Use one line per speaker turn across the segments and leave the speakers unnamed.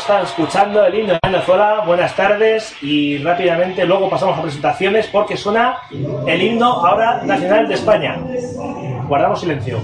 están escuchando el himno de Venezuela. Buenas tardes y rápidamente luego pasamos a presentaciones porque suena el himno ahora nacional de España. Guardamos silencio.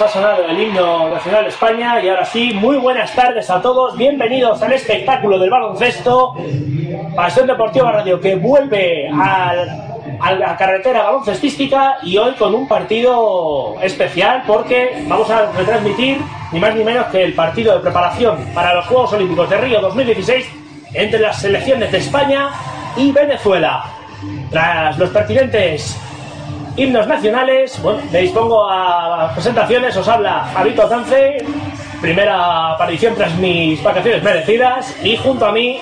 Ha sonado el himno nacional de España y ahora sí, muy buenas tardes a todos, bienvenidos al espectáculo del baloncesto, Pasión Deportiva Radio que vuelve al- a la carretera baloncestística y hoy con un partido especial porque vamos a retransmitir ni más ni menos que el partido de preparación para los Juegos Olímpicos de Río 2016 entre las selecciones de España y Venezuela. Tras los pertinentes himnos nacionales. Bueno, me dispongo a presentaciones. Os habla Javito Tance, primera aparición tras mis vacaciones merecidas. Y junto a mí,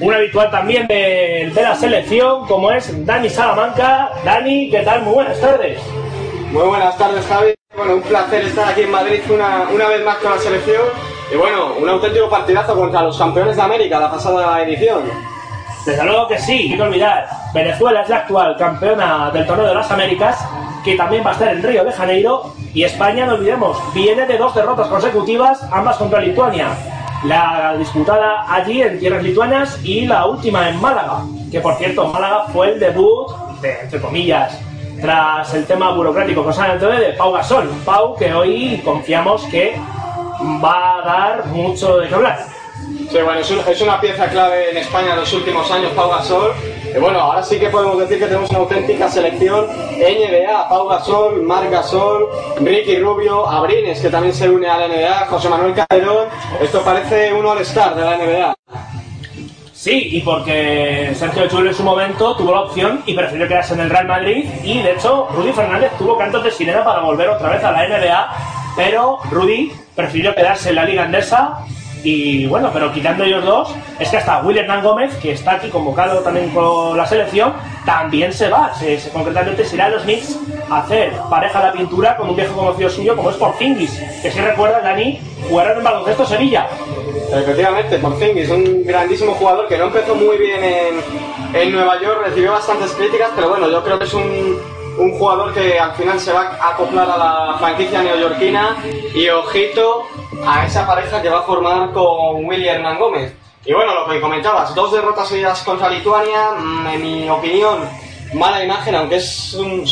un habitual también de, de la selección, como es Dani Salamanca. Dani, ¿qué tal? Muy buenas tardes.
Muy buenas tardes, Javi. Bueno, un placer estar aquí en Madrid una, una vez más con la selección. Y bueno, un auténtico partidazo contra los campeones de América, la pasada edición.
Desde luego que sí, y no olvidar, Venezuela es la actual campeona del torneo de las Américas, que también va a estar en Río de Janeiro, y España, no olvidemos, viene de dos derrotas consecutivas, ambas contra Lituania. La disputada allí en tierras lituanas y la última en Málaga, que por cierto, Málaga fue el debut, de, entre comillas, tras el tema burocrático con San Antonio de Pau Gasol. Pau, que hoy confiamos que va a dar mucho de qué hablar.
Sí, bueno, es, un- es una pieza clave en España en los últimos años, Pau Gasol. Y bueno, ahora sí que podemos decir que tenemos una auténtica selección NBA, Pau Gasol, Marc Gasol, Ricky Rubio, Abrines, que también se une a la NBA, José Manuel Calderón. Esto parece un All-Star de la NBA.
Sí, y porque Sergio Chulo en su momento tuvo la opción y prefirió quedarse en el Real Madrid y de hecho Rudy Fernández tuvo cantos de sirena para volver otra vez a la NBA, pero Rudy prefirió quedarse en la Liga Andesa y bueno, pero quitando ellos dos, es que hasta William Hernán Gómez, que está aquí convocado también con la selección, también se va, se, concretamente se irá a los Knicks a hacer pareja de la pintura con un viejo conocido suyo como es Porzingis, que si recuerda Dani, jugaron en baloncesto Sevilla.
Efectivamente, Porzingis, un grandísimo jugador que no empezó muy bien en, en Nueva York, recibió bastantes críticas, pero bueno, yo creo que es un, un jugador que al final se va a acoplar a la franquicia neoyorquina y ojito a esa pareja que va a formar con William Hernán Gómez. Y bueno, lo que comentabas, dos derrotas seguidas contra Lituania, mm, en mi opinión, mala imagen, aunque son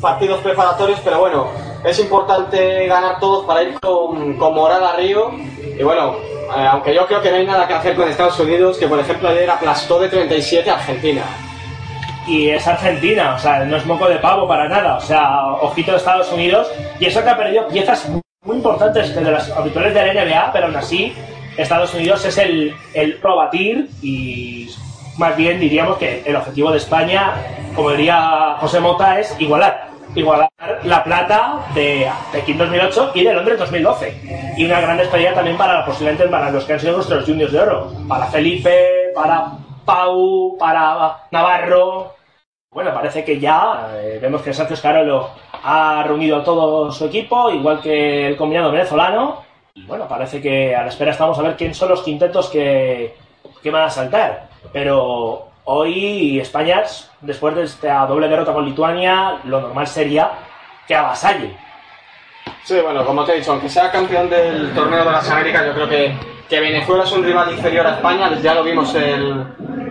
partidos preparatorios, pero bueno, es importante ganar todos para ir con, con moral Río. Y bueno, eh, aunque yo creo que no hay nada que hacer con Estados Unidos, que por ejemplo ayer aplastó de 37 a Argentina.
y es Argentina, o sea, no es moco de pavo para nada, o sea, ojito de Estados Unidos, y eso que ha perdido piezas importantes de las habituales de la NBA, pero aún así Estados Unidos es el, el probatir y más bien diríamos que el objetivo de España, como diría José Mota, es igualar. Igualar la plata de Pekín 2008 y de Londres 2012. Y una gran despedida también para posiblemente para los que han sido nuestros juniors de oro. Para Felipe, para Pau, para Navarro, bueno, parece que ya eh, vemos que Sergio Scarolo ha reunido todo su equipo, igual que el combinado venezolano. Y bueno, parece que a la espera estamos a ver quién son los quintetos que, que van a saltar. Pero hoy España, después de esta doble derrota con Lituania, lo normal sería que avasalle.
Sí, bueno, como te he dicho, aunque sea campeón del torneo de las Américas, yo creo que, que Venezuela es un rival inferior a España, ya lo vimos el,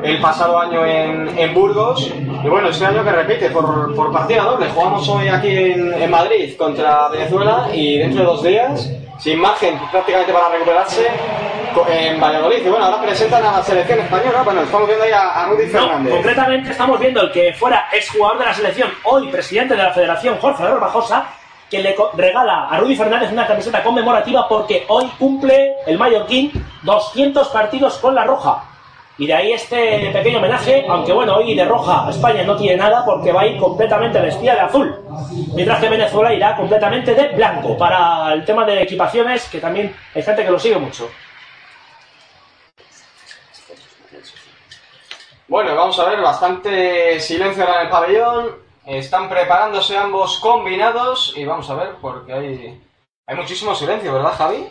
el pasado año en, en Burgos, y bueno, este año que repite por, por partida doble, jugamos hoy aquí en, en Madrid contra Venezuela y dentro de dos días, sin margen prácticamente para recuperarse, en Valladolid. Y bueno, ahora presentan a la selección española. Bueno, estamos viendo ahí a, Rudy Fernández.
concretamente estamos viendo el que fuera exjugador de la selección, hoy presidente de la federación, Jorge Barbosa, que le regala a Rudy Fernández una camiseta conmemorativa porque hoy cumple el Mallorquín 200 partidos con la Roja. Y de ahí este pequeño homenaje, aunque bueno, hoy de roja España no tiene nada porque va a ir completamente vestida de azul. Mientras que Venezuela irá completamente de blanco para el tema de equipaciones, que también hay gente que lo sigue mucho.
Bueno, vamos a ver, bastante silencio en el pabellón. Están preparándose ambos combinados y vamos a ver porque hay, hay muchísimo silencio, ¿verdad, Javi?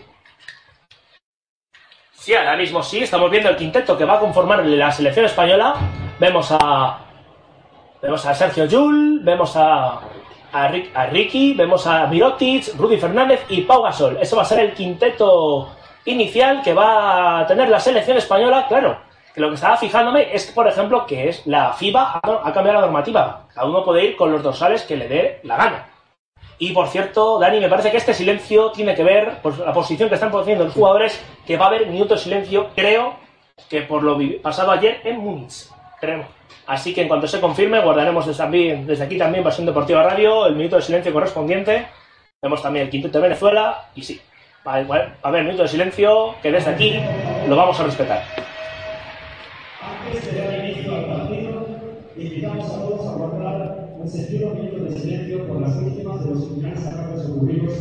Sí, ahora mismo sí, estamos viendo el quinteto que va a conformar la selección española. Vemos a. Vemos a Sergio Yul, vemos a, a, Ricky, vemos a Mirotic, Rudy Fernández y Pau Gasol. Eso va a ser el quinteto inicial que va a tener la selección española. Claro, lo que estaba fijándome es, por ejemplo, que es la FIBA ha cambiado la normativa. Cada uno puede ir con los dorsales que le dé la gana. Y por cierto, Dani, me parece que este silencio tiene que ver por la posición que están poniendo los jugadores, que va a haber minuto de silencio, creo, que por lo pasado ayer en Múnich. Creo. Así que en cuanto se confirme, guardaremos desde aquí también, Pasión Deportiva Radio, el minuto de silencio correspondiente. Vemos también el quinteto de Venezuela, y sí, va a haber minuto de silencio, que desde aquí lo vamos a respetar. Antes de inicio al partido, invitamos a todos a guardar un sentido minuto de silencio por las víctimas de los criminales ataques ocurridos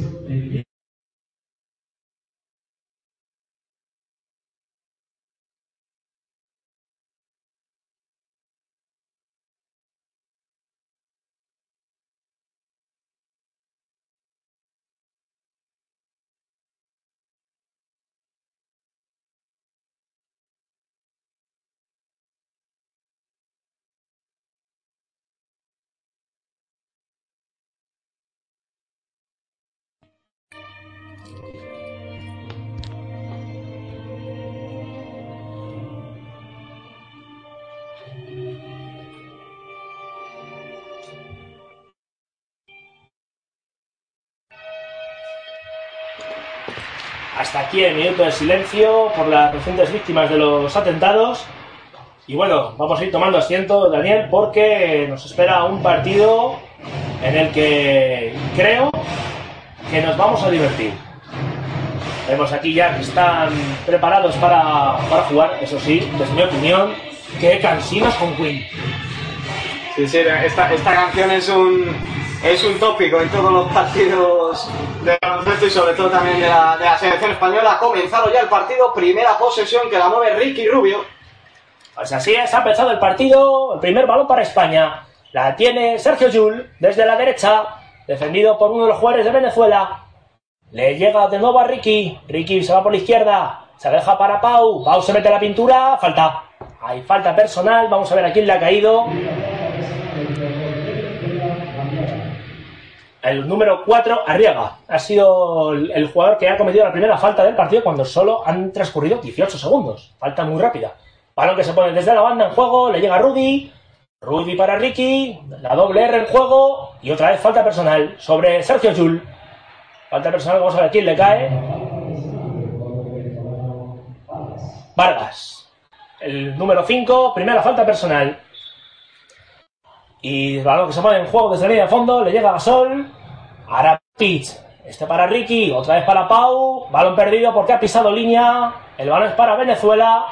Hasta aquí el minuto de silencio por las recientes víctimas de los atentados. Y bueno, vamos a ir tomando asiento, Daniel, porque nos espera un partido en el que creo que nos vamos a divertir. Vemos aquí ya que están preparados para, para jugar, eso sí, desde mi opinión, que cansinos con Queen.
Sí, sí, esta, esta canción es un, es un tópico en todos los partidos de baloncesto y sobre todo también de la, de la selección española. Ha comenzado ya el partido, primera posesión que la mueve Ricky Rubio.
Pues así es, ha empezado el partido, el primer balón para España. La tiene Sergio Yul desde la derecha, defendido por uno de los jugadores de Venezuela. Le llega de nuevo a Ricky. Ricky se va por la izquierda. Se deja para Pau. Pau se mete a la pintura. Falta. Hay falta personal. Vamos a ver a quién le ha caído. El número 4, Arriaga. Ha sido el jugador que ha cometido la primera falta del partido cuando solo han transcurrido 18 segundos. Falta muy rápida. Balón que se pone desde la banda en juego. Le llega Rudy. Rudy para Ricky. La doble R en juego. Y otra vez falta personal sobre Sergio Jul. Falta personal, vamos a ver quién le cae. Vargas. El número 5, primera falta personal. Y el balón que se pone en juego desde la línea de fondo, le llega a Gasol. Ahora pitch. Este para Ricky, otra vez para Pau. Balón perdido porque ha pisado línea. El balón es para Venezuela.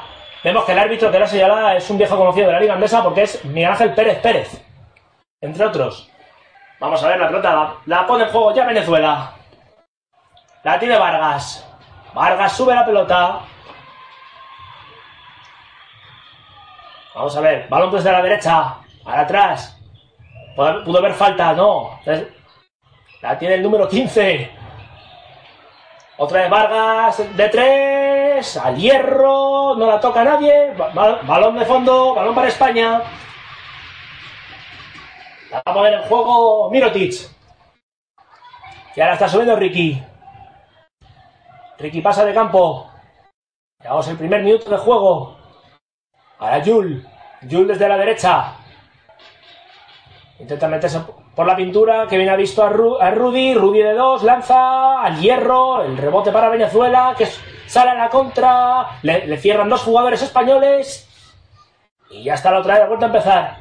Vemos que el árbitro que la señalada es un viejo conocido de la Liga Andesa porque es Miguel Ángel Pérez Pérez. Entre otros. Vamos a ver la pelota. La pone en juego ya Venezuela. La tiene Vargas. Vargas sube la pelota. Vamos a ver. Balón desde la derecha. Para atrás. Pudo haber falta, no. La tiene el número 15. Otra vez Vargas de tres. Al hierro. No la toca nadie. Balón de fondo. Balón para España. La va a poner en juego Mirotic. Y ahora está subiendo Ricky. Ricky pasa de campo. Llevamos el primer minuto de juego. Ahora Jul. Jul desde la derecha. Intenta meterse por la pintura que viene a visto a, Rudy, Rudy de dos, lanza al hierro, el rebote para Venezuela, que sale a la contra, le, cierran dos jugadores españoles y ya está la otra vez, ha vuelto a empezar.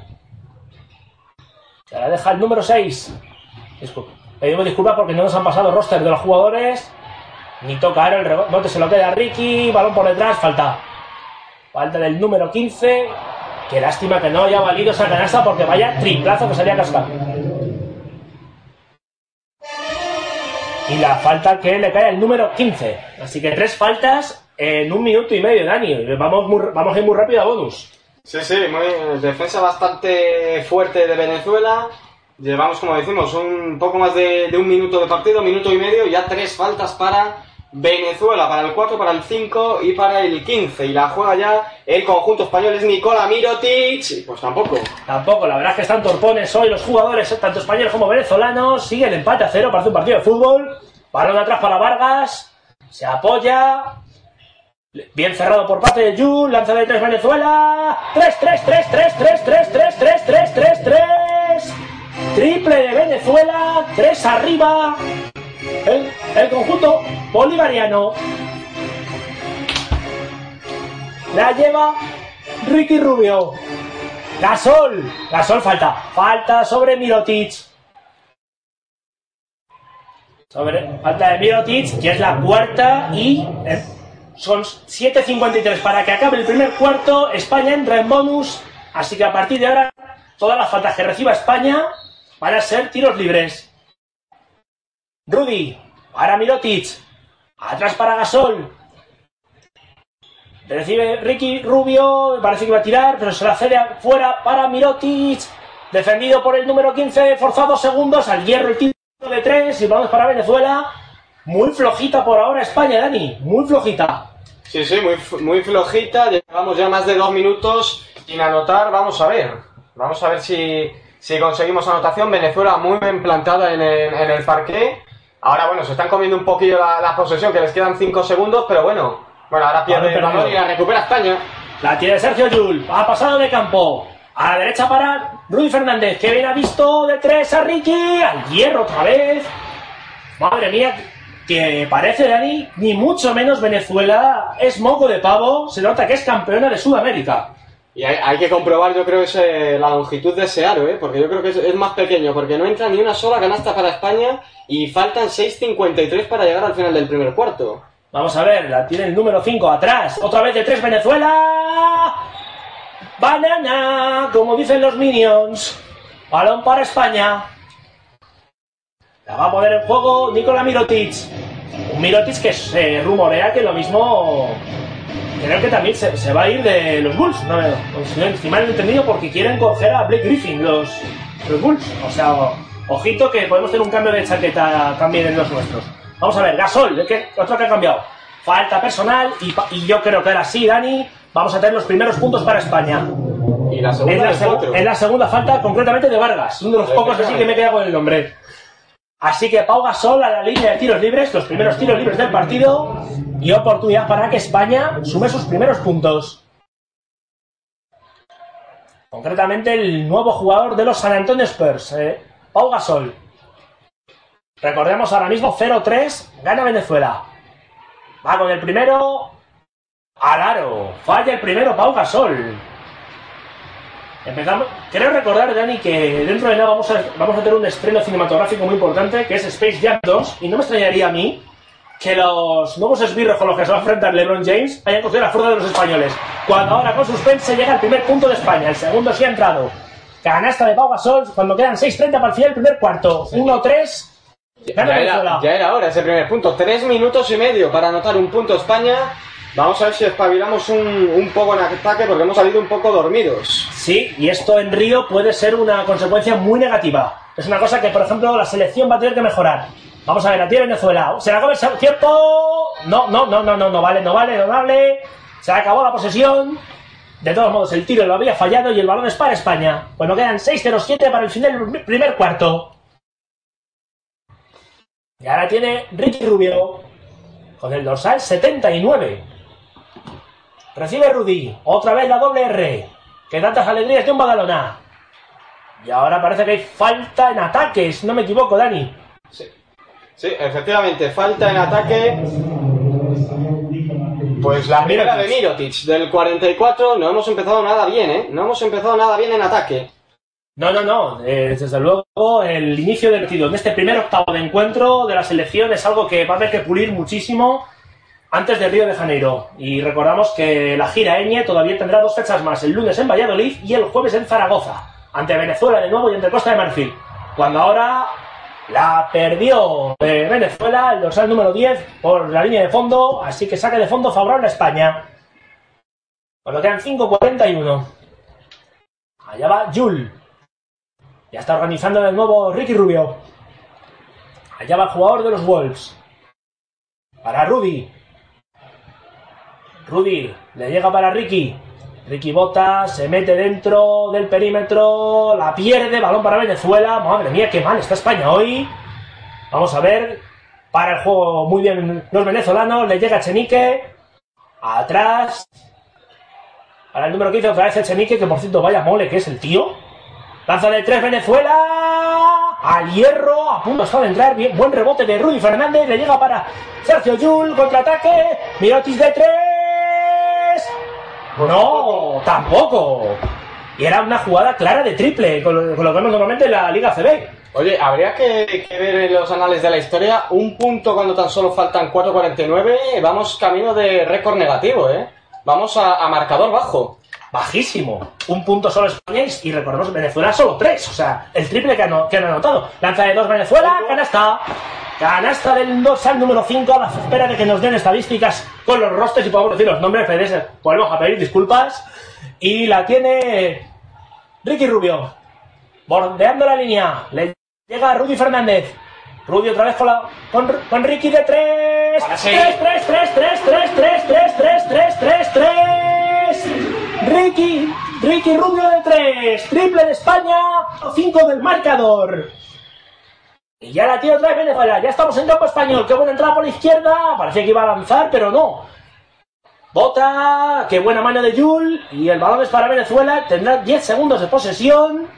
Se la deja el número 6. Disculpa. Pedimos disculpas porque no nos han pasado roster de los jugadores. Ni tocar el rebote, se lo queda Ricky, balón por detrás, falta. Falta del número 15. Qué lástima que no haya valido esa canasta porque vaya triplazo que salía a cascar. Y la falta que le cae al número 15. Así que tres faltas en un minuto y medio, Dani. Vamos, vamos a ir muy rápido a bonus.
Sí, sí, muy, defensa bastante fuerte de Venezuela. Llevamos, como decimos, un poco más de, de un minuto de partido, minuto y medio, ya tres faltas para Venezuela para el 4, para el 5 y para el 15. Y la juega ya el conjunto español es Nicola Mirotic. Pues tampoco.
Tampoco, la verdad es que están torpones hoy los jugadores, tanto españoles como venezolanos. Sigue el empate a cero, parece un partido de fútbol. Balón atrás para Vargas. Se apoya. Bien cerrado por parte de Jun. Lanza de 3 Venezuela. 3, 3, 3, 3, 3, 3, 3, 3, 3, 3, 3. Triple de Venezuela. 3 arriba el, conjunto bolivariano. La lleva Ricky Rubio. Gasol. Gasol falta. Falta sobre Mirotic. Sobre, falta de Mirotic, que es la cuarta y eh, son 7.53 para que acabe el primer cuarto. España entra en bonus. Así que a partir de ahora, todas las faltas que reciba España van a ser tiros libres. Rudy, para Mirotic, atrás para Gasol. Recibe Ricky Rubio, parece que va a tirar, pero se la cede fuera para Mirotic. Defendido por el número 15, forzado segundos, al hierro el tiro de tres y vamos para Venezuela. Muy flojita por ahora España, Dani, muy flojita.
Sí, sí, muy, flojita. Llevamos ya más de dos minutos sin anotar. Vamos a ver. Vamos a ver si, si conseguimos anotación. Venezuela muy bien plantada en el, en el parque. Ahora, bueno, se están comiendo un poquillo la, posesión, que les quedan 5 segundos, pero bueno. Bueno, ahora pierde el balón y la recupera España.
La tiene Sergio Yul. Ha pasado de campo. A la derecha para Rudy Fernández, que viene a visto de tres a Ricky. Al hierro otra vez. Madre mía, que parece, Dani, ni mucho menos Venezuela es moco de pavo. Se nota que es campeona de Sudamérica.
Y hay, que comprobar, yo creo, ese, la longitud de ese aro, ¿eh? porque yo creo que es, más pequeño, porque no entra ni una sola canasta para España y faltan 6.53 para llegar al final del primer cuarto.
Vamos a ver, la tiene el número 5 atrás, otra vez de 3 Venezuela. Banana, como dicen los Minions. Balón para España. La va a poner en juego Nikola Mirotic. Un Mirotic que se rumorea que lo mismo creo que también se, va a ir de los Bulls, no, si mal entendido, porque quieren coger a Blake Griffin, los, los Bulls. O sea, ojito que podemos tener un cambio de chaqueta también en los nuestros. Vamos a ver, Gasol, ¿qué, otro que ha cambiado. Falta personal y, yo creo que ahora sí, Dani, vamos a tener los primeros puntos para España.
Y la segunda
es la, segunda falta concretamente de Vargas, uno de los pocos que sí que me queda con el nombre. Así que Pau Gasol a la línea de tiros libres, los primeros tiros libres del partido y oportunidad para que España sume sus primeros puntos. Concretamente el nuevo jugador de los San Antonio Spurs, eh, Pau Gasol. Recordemos ahora mismo 0-3, gana Venezuela. Va con el primero. Al aro. Falla el primero Pau Gasol. Empezamos. Quiero recordar, Dani, que dentro de nada vamos a, vamos a tener un estreno cinematográfico muy importante que es Space Jam 2. Y no me extrañaría a mí que los nuevos esbirros con los que se va a enfrentar LeBron James hayan cogido la fuerza de los españoles. Cuando ahora con suspense llega el primer punto de España, el segundo sí ha entrado. Canasta de Pau Gasol cuando quedan 6.30 para el final del primer cuarto. 1-3.
Ya era, ya era hora ese primer punto. Tres minutos y medio para anotar un punto España. Vamos a ver si espabilamos un, un, poco en ataque porque hemos salido un poco dormidos.
Sí, y esto en Río puede ser una consecuencia muy negativa. Es una cosa que, por ejemplo, la selección va a tener que mejorar. Vamos a ver, la tiene Venezuela. ¿Se la acabó el tiempo? No, no, no, no, no, no vale, no vale, no vale. Se acabó la posesión. De todos modos, el tiro lo había fallado y el balón es para España. Bueno, quedan 6-0-7 para el final del primer cuarto. Y ahora tiene Ricky Rubio con el dorsal 79. Recibe Rudy. Otra vez la doble R. Que tantas alegrías de un Badalona. Y ahora parece que hay falta en ataques, no me equivoco, Dani.
Sí. Sí, efectivamente, falta en ataque. Pues la primera de Mirotic, del 44, no hemos empezado nada bien, ¿eh? No hemos empezado nada bien en ataque.
No, no, no. Eh, desde luego, el inicio del partido en este primer octavo de encuentro de la selección es algo que va a haber que pulir muchísimo antes de Río de Janeiro. Y recordamos que la gira Eñe todavía tendrá dos fechas más, el lunes en Valladolid y el jueves en Zaragoza, ante Venezuela de nuevo y ante Costa de Marfil. Cuando ahora la perdió eh, Venezuela, el dorsal número 10, por la línea de fondo, así que saque de fondo favorable a España. Cuando quedan 5.41. Allá va Jul. Ya está organizando de nuevo Ricky Rubio. Allá va el jugador de los Wolves. Para Rudy. Rudy le llega para Ricky. Ricky bota, se mete dentro del perímetro, la pierde, balón para Venezuela. Madre mía, qué mal está España hoy. Vamos a ver. Para el juego muy bien los venezolanos. Le llega Chenique. Atrás. Para el número 15 otra vez Chenique, que por cierto vaya mole que es el tío. Lanza de tres Venezuela. Al hierro. A punto está de entrar. Buen rebote de Rudy Fernández. Le llega para Sergio Yul. Contraataque. Mirotis de tres. No, tampoco. Y era una jugada clara de triple, con lo, con lo que vemos normalmente en la Liga CB.
Oye, habría que, que ver en los anales de la historia un punto cuando tan solo faltan 4.49. Vamos camino de récord negativo, ¿eh? Vamos a, a marcador bajo.
Bajísimo. Un punto solo España y recordemos Venezuela solo tres. O sea, el triple que, han- que han anotado. Lanza de dos Venezuela, canasta. Canasta del dorsal número 5 a la espera de que nos den estadísticas con los rostros y podamos decir los nombres. Fede, podemos a pedir disculpas. Y la tiene Ricky Rubio. Bordeando la línea. Le llega Rudy Fernández. Rudy otra vez con, la, con, con Ricky de 3.
Ahora sí.
3, 3, 3, 3, 3, 3, 3, 3, 3, 3, 3. Ricky, Ricky Rubio de 3. Triple de España. 5 del marcador. Y ya la tiene otra vez Venezuela. Ya estamos en campo español. Qué buena entrada por la izquierda. Parecía que iba a lanzar, pero no. Bota. Qué buena mano de Jul. Y el balón es para Venezuela. Tendrá 10 segundos de posesión.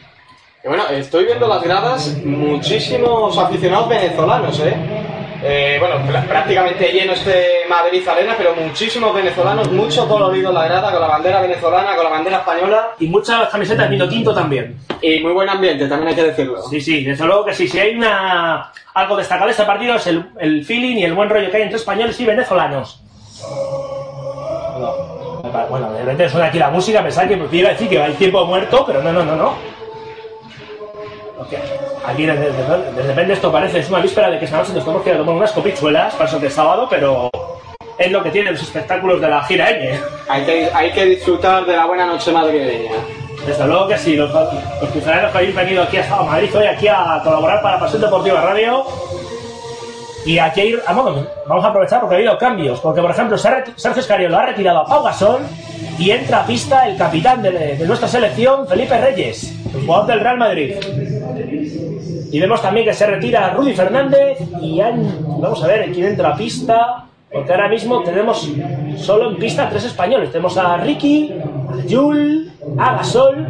Y bueno, estoy viendo las gradas, muchísimos aficionados venezolanos, ¿eh? Eh, bueno, pr- prácticamente lleno este Madrid Arena, pero muchísimos venezolanos, mucho colorido en la grada, con la bandera venezolana, con la bandera española,
Y muchas camisetas vino tinto también.
y muy buen ambiente, también hay que decirlo.
Sí, sí, desde luego que sí. Si hay una algo destacado de este partido es el, el feeling y el buen rollo que hay entre españoles y venezolanos. No, Bueno, de repente suena aquí la música, pensaba que iba a decir que hay tiempo muerto, pero no, no, no, no. Aquí de, de- de- de repente esto parece, es una víspera de que esta noche nos tenemos que ir a tomar unas copichuelas para eso de sábado, pero es lo que tienen los espectáculos de la gira N.
Hay que, hay que disfrutar de la buena noche madrileña.
Desde luego que sí, los, los funcionarios que habéis venido aquí a Madrid hoy aquí a colaborar para Pasión Deportiva Radio. Y aquí hay, ah, bueno, vamos a aprovechar porque ha habido cambios. Porque, por ejemplo, Sergio Escariolo ha retirado a Pau Gasol y entra a pista el capitán de, de nuestra selección, Felipe Reyes, el jugador del Real Madrid. Y vemos también que se retira Rudy Fernández y vamos a ver quién entra a pista. Porque ahora mismo tenemos solo en pista tres españoles. Tenemos a Ricky, a Jul, a Gasol,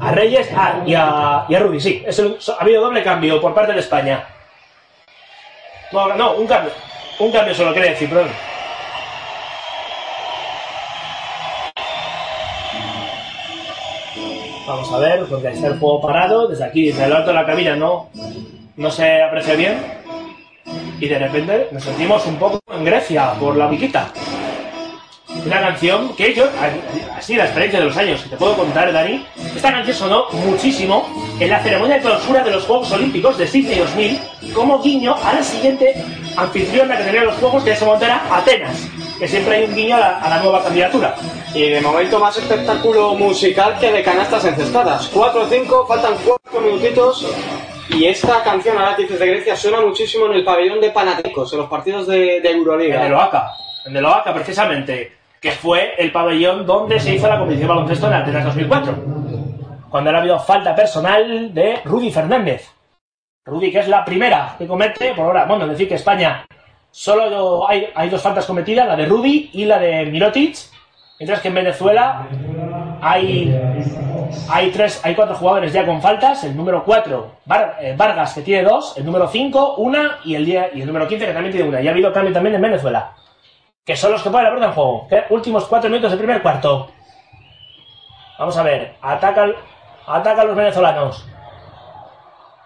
a Reyes ah, y, a, Rudy. Sí, ha habido doble cambio por parte de España. No, no, un cambio. Un cambio solo quiere decir, perdón. Vamos a ver, porque está el juego parado. Desde aquí, desde el alto de la cabina, no, no se aprecia bien. Y de repente nos sentimos un poco en Grecia por la miquita. Una canción que yo, así la experiencia de los años que te puedo contar, Dani, esta canción sonó muchísimo en la ceremonia de clausura de los Juegos Olímpicos de Sydney 2000 como guiño a la siguiente anfitriona que tenía los Juegos, que en ese momento era Atenas, que siempre hay un guiño a la nueva candidatura.
Y de momento más espectáculo musical que de canastas encestadas. 4 o 5, faltan 4 minutitos. Y esta canción, dices de Grecia, suena muchísimo en el pabellón de Panathinaikos, en los partidos de, de Euroliga.
En el OACA, en el OACA precisamente, que fue el pabellón donde se hizo la competición baloncesto en Atenas 2004, cuando ha habido falta personal de Rudy Fernández. Rudy, que es la primera que comete, por ahora, bueno, decir que España solo hay, hay dos faltas cometidas, la de Rudy y la de Mirotic, mientras que en Venezuela hay Hay tres, hay cuatro jugadores ya con faltas. El número 4, Vargas, que tiene dos. El número 5, una. Y el, día, y el número 15, que también tiene una. Y ha habido cambio también en Venezuela. Que son los que ponen la pelota en juego. Últimos cuatro minutos del primer cuarto. Vamos a ver. Atacan, atacan los venezolanos.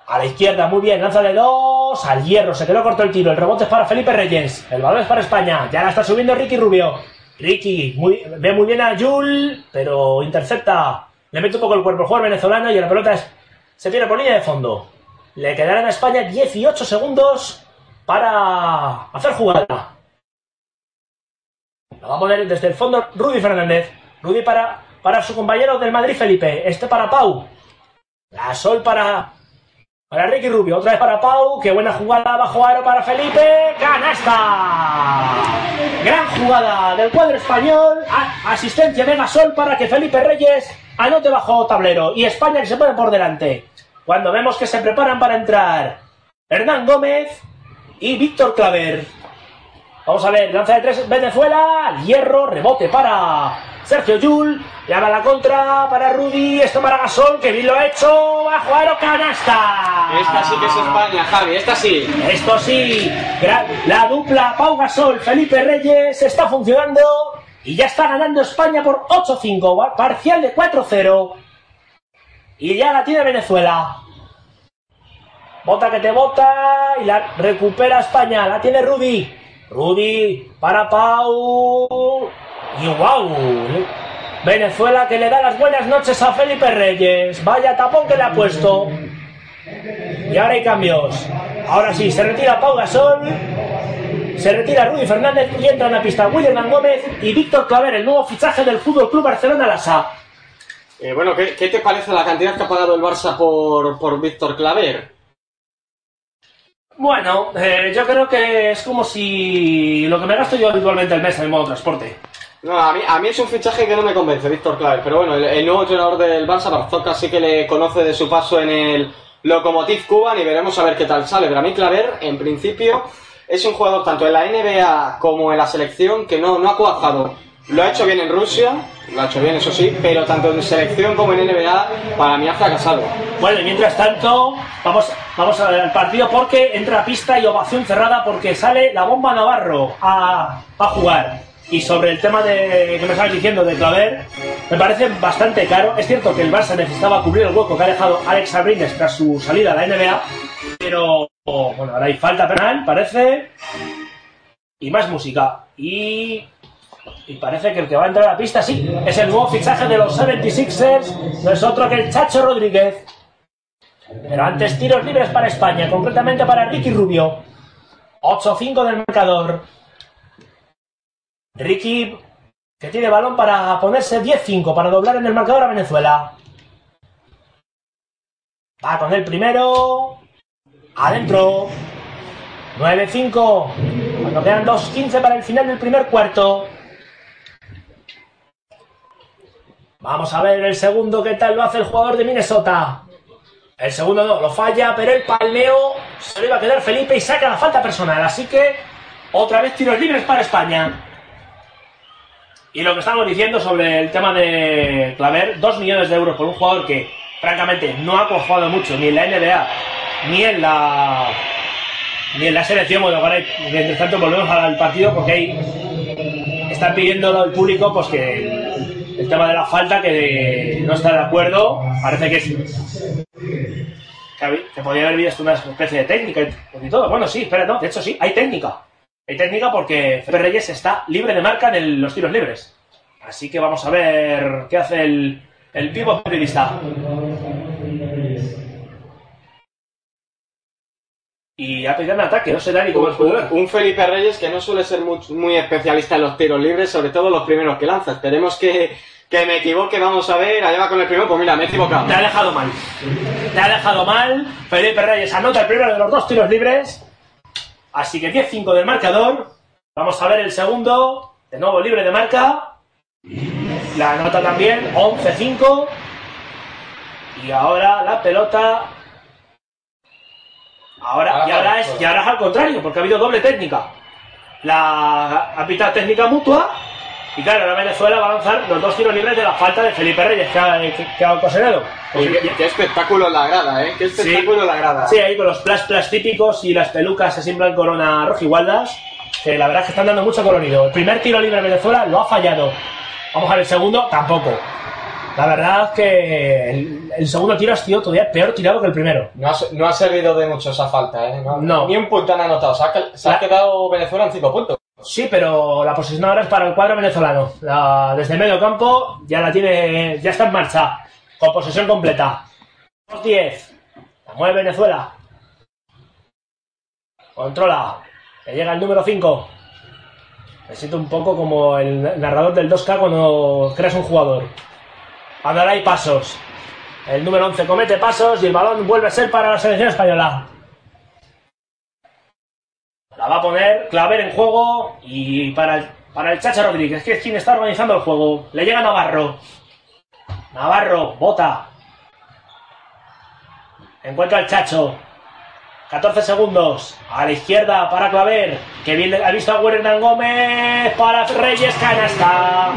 A la izquierda, muy bien, lanza de dos, al hierro, se quedó corto el tiro, el rebote es para Felipe Reyes, el balón es para España, ya la está subiendo Ricky Rubio. Ricky muy, ve muy bien a Jul, pero intercepta, le mete un poco el cuerpo el jugador venezolano y la pelota se tiene por línea de fondo. Le quedarán a España 18 segundos para hacer jugada. Lo va a poner desde el fondo Rudy Fernández. Rudy para, para su compañero del Madrid Felipe. Este para Pau. La Sol para para Ricky Rubio, otra vez para Pau, qué buena jugada bajo aro para Felipe, canasta. Gran jugada del cuadro español, asistencia de Gasol para que Felipe Reyes anote bajo tablero y España que se pone por delante. Cuando vemos que se preparan para entrar Hernán Gómez y Víctor Claver. Vamos a ver, lanza de tres Venezuela, hierro, rebote para Sergio Yul, llama la contra para Rudy, esto para Gasol, que bien lo ha hecho, bajo aro canasta.
Esta sí que es España, Javi, esta sí.
Esto sí, la dupla Pau Gasol, Felipe Reyes está funcionando y ya está ganando España por 8-5, parcial de 4-0. Y ya la tiene Venezuela. Bota que te bota y la recupera España, la tiene Rudy. Rudy para Pau. Y wow. Venezuela que le da las buenas noches a Felipe Reyes. Vaya tapón que le ha puesto. Y ahora hay cambios. Ahora sí, se retira Pau Gasol. Se retira Rudy Fernández y entra en la pista William Gómez y Víctor Claver, el nuevo fichaje del Fútbol Club Barcelona Lasa.
Eh, bueno, ¿qué, te parece la cantidad que ha pagado el Barça por, por Víctor Claver?
Bueno, eh, yo creo que es como si lo que me gasto yo habitualmente el mes en el modo transporte.
No, a mí, a mí es un fichaje que no me convence, Víctor Claver. Pero bueno, el, nuevo entrenador del Barça, Barzoca, sí que le conoce de su paso en el Lokomotiv Cuban y veremos a ver qué tal sale. Pero a mí Claver, en principio, es un jugador tanto en la NBA como en la selección que no, no ha cuajado lo ha hecho bien en Rusia, lo ha hecho bien, eso sí, pero tanto en selección como en NBA, para mí ha fracasado.
Bueno, y mientras tanto, vamos, vamos a ver el partido porque entra pista y ovación cerrada porque sale la bomba Navarro a, a jugar. Y sobre el tema de que me estabas diciendo de Claver, me parece bastante caro. Es cierto que el Barça necesitaba cubrir el hueco que ha dejado Alex Abrines tras su salida a la NBA, pero bueno, ahora hay falta penal, parece. Y más música. Y y parece que el que va a entrar a la pista, sí, es el nuevo fichaje de los 76ers, no es otro que el Chacho Rodríguez. Pero antes tiros libres para España, concretamente para Ricky Rubio. 8-5 del marcador. Ricky, que tiene balón para ponerse 10-5, para doblar en el marcador a Venezuela. Va con el primero. Adentro. 9-5. Cuando quedan 2-15 para el final del primer cuarto. Vamos a ver el segundo qué tal lo hace el jugador de Minnesota. El segundo no, lo falla, pero el palmeo se le va a quedar Felipe y saca la falta personal. Así que otra vez tiros libres para España. Y lo que estamos diciendo sobre el tema de Claver, 2 millones de euros por un jugador que francamente no ha cojado mucho ni en la NBA ni en la ni en la selección. Bueno, ahora mientras tanto volvemos al partido porque ahí están pidiendo al público pues que el tema de la falta que no está de acuerdo, parece que es que podría haber visto una especie de técnica y todo. Bueno, sí, espera, de hecho sí, hay técnica. Hay técnica porque Felipe Reyes está libre de marca en los tiros libres. Así que vamos a ver qué hace el, el pívot periodista. Y ha pedido un ataque, no sé Dani cómo es
Un Felipe Reyes que no suele ser muy, muy, especialista en los tiros libres, sobre todo los primeros que lanza. Esperemos que, que me equivoque, vamos a ver, allá va con el primero, pues mira, me he equivocado.
Te ha dejado mal. Te ha dejado mal. Felipe Reyes anota el primero de los dos tiros libres. Así que 10-5 del marcador. Vamos a ver el segundo. De nuevo libre de marca. La anota también, 11-5. Y ahora la pelota. Ahora, y, ahora es, ahora es al contrario, porque ha habido doble técnica. La ha técnica mutua Y claro, ahora Venezuela va a lanzar los dos tiros libres de la falta de Felipe Reyes que ha, que, que ha ocasionado.
Y qué, qué espectáculo en la grada, ¿eh? Qué espectáculo en la grada.
Sí, ahí con los plas plas típicos y las pelucas así en plan corona rojigualdas, que la verdad es que están dando mucho colorido. El primer tiro libre de Venezuela lo ha fallado. Vamos a ver el segundo, tampoco. La verdad es que el, el segundo tiro ha sido todavía peor tirado que el primero.
No ha, no ha servido de mucho esa falta, ¿eh? No.
No.
Ni un punto han anotado. Se ha, se ha
La-
quedado Venezuela en cinco puntos.
Sí, pero la posesión ahora es para el cuadro venezolano. La- desde medio campo ya la tiene, ya está en marcha, con posesión completa. 10. La mueve Venezuela. Controla. Le llega el número 5. Me siento un poco como el narrador del 2K cuando creas un jugador. Ahora hay pasos. El número 11 comete pasos y el balón vuelve a ser para la selección española. La va a poner Claver en juego y para el, para el Chacha Rodríguez, que es quien está organizando el juego. Le llega Navarro. Navarro, bota. Encuentra el Chacho. 14 segundos. A la izquierda para Claver. Que bien ha visto a Hernán Gómez. Para Reyes, canasta.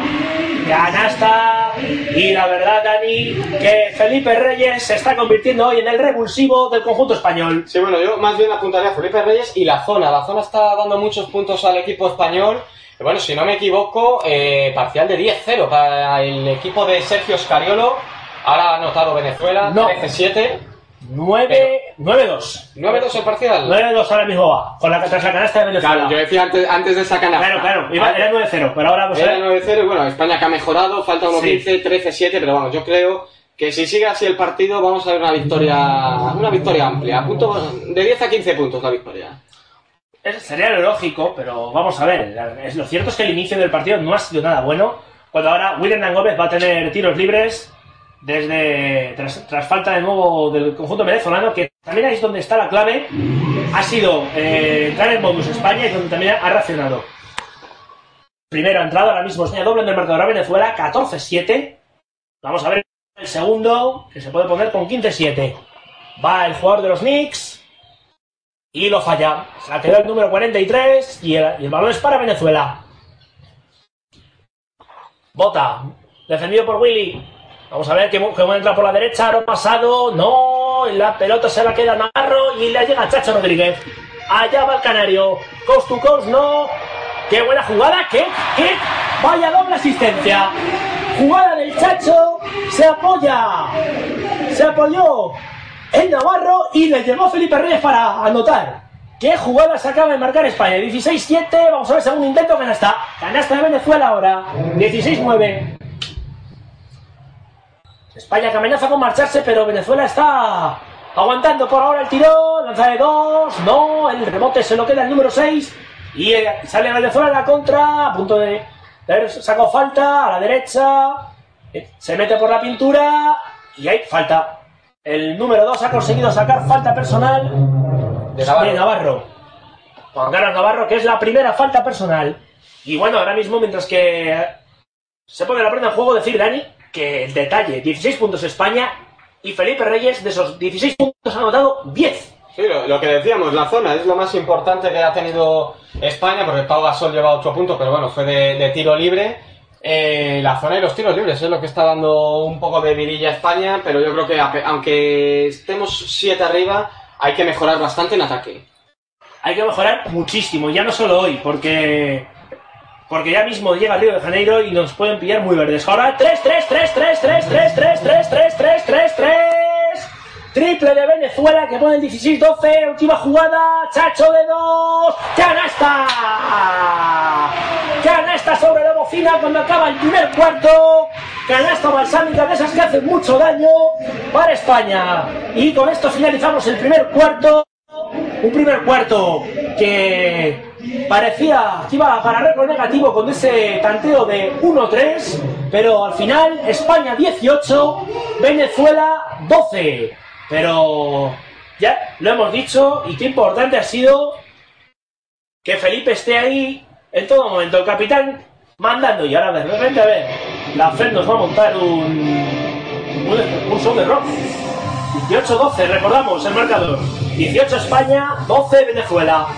Canasta. Y la verdad, Dani, que Felipe Reyes se está convirtiendo hoy en el revulsivo del conjunto español.
Sí, bueno, yo más bien apuntaría a Felipe Reyes
Y la zona. La zona está dando muchos puntos al equipo español. Bueno, si no me equivoco, eh, parcial de 10-0 para el equipo de Sergio Scariolo. Ahora ha anotado Venezuela,
No.
13-7.
9, 9-2.
9-2 el parcial.
9-2 ahora mismo va, con la, tras la canasta de Venezuela.
Claro, yo decía antes, antes de esa canasta.
Claro, claro, iba- era 9-0, pero ahora pues,
Era
eh,
9-0 y bueno, España que ha mejorado, falta 1-15,
Sí.
13-7, pero vamos, yo creo que si sigue así el partido vamos a ver una victoria una victoria amplia, a punto, de 10 a 15 puntos la victoria.
es- sería lo lógico, pero vamos a ver. Lo cierto es que el inicio del partido no ha sido nada bueno, cuando ahora William Gómez va a tener tiros libres desde tras, falta de nuevo del conjunto venezolano, que también es donde está la clave, ha sido eh, entrar en modus España y donde también ha reaccionado. Primero ha entrado, ahora mismo España doble en el marcador a Venezuela, 14-7. Vamos a ver el segundo, que se puede poner con 15-7. Va el jugador de los Knicks y lo falla. Se la quedó el número 43 y el, y el balón es para Venezuela. Bota, defendido por Willy. Vamos a ver que, que entra por la derecha, aro pasado, no, la pelota se la queda Navarro y le llega Chacho Rodríguez. Allá va el canario, coast to coast, no. Qué buena jugada, qué, qué, vaya doble asistencia. Jugada del Chacho, se apoya, se apoyó en Navarro y le llegó Felipe Reyes para anotar. ¿Qué jugada se acaba de marcar España? 16-7, vamos a ver segundo intento, canasta. Canasta de Venezuela ahora, 16-9. España que amenaza con marcharse, pero Venezuela está aguantando por ahora el tirón. Lanza de dos, no, el rebote se lo queda el número 6. Y eh, sale Venezuela a la contra, a punto de, de haber sacado falta a la derecha. Eh, Se mete por la pintura y hay falta. El número 2 ha conseguido sacar falta personal
De Navarro.
de Navarro. Juan Carlos Navarro, que es la primera falta personal. Y bueno, ahora mismo, mientras que se pone la prenda en juego, decir, Dani, que el detalle, 16 puntos España y Felipe Reyes, de esos 16 puntos ha anotado 10.
Sí, lo, lo que decíamos, la zona es lo más importante que ha tenido España, porque Pau Gasol lleva 8 puntos, pero bueno, fue de, de tiro libre. Eh, la zona y los tiros libres es lo que está dando un poco de vidilla a España, pero yo creo que aunque estemos 7 arriba, hay que mejorar bastante en ataque.
Hay que mejorar muchísimo, ya no solo hoy, porque porque ya mismo llega Río de Janeiro y nos pueden pillar muy verdes. Ahora 3 3 3 3 3 3 3 3 3 3 3 3 Triple de Venezuela que pone el 16-12, última jugada, Chacho de 2, canasta. Canasta sobre la bocina cuando acaba el primer cuarto. Canasta balsámica de esas que hacen mucho daño para España. Y con esto finalizamos el primer cuarto. Un primer cuarto que parecía que iba para récord negativo con ese tanteo de 1-3, pero al final España 18, Venezuela 12. Pero ya lo hemos dicho y qué importante ha sido que Felipe esté ahí en todo momento, el capitán mandando y ahora de repente a ver, la FED nos va a montar un, un, un show de rock. 18-12, recordamos el marcador. 18 España, 12 Venezuela.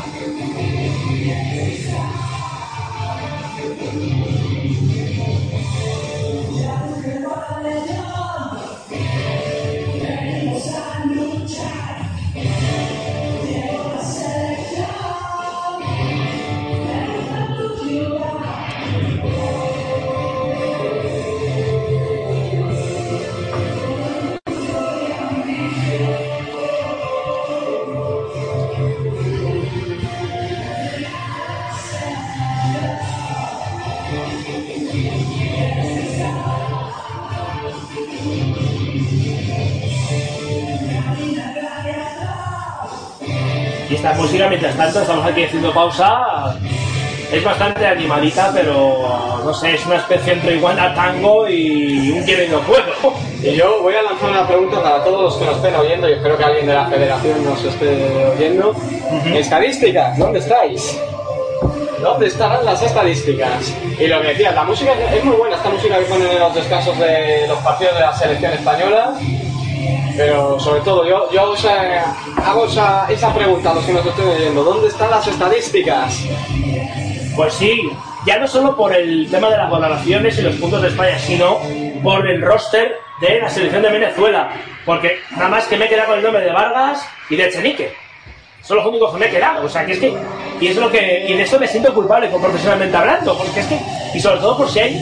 Esta música, mientras tanto, estamos aquí haciendo pausa. Es bastante animadita, pero no sé, es una especie entre iguana tango y un y no puedo.
Y yo voy a lanzar una pregunta para todos los que nos estén oyendo, y espero que alguien de la federación nos esté oyendo. Estadísticas, ¿dónde estáis? ¿Dónde estarán las estadísticas? Y lo que decías, la música es muy buena, esta música que ponen en los descansos de los partidos de la selección española. Pero sobre todo, yo, yo eh, hago esa, esa pregunta a los que nos estén oyendo: ¿dónde están las estadísticas?
Pues sí, ya no solo por el tema de las valoraciones y los puntos de España, sino por el roster de la selección de Venezuela. Porque nada más que me he quedado con el nombre de Vargas y de Echenique. Son los únicos que me he quedado. O sea, que es que. Y es lo que. Y de eso me siento culpable, profesionalmente hablando. Porque es que. Y sobre todo por si hay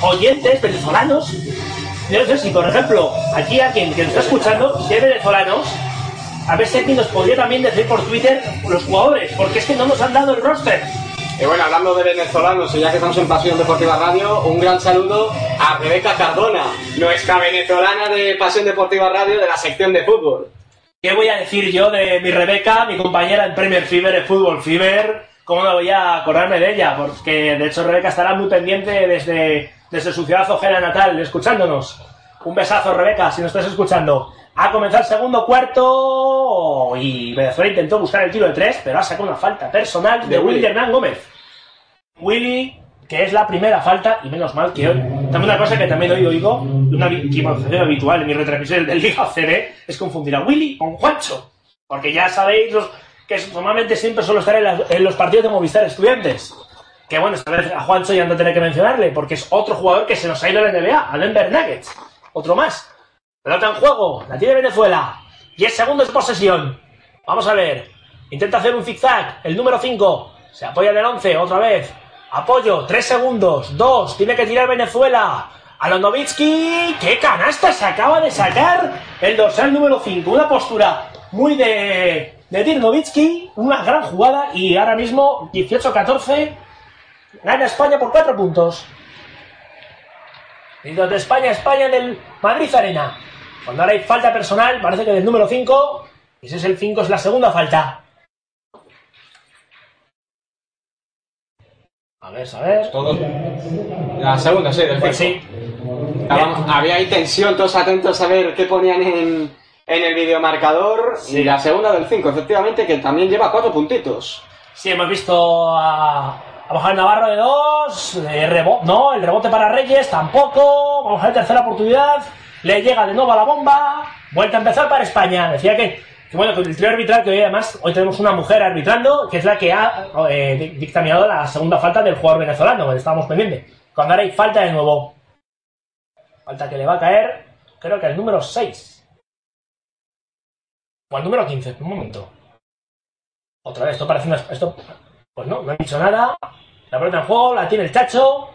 oyentes venezolanos. Yo no sé si, por ejemplo, aquí alguien que nos está escuchando, si hay venezolanos, a ver si alguien nos podría también decir por Twitter los jugadores. Porque es que no nos han dado el roster.
Y bueno, hablando de venezolanos, ya que estamos en Pasión Deportiva Radio, un gran saludo a Rebeca Cardona, nuestra venezolana de Pasión Deportiva Radio de la sección de fútbol.
¿Qué voy a decir yo de mi Rebeca, mi compañera en Premier Fever, en Fútbol Fever? ¿Cómo no voy a acordarme de ella? Porque de hecho Rebeca estará muy pendiente desde, desde su ciudad ojera natal, escuchándonos. Un besazo, Rebeca, si nos estás escuchando. Ha comenzado el segundo cuarto y Venezuela intentó buscar el tiro de tres, pero ha sacado una falta personal de,
De
Willy
Willy.
Hernán Gómez. Willy, que es la primera falta, y menos mal que hoy. También una cosa que también hoy oigo, una equivocación habitual en mi retransmisión del Liga CB, es confundir a Willy con Juancho. Porque ya sabéis los, que normalmente siempre suelo estar en, en los partidos de Movistar Estudiantes. Que bueno, a Juancho ya no tendré que mencionarle, porque es otro jugador que se nos ha ido a la NBA, a Denver Nuggets. Otro más. Pelota en juego, la tiene Venezuela. 10 segundos de posesión. Vamos a ver. Intenta hacer un zigzag. El número 5. Se apoya del 11, otra vez. Apoyo, 3 segundos. 2. Tiene que tirar Venezuela. Alondovitsky. ¡Qué canasta se acaba de sacar! El dorsal número 5. Una postura muy de, de Dirk Nowitzki. Una gran jugada. Y ahora mismo, 18-14. Gana España por 4 puntos. Y de España, España en el Madrid Arena. Cuando ahora hay falta personal, parece que del número 5. Y si es el 5, es la segunda falta. A ver, a ver.
Todos. La segunda, sí, del
Pues
cinco.
sí.
Estábamos- Había ahí tensión, todos atentos a ver qué ponían en, en el videomarcador.
Sí.
Y la segunda del 5, efectivamente, que también lleva cuatro puntitos.
Sí, hemos visto a, a bajar Navarro de 2. no, el rebote para Reyes tampoco. Vamos a ver tercera oportunidad. Le llega de nuevo a la bomba. Vuelta a empezar para España. Decía que, bueno, con el trío arbitral, que hoy además hoy tenemos una mujer arbitrando, que es la que ha eh, dic- dictaminado la segunda falta del jugador venezolano, estábamos pendientes. Cuando ahora hay falta de nuevo. Falta que le va a caer, creo que el número 6. O el número 15, un momento. Otra vez, esto parece una... Esto, pues no, no han dicho nada. La pelota en juego, la tiene el Chacho.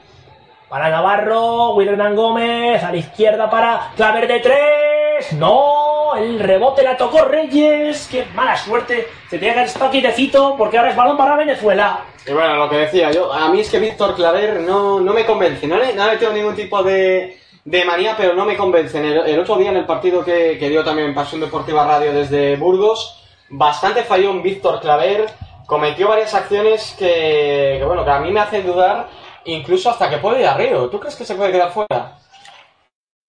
Para Navarro, William Gómez, a la izquierda para Claver de tres. No, el rebote la tocó Reyes. Qué mala suerte. Se tenía que estado quietecito porque ahora es balón para Venezuela.
Y bueno, lo que decía yo, a mí es que Víctor Claver no, no me convence, no le, no le tengo ningún tipo de, de manía, pero no me convence. El, el otro día en el partido que, dio también Pasión Deportiva Radio desde Burgos, bastante falló en Víctor Claver, cometió varias acciones que, que, bueno, que a mí me hacen dudar, incluso hasta que puede ir a Río. ¿Tú crees que se puede quedar fuera?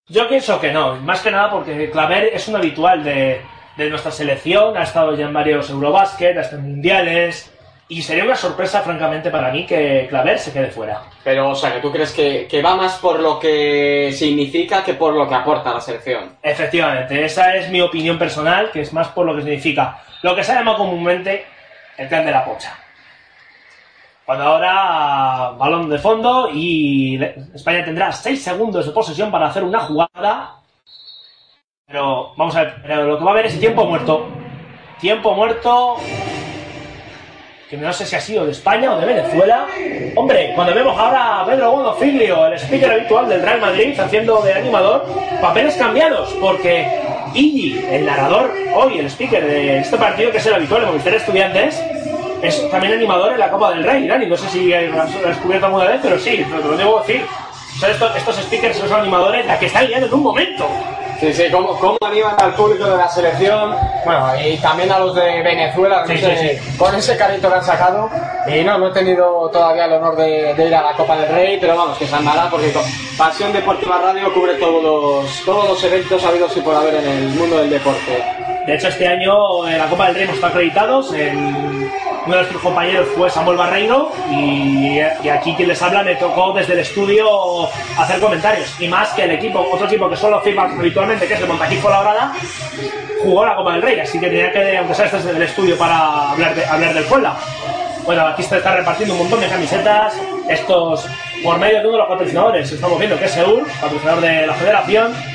Yo pienso que no, más que nada porque Claver es un habitual de, de nuestra selección, ha estado ya en varios Eurobasket, hasta en mundiales, y sería una sorpresa, francamente, para mí que Claver se quede fuera.
Pero, o sea, que tú crees que, que va más por lo que significa que por lo que aporta a la selección.
Efectivamente, esa es mi opinión personal, que es más por lo que significa lo que se llama comúnmente el tren de la pocha. Cuando ahora balón de fondo y España tendrá 6 segundos de posesión para hacer una jugada. Pero vamos a ver, pero lo que va a haber es tiempo muerto. Tiempo muerto. Que no sé si ha sido de España o de Venezuela. Hombre, cuando vemos ahora a Pedro Gondo Figlio, el speaker habitual del Real Madrid, haciendo de animador, papeles cambiados, porque Iggy, el narrador, hoy el speaker de este partido, que es el habitual de Movistar Estudiantes, es también animador en la Copa del Rey, Dani. No sé si lo has descubierto alguna vez, pero sí, lo debo decir. Son estos, speakers, son animadores, la que están liando en un momento.
Sí, sí, cómo, cómo animan al público de la selección.
Bueno, y también a los de Venezuela, no sé,
sí,
con ese carrito que han sacado. Y no, no he tenido todavía el honor de, de ir a la Copa del Rey, pero vamos, que se andará porque
Pasión Deportiva Radio cubre todos los, todos los eventos habidos y por haber en el mundo del deporte.
De hecho, este año en la Copa del Rey hemos estado acreditados. Uno de nuestros compañeros fue Samuel Barreiro y, aquí quien les habla me tocó desde el estudio hacer comentarios. Y más que el equipo, otro equipo que solo firma habitualmente, que es el Montaquí Labrada, jugó la Copa del Rey, así que tenía que, aunque sea desde el estudio, para hablar, de, hablar del Puebla. Bueno, aquí se está repartiendo un montón de camisetas, estos por medio de uno de los patrocinadores. Estamos viendo que es Seur, patrocinador de la federación.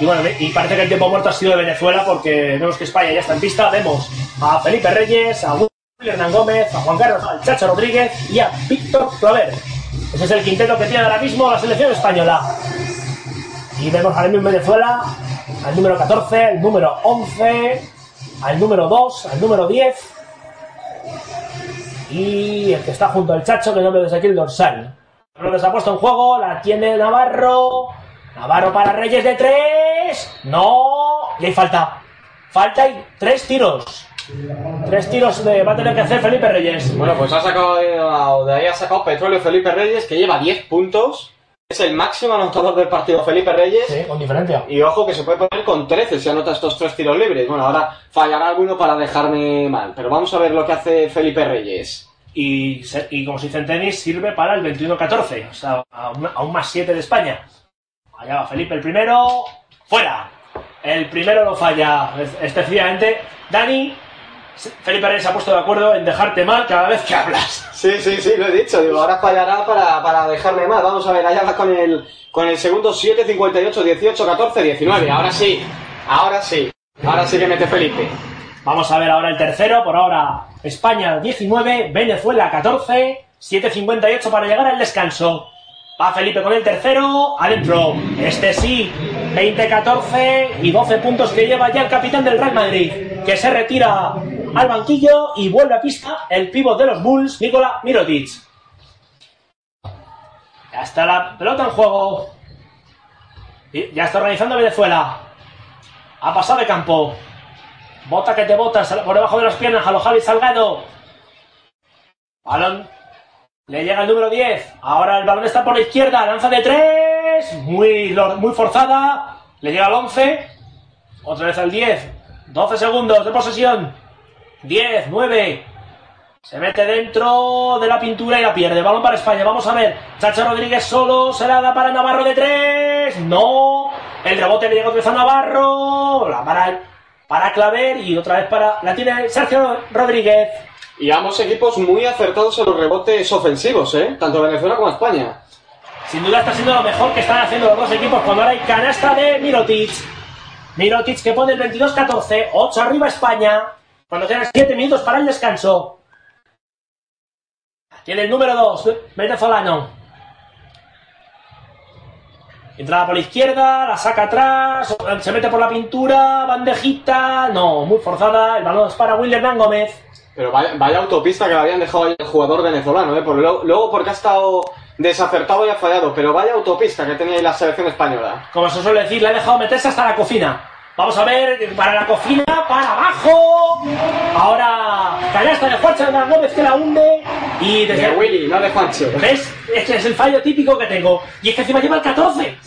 Y bueno, y parece que el tiempo muerto ha sido de Venezuela porque vemos que España ya está en pista. Vemos a Felipe Reyes, a William Hernán Gómez, a Juan Carlos, al Chacho Rodríguez y a Víctor Claver. Ese es el quinteto que tiene ahora mismo la selección española. Y vemos ahora mismo en Venezuela al número 14, al número 11, al número 2, al número 10 y el que está junto al Chacho, que no veo desde aquí el dorsal. Lo se ha puesto en juego, la tiene Navarro. Navarro para Reyes de tres. No. Y hay falta. Falta y tres tiros. Tres tiros de, va a tener que hacer Felipe Reyes.
Bueno, pues ha sacado de, de ahí ha sacado Petróleo Felipe Reyes, que lleva 10 puntos.
Es el máximo anotador del partido Felipe Reyes.
Sí, con diferencia.
Y ojo que se puede poner con 13 si anota estos tres tiros libres. Bueno, ahora fallará alguno para dejarme mal. Pero vamos a ver lo que hace Felipe Reyes.
Y, como se dice en tenis, sirve para el 21-14. O sea, a un, a un más 7 de España. Allá va Felipe el primero. ¡Fuera! El primero lo falla. Es- Específicamente, Dani. Felipe Reyes se ha puesto de acuerdo en dejarte mal cada vez que hablas.
Sí, sí, sí, lo he dicho. Digo, ahora fallará para, para dejarme mal. Vamos a ver, allá va con el, con el segundo 7, 58, 18, 14, 19. Ahora sí, ahora sí. Ahora sí que mete Felipe.
Vamos a ver ahora el tercero. Por ahora, España 19, Venezuela 14, 7.58 para llegar al descanso. Va Felipe con el tercero, adentro. Este sí, 20-14 y 12 puntos que lleva ya el capitán del Real Madrid, que se retira al banquillo y vuelve a pista el pívot de los Bulls, Nikola Mirotic. Ya está la pelota en juego. Ya está organizando Venezuela. Ha pasado de campo. Bota que te botas por debajo de las piernas a los Javi Salgado. Balón. Le llega el número 10. Ahora el balón está por la izquierda. Lanza de 3. Muy, muy forzada. Le llega al 11. Otra vez al 10. 12 segundos de posesión. 10, 9. Se mete dentro de la pintura y la pierde. Balón para España. Vamos a ver. Chacha Rodríguez solo. Se la da para Navarro de 3. No. El rebote le llega otra vez a Navarro. La para, para Claver. Y otra vez para. La tiene Sergio Rodríguez.
Y ambos equipos muy acertados en los rebotes ofensivos, ¿eh? Tanto Venezuela como España.
Sin duda está siendo lo mejor que están haciendo los dos equipos cuando ahora hay canasta de Mirotic. Mirotic que pone el 22-14, 8 arriba España, cuando quedan 7 minutos para el descanso. Tiene el número 2, venezolano. Entrada por la izquierda, la saca atrás, se mete por la pintura, bandejita, no, muy forzada, el balón es para William Gómez.
Pero vaya, vaya autopista que le habían dejado ahí el jugador venezolano, ¿eh? Por luego, luego porque ha estado desacertado y ha fallado, pero vaya autopista que tenía ahí la selección española.
Como se suele decir, le ha dejado meterse hasta la cocina. Vamos a ver, para la cocina, para abajo. Ahora, canasta de Juancho Hernán Gómez que la hunde. Y
De
desde.
Willy, no de Juancho.
¿Ves? Este es el fallo típico que tengo. Y es que encima lleva el 14.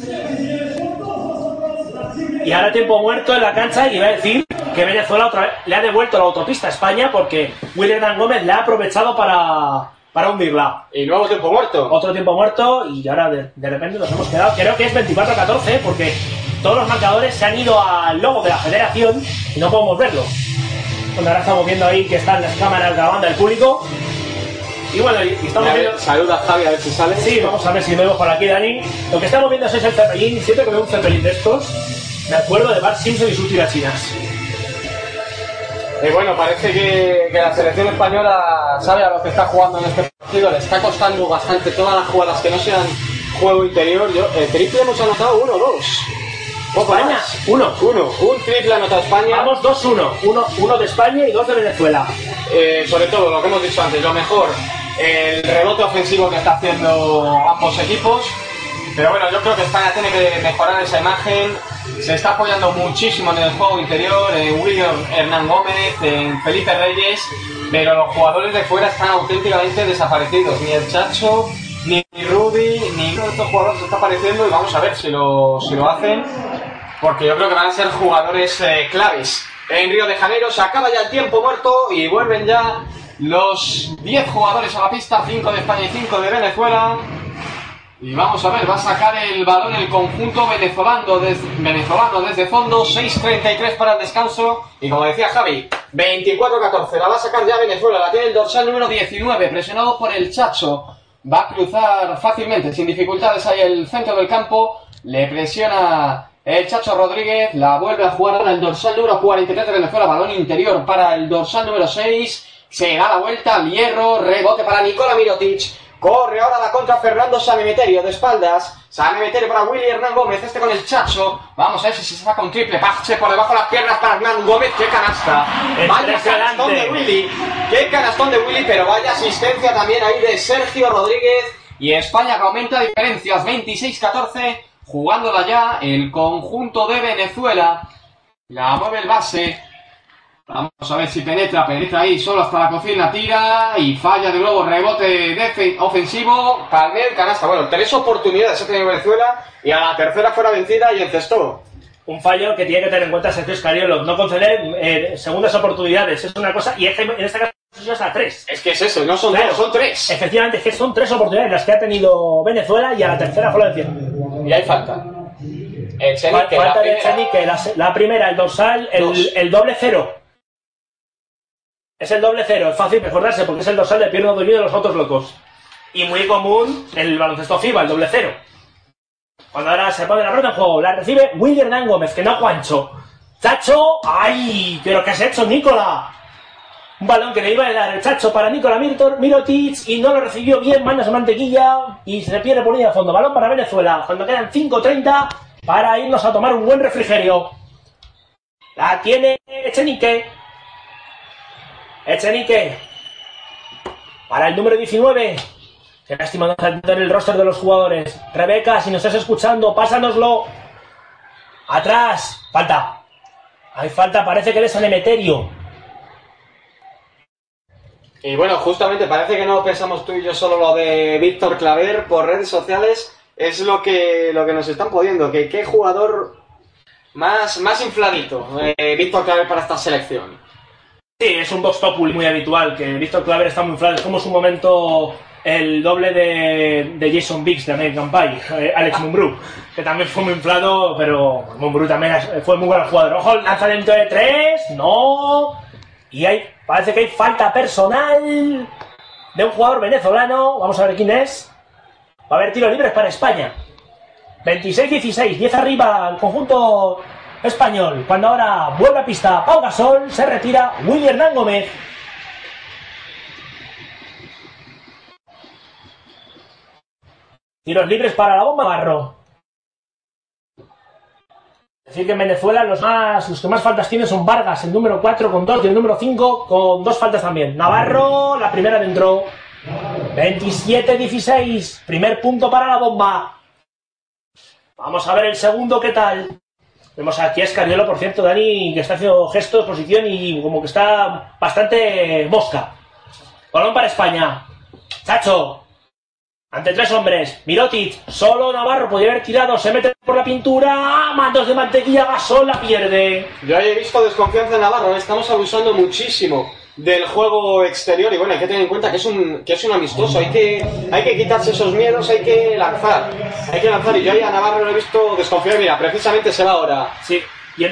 Y ahora tiempo muerto en la cancha y va a decir que Venezuela otra vez le ha devuelto la autopista a España porque William Gómez le ha aprovechado para, para hundirla.
Y nuevo tiempo muerto.
Otro tiempo muerto y ahora de, de repente nos hemos quedado. Creo que es 24-14 porque todos los marcadores se han ido al logo de la federación y no podemos verlo. Bueno, ahora estamos viendo ahí que están las cámaras grabando el público. Y bueno, y estamos viendo.
saluda a Javi a ver si sale.
Sí, vamos a ver si vemos por aquí, Dani. Lo que estamos viendo es el Zeppelin. Siempre que veo un Zeppelin de estos, me acuerdo de Bart Simpson y sus tirachinas.
Y bueno, parece que, que la selección española
Sabe a lo que está jugando en este partido, le está costando bastante todas las jugadas que no sean
juego interior. Yo, el triple hemos anotado uno, dos. Poco
España,
más.
uno.
Uno. Un triple anotado España.
Vamos 2-1. Uno, uno de España y dos de Venezuela.
Eh, sobre todo lo que hemos dicho antes, lo mejor, el rebote ofensivo que está haciendo ambos equipos. Pero bueno, yo creo que España tiene que mejorar esa imagen. Se está apoyando muchísimo en el juego interior, en William Hernán Gómez, en Felipe Reyes, pero los jugadores de fuera están auténticamente desaparecidos. Ni el Chacho, ni Rudy, ni uno de estos jugadores está apareciendo y vamos a ver si lo, si lo hacen, porque yo creo que van a ser jugadores eh, claves. En Río de Janeiro se acaba ya el tiempo muerto y vuelven ya los 10 jugadores a la pista, 5 de España y 5 de Venezuela. Y vamos a ver, va a sacar el balón el conjunto venezolano desde, venezolano desde fondo, 6.33 para el descanso. Y como decía Javi, 24-14, la va a sacar ya Venezuela, la tiene el dorsal número 19, presionado por el Chacho. Va a cruzar fácilmente, sin dificultades, ahí el centro del campo. Le presiona el Chacho Rodríguez, la vuelve a jugar ahora el dorsal número 43 de Venezuela, balón interior para el dorsal número 6. Se da la vuelta al hierro, rebote para Nicola Mirotic. Corre ahora la contra Fernando Sanemeterio de espaldas. Sanemeterio para Willy Hernán Gómez, este con el Chacho. Vamos a ver si se saca un triple. Pache por debajo de las piernas para Hernán Gómez. ¡Qué canasta! Vaya canastón de Willy. ¡Qué canastón de Willy! Pero vaya asistencia también ahí de Sergio Rodríguez. Y España que aumenta diferencias. 26-14. Jugándola ya el conjunto de Venezuela. La mueve el base. Vamos a ver si penetra, penetra ahí solo hasta la cocina, tira y falla de nuevo, rebote ofensivo, Palmer, canasta. Bueno, tres oportunidades ha tenido Venezuela y a la tercera fuera vencida y encestó.
Un fallo que tiene que tener en cuenta Sergio Escariolo, no conceder eh, segundas oportunidades, es una cosa, y es que en este caso es a tres.
Es que es eso, no son
Claro.
dos, son tres.
Efectivamente, es que son tres oportunidades las que ha tenido Venezuela y a la tercera fue la vencida.
Y hay falta. El Zenit,
Fal-
que la
Falta de
primera-
la, la primera, el dorsal, el, el doble cero. Es el doble cero, es fácil recordarse porque es el dorsal de pierna dormido de los autos locos. Y muy común en el baloncesto FIBA, el doble cero. Cuando ahora se pone la pelota en juego, la recibe William Hernán Gómez, que no Juancho. Chacho, ¡ay! ¿Pero qué has hecho, Nicola? Un balón que le iba a dar el Chacho para Nicola Mirotic y no lo recibió bien, manos de mantequilla y se pierde por línea de fondo. Balón para Venezuela, cuando quedan 5.30 para irnos a tomar un buen refrigerio. La tiene Echenique. Echenique. Para el número 19. Qué lástima no saltar el roster de los jugadores. Rebeca, si nos estás escuchando, pásanoslo. Atrás. Falta. Hay falta, parece que eres San Emeterio.
Y bueno, justamente parece que no pensamos tú y yo solo lo de Víctor Claver por redes sociales. Es lo que, lo que nos están pudiendo. Que qué jugador más, más infladito eh, Víctor Claver para esta selección.
Sí, es un box populi muy habitual, que Víctor Claver está muy inflado. Es como su momento el doble de, de Jason Biggs de American Pie, eh, Alex Mumbrú, que también fue muy inflado, pero Mumbrú también fue muy buen jugador. Ojo, lanzamiento de tres, no. Y hay, parece que hay falta personal de un jugador venezolano. Vamos a ver quién es. Va a haber tiros libres para España. 26-16, 10 arriba al conjunto español. Cuando ahora vuelve a pista Pau Gasol, se retira Willy Hernán Gómez. Tiros libres para la bomba Barro. Decir que en Venezuela los más los que más faltas tienen son Vargas, el número 4 con 2 y el número 5 con dos faltas también. Navarro, la primera dentro. 27-16, primer punto para la bomba. Vamos a ver el segundo qué tal. Vemos aquí a Escariolo, por cierto, Dani, que está haciendo gestos, posición y como que está bastante mosca. Balón para España. Chacho. Ante tres hombres. Mirotic. Solo Navarro podría haber tirado. Se mete por la pintura. Mandos de mantequilla. Gasol la pierde.
Yo he visto desconfianza en Navarro, ¿eh? estamos abusando muchísimo del juego exterior y bueno, hay que tener en cuenta que es un, que es un amistoso, hay que, hay que quitarse esos miedos, hay que lanzar, hay que lanzar y yo ahí a Navarro lo he visto desconfiar, mira, precisamente se va ahora.
Sí. Y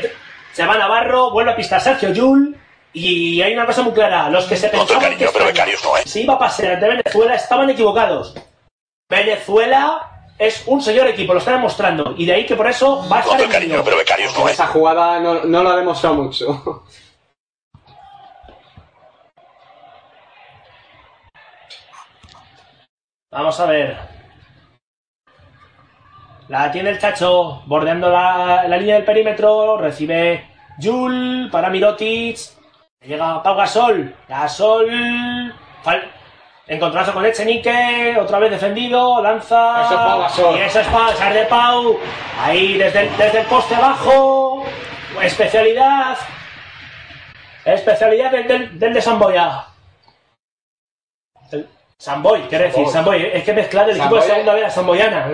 se va Navarro. Vuelve a pista Sergio Yul. Y hay una cosa muy clara. Los que se pensaban
cariño,
que
pero
España
becarios no, ¿eh?
se iba a pasar ante Venezuela estaban equivocados. Venezuela es un señor equipo, lo está demostrando. Y de ahí que por eso va a estar
cariño, pero becarios no, ¿eh?
Esa jugada no, no lo ha demostrado mucho.
Vamos a ver. La tiene el Chacho, bordeando la, la línea del perímetro. Recibe Jul para Mirotic. Llega Pau Gasol. Gasol. Fal- Encontrarse con Echenique, otra vez defendido, lanza.
Eso es Pau Gasol.
Y eso es Pau, es de Pau. Ahí desde el, desde el poste bajo. Especialidad. Especialidad del, del, del de Samboya. Samboy, quiere decir,
Samboy.
Es que mezclar el equipo de segunda vez, la Samboyana.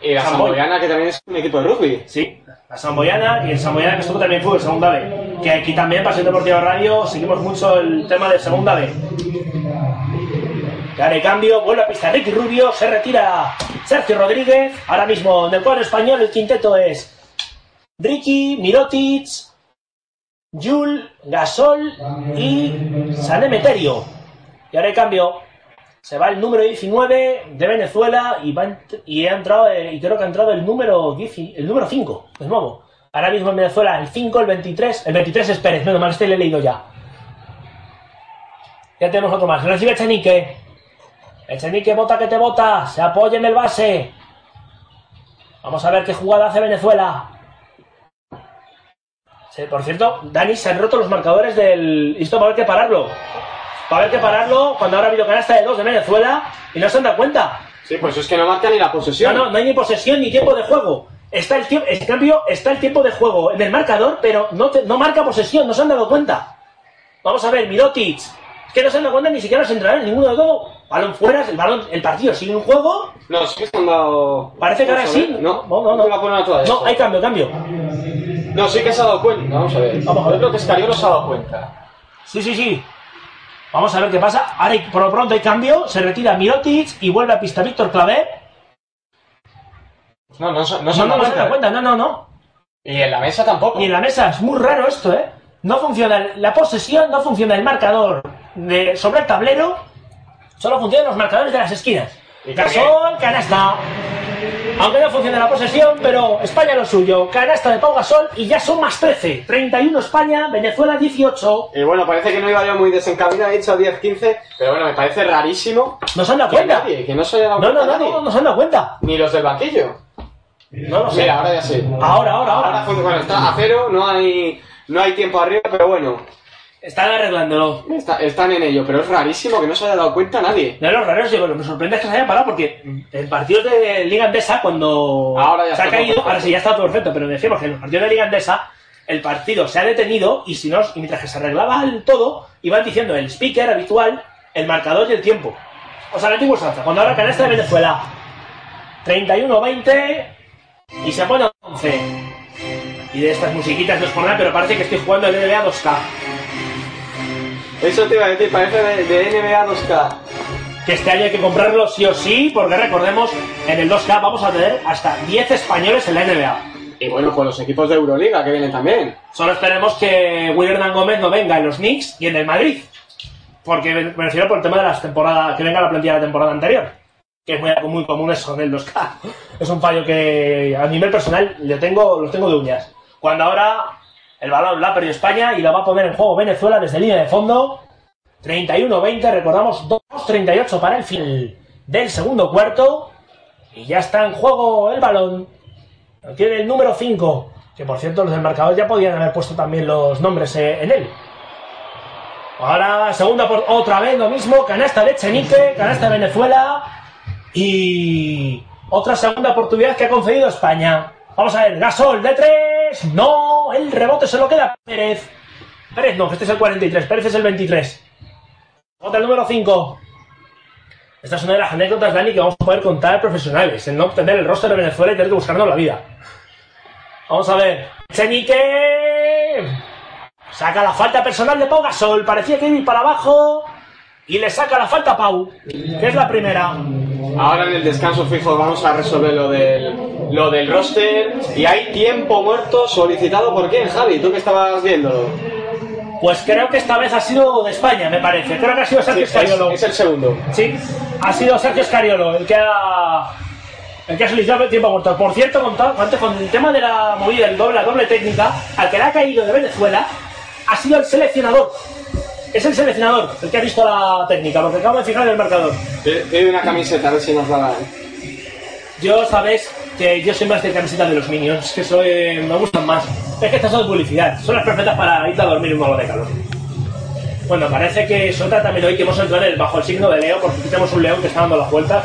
Y la
Samboy.
Samboyana, que también es un equipo de rugby.
Sí, la Samboyana y el Samboyana que estuvo también fue en segunda B. Que aquí también, Pasión Deportiva Radio, seguimos mucho el tema de segunda B. Y ahora el cambio, vuelve a pista Ricky Rubio, se retira Sergio Rodríguez. Ahora mismo en el cuadro español el quinteto es Ricky, Mirotic, Jul, Gasol y San Emeterio. Y ahora el cambio, se va el número 19 de Venezuela y, va y ha entrado, eh, y creo que ha entrado el número 10, y- el número 5, de nuevo. Ahora mismo en Venezuela el 5, el 23, el 23 es Pérez, menos mal, este le he leído ya. Ya tenemos otro más. Recibe Echenique. Echenique, bota que te bota. Se apoya en el base. Vamos a ver qué jugada hace Venezuela. Por cierto, Dani, se han roto los marcadores del. Esto va a haber que pararlo. Va a haber que pararlo cuando ahora ha habido canasta de dos de Venezuela y no se han dado cuenta.
Sí, pues es que no marca ni la
No,
posesión.
no, no hay ni posesión ni tiempo de juego. Está el tiempo, en cambio, está el tiempo de juego en el marcador, pero no, te- no marca posesión, no se han dado cuenta. Vamos a ver, Mirotic. Es que no se han dado cuenta ni siquiera los entrenadores, ninguno de todo. Balón fuera, el balón, el partido sigue en juego.
No, sí que se han dado.
Parece que ahora sí.
ver. No,
no, no.
no. a poner.
No, hay cambio, cambio.
No, sí que se ha dado cuenta. Vamos a ver.
Vamos a ver.
Yo creo que Escariolo se ha dado cuenta.
Sí, sí, sí. Vamos a ver qué pasa. Ahora, por lo pronto hay cambio. Se retira Mirotic y vuelve a pista Víctor Claver.
No, no, no
No,
se
no, se da
cuenta.
cuenta. No, no, no.
Y en la mesa tampoco.
Y en la mesa es muy raro esto, ¿eh? No funciona la posesión, no funciona el marcador de, sobre el tablero, solo funcionan los marcadores de las esquinas.
¿Y
Gasol, canasta. Aunque no funciona la posesión, pero España lo suyo. Canasta de Pau Gasol y ya son más 13. 31 España, Venezuela 18.
Y bueno, parece que no iba yo muy desencaminado, he dicho 10-15, pero bueno, me parece rarísimo
¿No se han dado
que
cuenta?
nadie, que no se haya dado
No, no,
cuenta
no,
nadie.
no, no se han dado cuenta.
Ni los del banquillo.
No lo sé.
Mira, ahora ya sí.
Ahora, ahora,
Ahora
ahora.
bueno, está a cero, no hay, no hay tiempo arriba, pero bueno,
Están arreglándolo.
está- están en ello. Pero es rarísimo que no se haya dado cuenta nadie.
De los raros, digo, lo que me sorprende es que se haya parado porque en partidos de Liga Andesa, cuando
Ahora ya
se ha caído, ahora sí ya está todo perfecto, pero decíamos que en los partidos de Liga Andesa el partido se ha detenido y si no, y mientras que se arreglaba el todo, iban diciendo el speaker habitual, el marcador y el tiempo. O sea, la antigua usanza. Cuando ahora canasta de Venezuela, 31-20 y se pone 11. Y de estas musiquitas no es por nada, pero parece que estoy jugando el NBA 2K.
Eso te iba a decir, parece de, de NBA 2K.
que este año hay que comprarlo sí o sí, porque recordemos, en el 2K vamos a tener hasta 10 españoles en la NBA.
Y bueno, pues los equipos de Euroliga que vienen también.
Solo esperemos que Will Hernán Gómez no venga en los Knicks y en el Madrid. Porque me refiero por el tema de las temporadas, que venga la plantilla de la temporada anterior. Que es muy, muy común eso en el 2K. Es un fallo que a nivel personal le tengo, los tengo de uñas. Cuando ahora el balón la ha perdido España y la va a poner en juego Venezuela desde línea de fondo. 31-20, recordamos 2-38 para el final del segundo cuarto. Y ya está en juego el balón. Lo Tiene el número 5. Que por cierto, los del marcador ya podían haber puesto también los nombres eh, en él. Ahora, segunda por otra vez lo mismo. Canasta de Echenique, canasta de Venezuela. Y otra segunda oportunidad que ha concedido España. Vamos a ver, Gasol de 3. No, el rebote se lo queda Pérez. Pérez no, que este es el 43, Pérez es el 23. Otra el número 5. Esta es una de las anécdotas, Dani, que vamos a poder contar profesionales, en no obtener el roster de Venezuela y tener que buscarnos la vida. Vamos a ver. Chenique. Saca la falta personal de Pau Gasol. Parecía que iba para abajo. Y le saca la falta a Pau, que es la primera.
Ahora en el descanso fijo vamos a resolver lo del, lo del roster. Y hay tiempo muerto solicitado por quién, Javi, tú que estabas viéndolo.
Pues creo que esta vez ha sido de España, me parece. Creo que ha sido Sergio Scariolo.
es el segundo.
Sí, ha sido Sergio Scariolo el que ha, el que ha solicitado el tiempo muerto. Por cierto, con, antes con el tema de la movida, el doble, la doble técnica, al que le ha caído de Venezuela, ha sido el seleccionador. Es el seleccionador el que ha visto la técnica, porque acabo de fijar en el marcador.
Pide una camiseta, a ver si nos la dan.
Yo sabes que yo soy más de camiseta de los Minions, que soy, me gustan más. Es que estas son de publicidad, son las perfectas para irte a dormir un nuevo de calor. Bueno, parece que Sota también hoy que hemos entrado en el- bajo el signo de Leo, porque aquí tenemos un león que está dando las vueltas.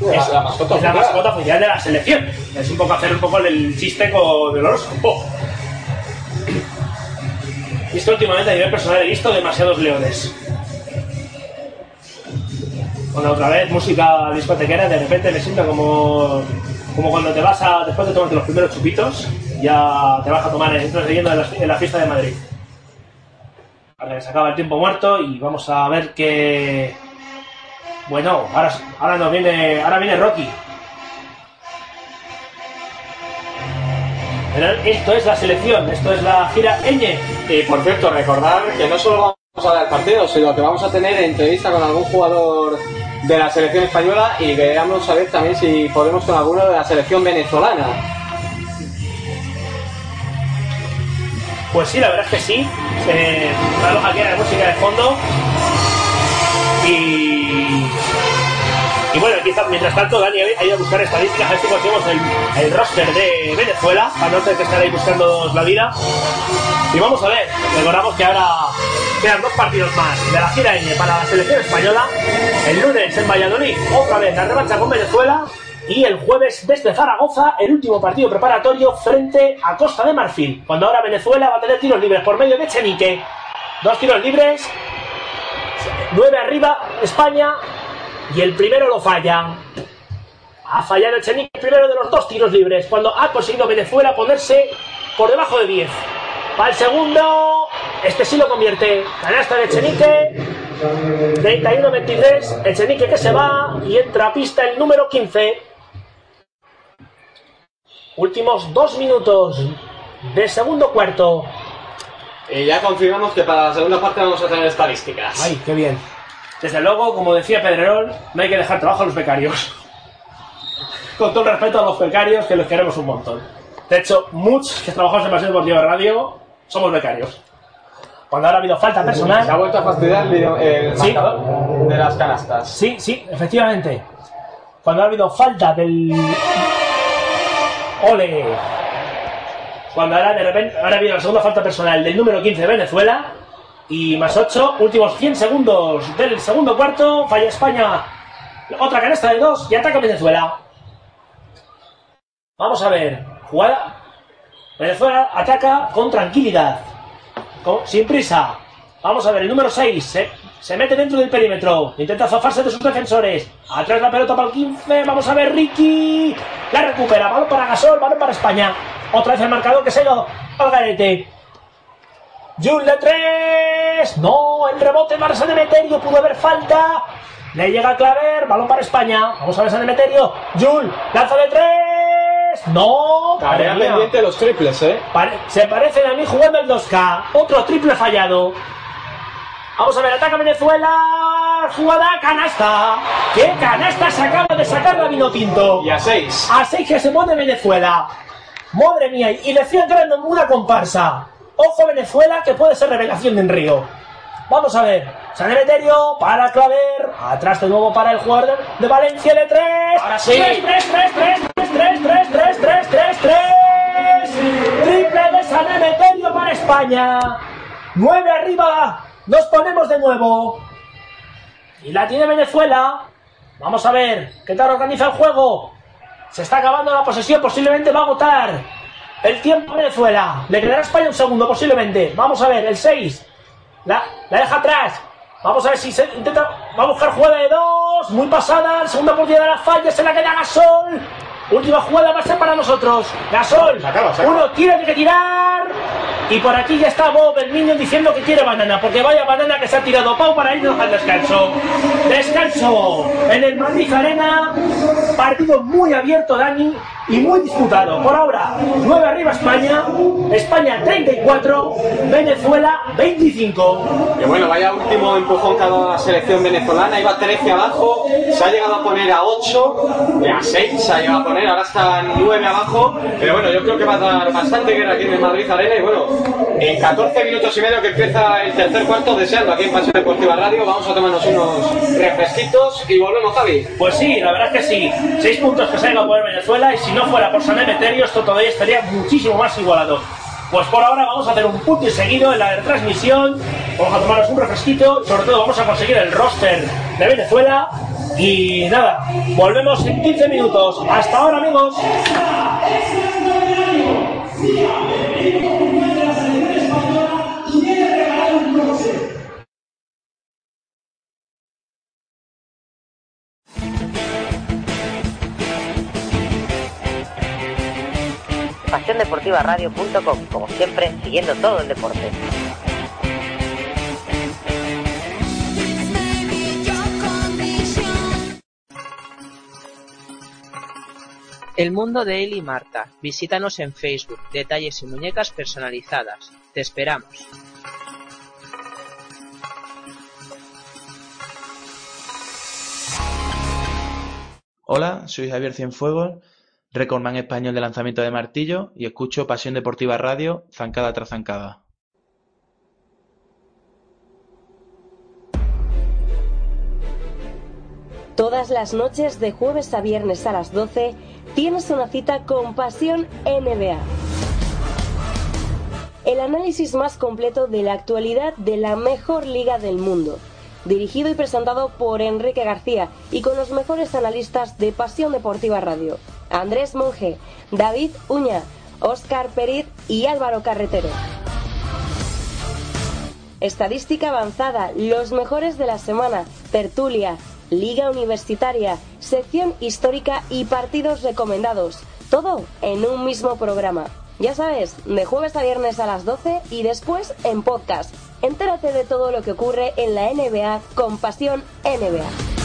La-
es
la mascota
es la mascota oficial de la selección. Es un poco hacer un poco el chiste con el horóscopo. Y esto últimamente a nivel personal he visto demasiados leones. Bueno, otra vez música discotequera, de repente me siento como, como cuando te vas a, después de tomarte los primeros chupitos, ya te vas a tomar, entras leyendo en la, en la fiesta de Madrid. Ahora se acaba el tiempo muerto y vamos a ver que... Bueno, ahora, ahora nos viene, ahora viene Rocky. Esto es la selección, esto es la gira Eñe.
Y por cierto, recordar que no solo vamos a dar partido, sino que vamos a tener entrevista con algún jugador de la selección española y queríamos saber también si podemos con alguno de la selección venezolana.
Pues sí, la verdad es que sí. Eh, aquí hay la música de fondo. Y. Y bueno, aquí mientras tanto, Dani ha ido a buscar estadísticas, a ver si conseguimos el, el roster de Venezuela, para no tener que estar ahí buscando la vida. Y vamos a ver, recordamos que ahora quedan dos partidos más de la gira N para la selección española. El lunes en Valladolid, otra vez la revancha con Venezuela. Y el jueves desde Zaragoza, el último partido preparatorio frente a Costa de Marfil. Cuando ahora Venezuela va a tener tiros libres por medio de Chenique. Dos tiros libres, nueve arriba España y el primero lo falla. Ha fallado Echenique el primero de los dos tiros libres cuando ha conseguido Venezuela ponerse por debajo de 10. Para el segundo, este sí lo convierte. Canasta de Echenique. 31-23. Echenique que se va y entra a pista el número 15. Últimos dos minutos de segundo cuarto.
Y ya confirmamos que para la segunda parte vamos a tener estadísticas.
Ay, qué bien. Desde luego, como decía Pedrerol, no hay que dejar trabajo a los becarios. Con todo el respeto a los becarios, que los queremos un montón. De hecho, muchos que trabajamos en Pasión Deportiva Radio somos becarios. Cuando ahora ha habido falta
Se ha
personal.
vuelto a fastidiar el, el
Sí.
marcador de las canastas.
Sí, sí, efectivamente. Cuando ha habido falta del. ¡Ole! Cuando ahora de repente. Ahora ha habido la segunda falta personal del número 15 de Venezuela. Y más 8, últimos 100 segundos del segundo cuarto. Falla España. Otra canasta de 2 y ataca Venezuela. Vamos a ver. Jugada. Venezuela ataca con tranquilidad. Sin prisa. Vamos a ver, el número 6 se, mete dentro del perímetro. Intenta zafarse de sus defensores. Atrás la pelota para el 15. Vamos a ver, Ricky. La recupera. Balón para Gasol, balón para España. Otra vez el marcador que se ido al garete. Jul de 3. No, el rebote para San Emeterio. Pudo haber falta. Le llega a Claver. Balón para España. Vamos a ver San Emeterio. Jul, lanza de 3. No.
Tarea pendiente los triples, ¿eh?
Pare- se parecen a mí jugando el 2K. Otro triple fallado. Vamos a ver, ataca Venezuela. Jugada, canasta. ¿Qué canasta se acaba de sacar la vino tinto?
Y a 6.
A 6 que se pone Venezuela. Madre mía, y le estoy entrando en una comparsa. Ojo Venezuela, que puede ser revelación en Río. Vamos a ver. San Emeterio para Claver. Atrás de nuevo para el jugador de, de Valencia de 3.
Ahora sí.
3, 3, 3, 3, 3, 3, 3, 3, 3, 3, 3. Triple de San Emeterio para España. 9 arriba. Nos ponemos de nuevo. Y la tiene Venezuela. Vamos a ver qué tal organiza el juego. Se está acabando la posesión, posiblemente va a agotar. El tiempo a Venezuela. Le quedará España un segundo, posiblemente. Vamos a ver, el 6. La, la deja atrás. Vamos a ver si se intenta. Va a buscar jugada de dos. Muy pasada. Segunda oportunidad de la falla. Se la queda Gasol. Última jugada va a ser para nosotros. Gasol.
Se acaba, se acaba.
Uno tiene que tirar. Y por aquí ya está Bob, el niño, diciendo que quiere banana. Porque vaya banana que se ha tirado Pau para irnos al descanso. Descanso en el Madrid Arena. Partido muy abierto, Dani. Y muy disputado. Por ahora, 9 arriba España. España 34. Venezuela 25.
Que bueno, vaya último empujón cada selección venezolana, iba 13 abajo, se ha llegado a poner a 8, a 6 se ha llegado a poner, ahora están 9 abajo, pero bueno, yo creo que va a dar bastante guerra aquí en el Madrid Arena y bueno, en 14 minutos y medio que empieza el tercer cuarto, deseando aquí en Pasión Deportiva Radio, vamos a tomarnos unos refresquitos y volvemos, Javi.
Pues sí, la verdad es que sí. 6 puntos que se ha a poner Venezuela. Y si no fuera por San Emeterio, esto todavía estaría muchísimo más igualado. Pues por ahora vamos a hacer un punto y seguido en la retransmisión vamos a tomarnos un refresquito, sobre todo vamos a conseguir el roster de Venezuela. Y nada, volvemos en 15 minutos. Hasta ahora, amigos.
pasiondeportivaradio.com, como siempre, siguiendo todo el deporte.
El mundo de Eli y Marta. Visítanos en Facebook. Detalles y muñecas personalizadas. Te esperamos.
Hola, soy Javier Cienfuegos, recordman español de lanzamiento de martillo y escucho Pasión Deportiva Radio, zancada tras zancada.
Todas las noches de jueves a viernes a las 12 tienes una cita con Pasión NBA. El análisis más completo de la actualidad de la mejor liga del mundo. Dirigido y presentado por Enrique García y con los mejores analistas de Pasión Deportiva Radio. Andrés Monge, David Uña, Óscar Periz y Álvaro Carretero. Estadística avanzada, los mejores de la semana, tertulia, liga universitaria, sección histórica y partidos recomendados. Todo en un mismo programa. Ya sabes, de jueves a viernes a las 12 y después en podcast. Entérate de todo lo que ocurre en la NBA con Pasión NBA.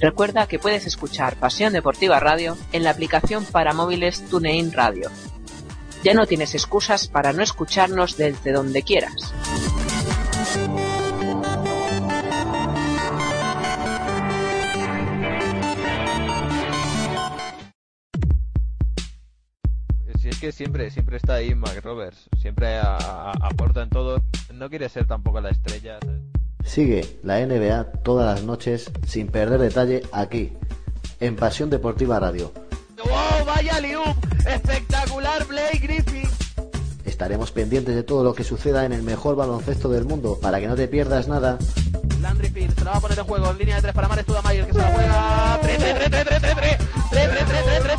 Recuerda que puedes escuchar Pasión Deportiva Radio en la aplicación para móviles TuneIn Radio. Ya no tienes excusas para no escucharnos desde donde quieras.
Si es que siempre, siempre está ahí Mac Roberts, siempre aporta en todo, no quiere ser tampoco la estrella.
Sigue la NBA todas las noches sin perder detalle aquí, en Pasión Deportiva Radio.
¡Wow! ¡Vaya liup! ¡Espectacular Blake Griffin!
Estaremos pendientes de todo lo que suceda en el mejor baloncesto del mundo para que no te pierdas nada.
Landry Fields se la va a poner en juego en línea de tres para Mares Tudamayer que se la juega. 3 3 3 3 3 3 3 3 3 3 3 3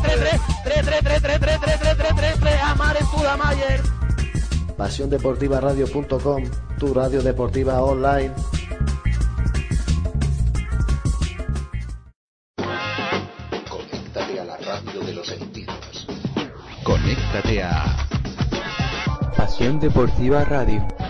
3 3 3 3 3 3 3 3 3 3 a Mares Tudamayer.
PasiónDeportivaRadio.com, tu radio deportiva online.
Deportiva Radio.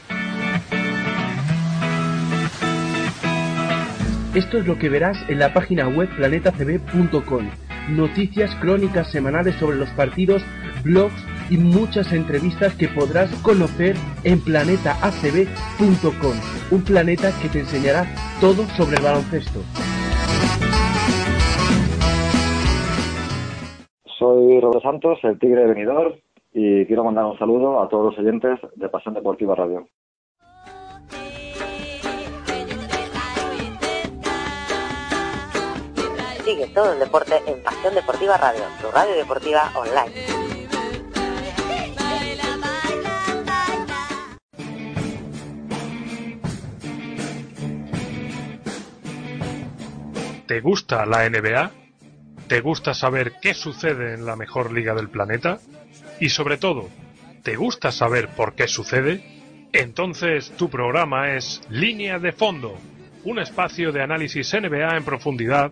Esto es lo que verás en la página web planetacb.com. Noticias crónicas semanales sobre los partidos, blogs y muchas entrevistas que podrás conocer en planetacb.com. Un planeta que te enseñará todo sobre el baloncesto.
Soy Roberto Santos, el Tigre de Benidorm, y quiero mandar un saludo a todos los oyentes de Pasión Deportiva Radio.
Sigue todo el deporte en Pasión Deportiva Radio, tu radio deportiva online.
¿Te gusta la NBA? ¿Te gusta saber qué sucede en la mejor liga del planeta? Y sobre todo, ¿Te gusta saber por qué sucede? Entonces tu programa es Línea de Fondo, un espacio de análisis NBA en profundidad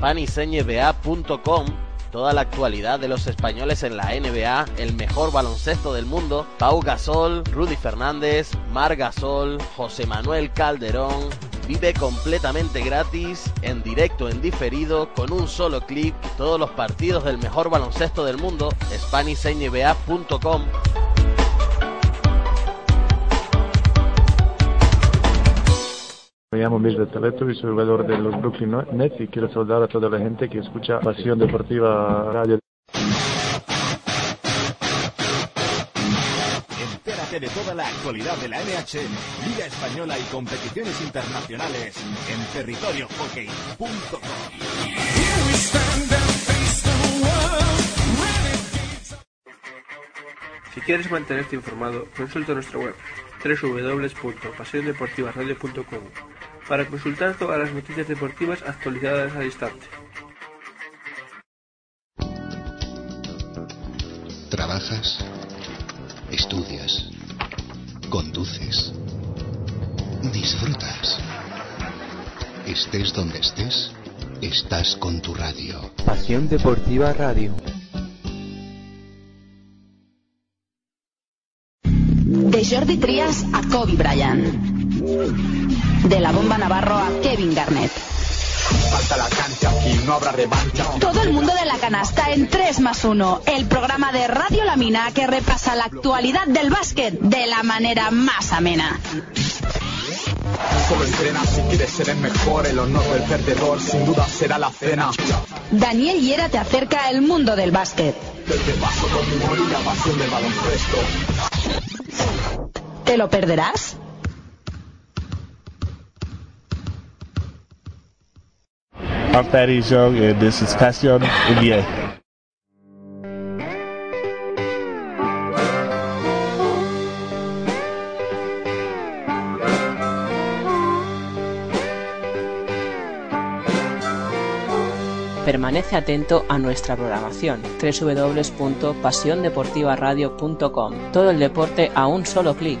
SpanishNBA.com toda la actualidad de los españoles en la NBA, el mejor baloncesto del mundo, Pau Gasol, Rudy Fernández, Mar Gasol, José Manuel Calderón. Vive completamente gratis, en directo, en diferido, con un solo clic, todos los partidos del mejor baloncesto del mundo, SpanishNBA.com.
Me llamo Mirza Teleto y soy jugador de los Brooklyn Nets y quiero saludar a toda la gente que escucha Pasión Deportiva Radio.
Entérate de toda la actualidad de la NHL, Liga Española y competiciones internacionales en territoriohockey.com.
Si quieres mantenerte informado, consulta nuestra web www.pasiondeportivaradio.com para consultar todas las noticias deportivas actualizadas al instante.
Trabajas, estudias, conduces, disfrutas. Estés donde estés, estás con tu radio.
Pasión Deportiva Radio.
De Jordi Trias a Kobe Bryant. De la bomba Navarro a Kevin Garnett.
Falta la cancha, aquí no habrá revancha.
Todo el mundo de la canasta en 3 más 1, el programa de Radio La Mina que repasa la actualidad del básquet de la manera más amena.
Solo entrena si quieres ser el mejor, el honor del perdedor sin duda será la cena.
Daniel Hiera te acerca el mundo del básquet.
Desde paso con mi pasión del baloncesto.
¿Te lo perderás?
This is NBA.
Permanece atento a nuestra programación www.pasiondeportivaradio.com. Todo el deporte a un solo clic.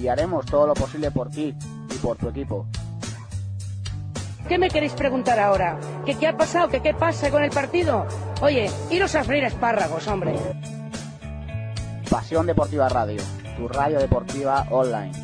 y haremos todo lo posible por ti y por tu equipo.
¿Qué me queréis preguntar ahora? ¿Que qué ha pasado? ¿Que qué pasa con el partido? Oye, iros a freír espárragos, hombre.
Pasión Deportiva Radio, tu radio deportiva online.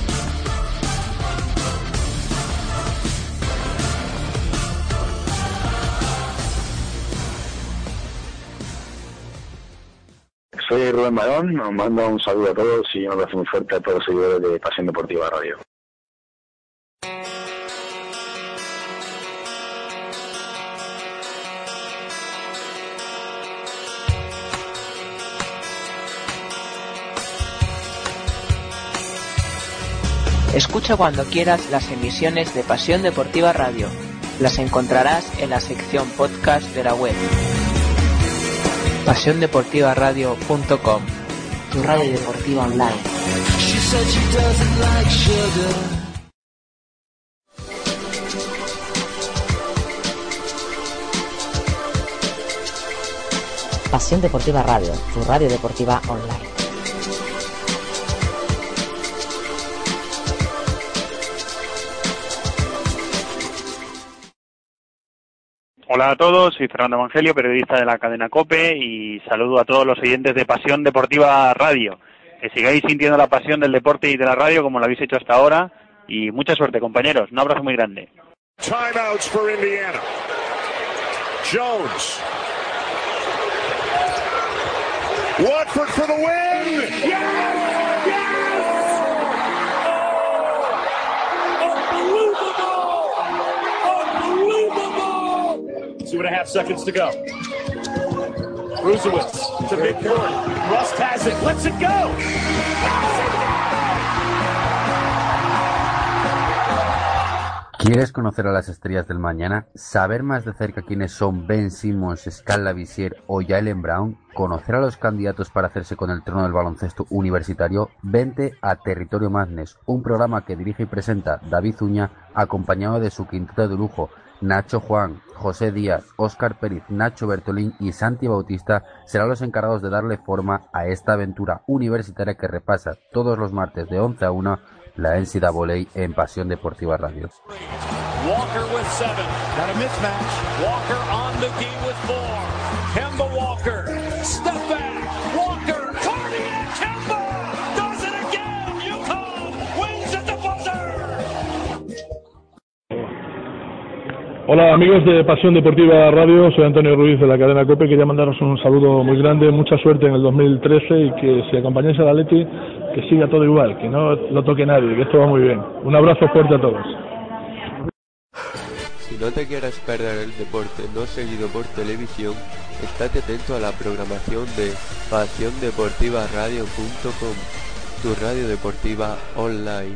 Soy Rubén Barón, os mando un saludo a todos y un abrazo muy fuerte a todos los seguidores de Pasión Deportiva Radio.
Escucha cuando quieras las emisiones de Pasión Deportiva Radio. Las encontrarás en la sección podcast de la web. PasiónDeportivaRadio.com
Tu radio deportiva online. Pasión Deportiva Radio, tu radio deportiva online.
Hola a todos, soy Fernando Evangelio, periodista de la cadena COPE y saludo a todos los oyentes de Pasión Deportiva Radio. Que sigáis sintiendo la pasión del deporte y de la radio como lo habéis hecho hasta ahora y mucha suerte compañeros. Un abrazo muy grande.
Timeouts for Indiana. Jones. Watford for the win. Yes!
Two and a half seconds to go. To. Rust has it. Lets.
¿Quieres conocer a las estrellas del mañana? ¿Saber más de cerca quiénes son Ben Simmons, Scala Visier o Jalen Brown? ¿Conocer a los candidatos para hacerse con el trono del baloncesto universitario? Vente a Territorio Madness, un programa que dirige y presenta David Uña, acompañado de su quinteto de lujo, Nacho Juan, José Díaz, Óscar Pérez, Nacho Bertolín y Santi Bautista serán los encargados de darle forma a esta aventura universitaria que repasa todos los martes de 11 a 1 la NCAA en Pasión Deportiva Radio.
Hola amigos de Pasión Deportiva Radio, soy Antonio Ruiz de la cadena COPE, quería mandaros un saludo muy grande, mucha suerte en el 2013 y que si acompañáis a la Leti, que siga todo igual, que no lo toque nadie, que esto va muy bien. Un abrazo fuerte a todos.
Si no te quieres perder el deporte no seguido por televisión, estate atento a la programación de pasiondeportivaradio.com, tu radio deportiva online.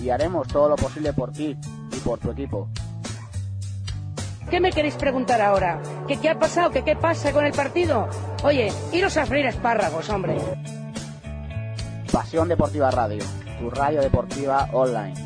y haremos todo lo posible por ti y por tu equipo.
¿Qué me queréis preguntar ahora? ¿Que qué ha pasado? ¿Que qué pasa con el partido? Oye, iros a freír espárragos, hombre.
Pasión Deportiva Radio, tu radio deportiva online.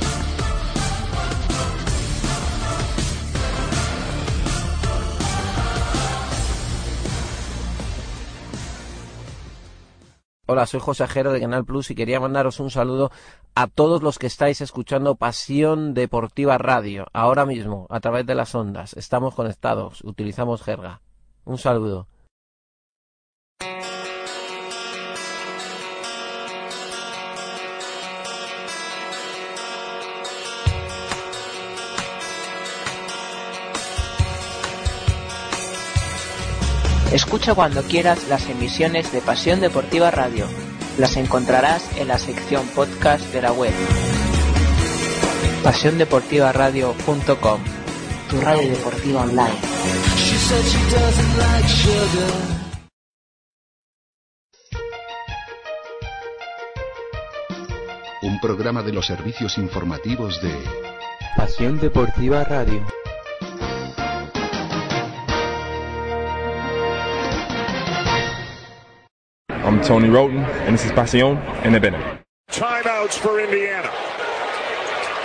Hola, soy José Ajero de Canal Plus y quería mandaros un saludo a todos los que estáis escuchando Pasión Deportiva Radio, ahora mismo, a través de las ondas. Estamos conectados, utilizamos jerga. Un saludo.
Escucha cuando quieras las emisiones de Pasión Deportiva Radio. Las encontrarás en la sección podcast de la web. PasiónDeportivaRadio.com Tu radio deportiva online.
Un programa de los servicios informativos de
Pasión Deportiva Radio.
I'm Tony Roten, and this is Pasión en el
Timeouts for Indiana.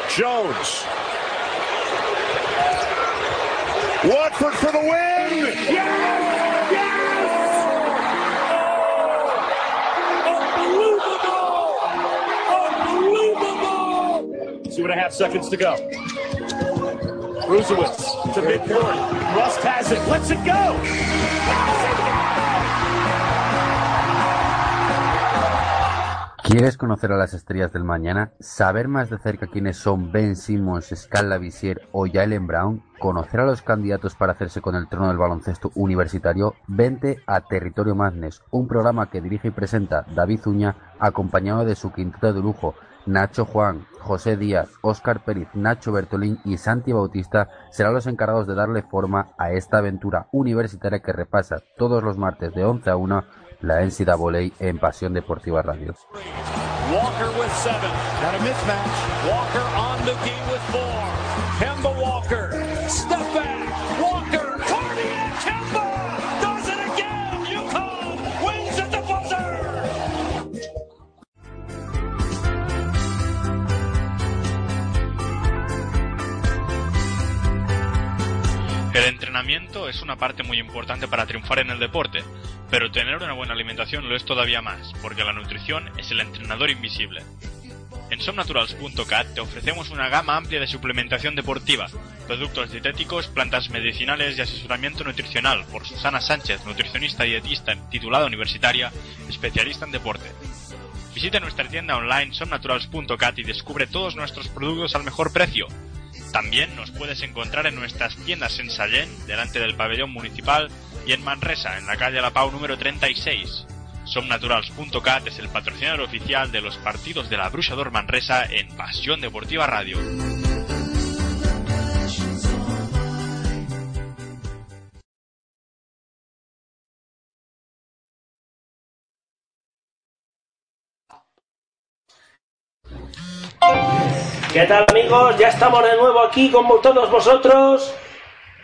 Jones. Watford for the win. Yes! Yes!
Unbelievable! Unbelievable! Two and a half seconds to go. Brusewitz to midcourt. Rust has it. Lets it go.
¿Quieres conocer a las estrellas del mañana? ¿Saber más de cerca quiénes son Ben Simmons, Scal Lavisier o Jalen Brown? ¿Conocer a los candidatos para hacerse con el trono del baloncesto universitario? Vente a Territorio Madness, un programa que dirige y presenta David Uña, acompañado de su quinteto de lujo, Nacho Juan, José Díaz, Óscar Pérez, Nacho Bertolín y Santi Bautista serán los encargados de darle forma a esta aventura universitaria que repasa todos los martes de 11 a 1 la NCAA en Pasión Deportiva Radio.
Walker with seven. Got a mismatch. Walker on McGee with four. Kemba Walker. Step back. Walker. Cardiac Kemba. Does it again. UConn wins at the buzzer.
El entrenamiento es una parte muy importante para triunfar en el deporte, pero tener una buena alimentación lo es todavía más, porque la nutrición es el entrenador invisible. En somnaturals.cat te ofrecemos una gama amplia de suplementación deportiva, productos dietéticos, plantas medicinales y asesoramiento nutricional por Susana Sánchez, nutricionista y dietista titulada universitaria, especialista en deporte. Visita nuestra tienda online somnaturals.cat y descubre todos nuestros productos al mejor precio. También nos puedes encontrar en nuestras tiendas en Sallén, delante del pabellón municipal, y en Manresa, en la calle La Pau número 36. Somnaturals.cat es el patrocinador oficial de los partidos de la Brusador Manresa en Pasión Deportiva Radio.
¿Qué tal amigos? Ya estamos de nuevo aquí con todos vosotros.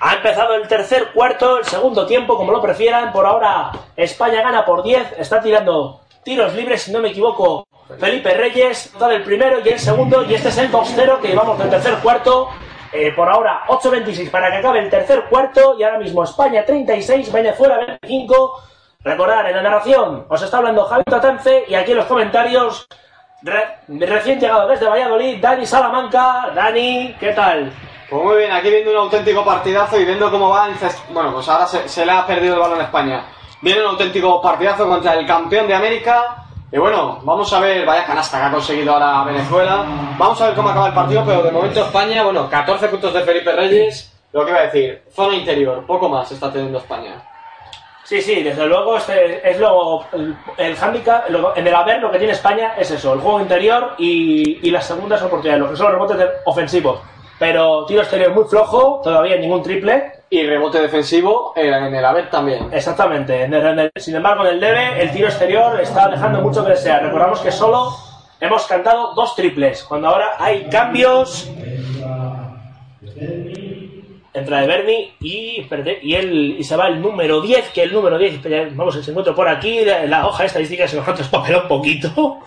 Ha empezado el tercer cuarto, el segundo tiempo, como lo prefieran. Por ahora España gana por 10. Está tirando tiros libres, si no me equivoco. Felipe Reyes, da el primero y el segundo. Y este es el 2-0 que llevamos del tercer cuarto. Eh, por ahora 8-26 para que acabe el tercer cuarto. Y ahora mismo España 36, Venezuela 25. Recordar, en la narración os está hablando Javi Tatance y aquí en los comentarios Re- recién llegado desde Valladolid, Dani Salamanca. Dani, ¿qué tal?
Pues muy bien, aquí viendo un auténtico partidazo y viendo cómo va el Bueno, pues ahora se, se le ha perdido el balón a España. Viene un auténtico partidazo contra el campeón de América. Y bueno, vamos a ver, vaya canasta que ha conseguido ahora Venezuela. Vamos a ver cómo acaba el partido, pero de momento España, bueno, 14 puntos de Felipe Reyes. Lo que iba a decir, zona interior, poco más está teniendo España.
Sí, sí, desde luego este es lo, el, el hándicap, lo- en el haber lo que tiene España es eso, el juego interior y, y las segundas oportunidades, lo que son los rebotes ofensivos. Pero tiro exterior muy flojo, todavía ningún triple.
Y rebote defensivo eh, en el haber también.
Exactamente. En el- en el- sin embargo, en el debe, el tiro exterior está dejando mucho que desear. Recordamos que solo hemos cantado dos triples, cuando ahora hay cambios. Entra de Berni y, espérate, y, él, y se va el número 10, que el número 10, espera, vamos, se encuentra por aquí, la, la hoja estadística se me falta un poquito.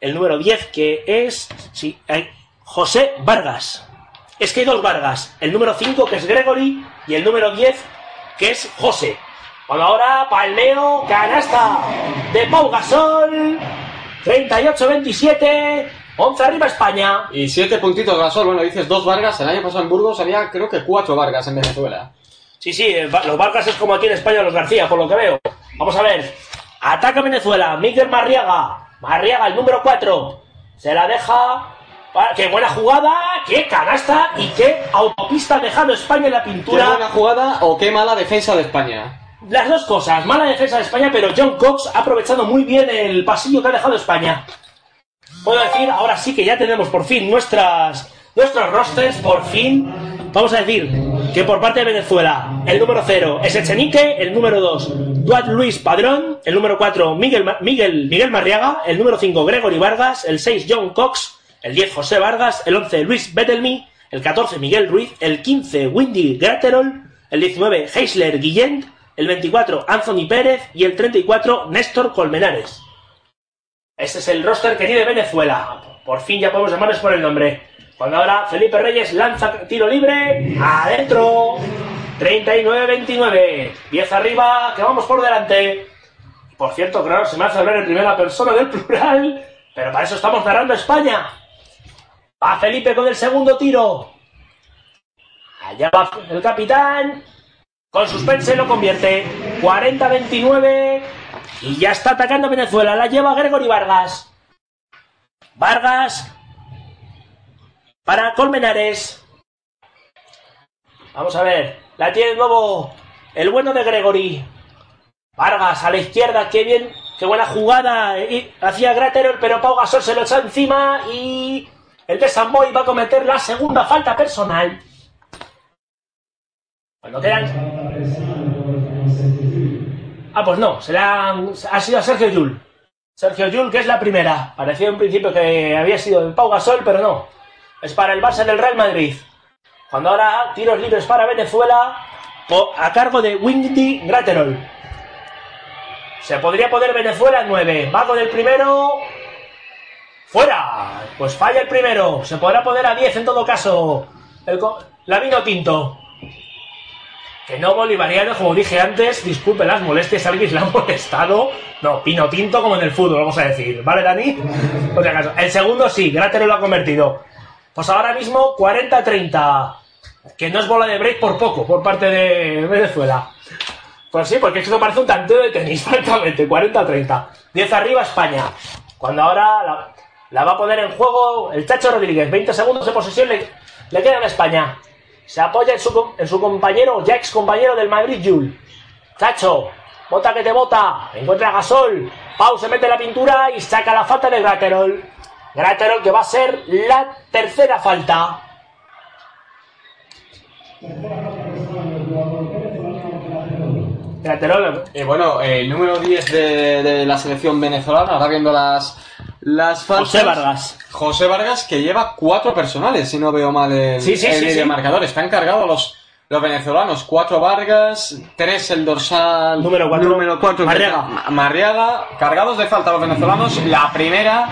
El número 10 que es, sí, hay, José Vargas. Es que hay dos Vargas, el número 5 que es Gregory y el número 10 que es José. Bueno, ahora palmeo, canasta de Pau Gasol, 38-27, 11 arriba España.
Y siete puntitos Gasol, bueno, dices dos Vargas, el año pasado en Burgos había creo que cuatro Vargas en Venezuela.
Sí, sí, los Vargas es como aquí en España los García, por lo que veo. Vamos a ver. Ataca Venezuela, Miguel Marriaga. Marriaga, el número 4. Se la deja. Qué buena jugada, qué canasta y qué autopista ha dejado España en la
¿Qué
pintura.
buena jugada o qué mala defensa de España?
Las dos cosas, mala defensa de España, pero John Cox ha aprovechado muy bien el pasillo que ha dejado España. Puedo decir, ahora sí que ya tenemos por fin nuestras, nuestros rosters, por fin. Vamos a decir que por parte de Venezuela, el número 0 es Echenique, el número 2 Duat Luis Padrón, el número 4 Miguel, Miguel, Miguel Marriaga, el número 5 Gregory Vargas, el 6 John Cox, el 10 José Vargas, el 11 Luis Bettelmy, el 14 Miguel Ruiz, el 15 Windy Graterol, el 19 Heisler Guillent, el 24 Anthony Pérez y el 34 Néstor Colmenares. Este es el roster que tiene Venezuela. Por fin ya podemos llamarles por el nombre. Cuando ahora Felipe Reyes lanza tiro libre, adentro. 39-29. 10 arriba, que vamos por delante. Por cierto, claro, se me hace hablar en primera persona del plural. Pero para eso estamos narrando España. Va Felipe con el segundo tiro. Allá va el capitán. Con suspense lo convierte. 40-29. Y ya está atacando Venezuela. La lleva Gregory Vargas. Vargas. Para Colmenares. Vamos a ver. La tiene de nuevo el bueno de Gregory. Vargas a la izquierda. Qué bien. Qué buena jugada. Y hacía Graterol, pero Pau Gasol se lo echa encima. Y el de Samboy va a cometer la segunda falta personal. Cuando quedan Ah, pues no, se ha sido a Sergio Yul. Sergio Yul, que es la primera. Parecía en principio que había sido de Pau Gasol, pero no. Es para el Barça del Real Madrid. Cuando ahora tiros libres para Venezuela a cargo de Windy Graterol. Se podría poner Venezuela en 9. Va con el primero. ¡Fuera! Pues falla el primero. Se podrá poner a 10 en todo caso. El co- la vino tinto. Que no bolivariano, como dije antes, disculpe las molestias, alguien le ha molestado. No, pino tinto como en el fútbol, vamos a decir. ¿Vale, Dani? Por si acaso. El segundo sí, Gratero lo ha convertido. Pues ahora mismo 40-30. Que no es bola de break por poco, por parte de Venezuela. Pues sí, porque esto parece un tanteo de tenis, francamente. 40-30. 10 arriba España. Cuando ahora la, la va a poner en juego el Chacho Rodríguez. 20 segundos de posesión le, le quedan a España. Se apoya en su, en su compañero, ya ex compañero del Madrid, Jul. Chacho, bota que te bota. Encuentra Gasol. Pau se mete la pintura y saca la falta de Graterol. Graterol que va a ser la tercera falta. Graterol.
Eh, bueno, el número 10 de, de la selección venezolana, ahora viendo las, las faltas.
José Vargas.
José Vargas que lleva cuatro personales, si no veo mal el,
Sí, sí,
el
sí,
marcador. Están cargados los, los venezolanos. Cuatro Vargas, tres el dorsal.
Número cuatro,
Número cuatro,
Marriaga.
Ma- Marriaga. Cargados de falta los venezolanos. La primera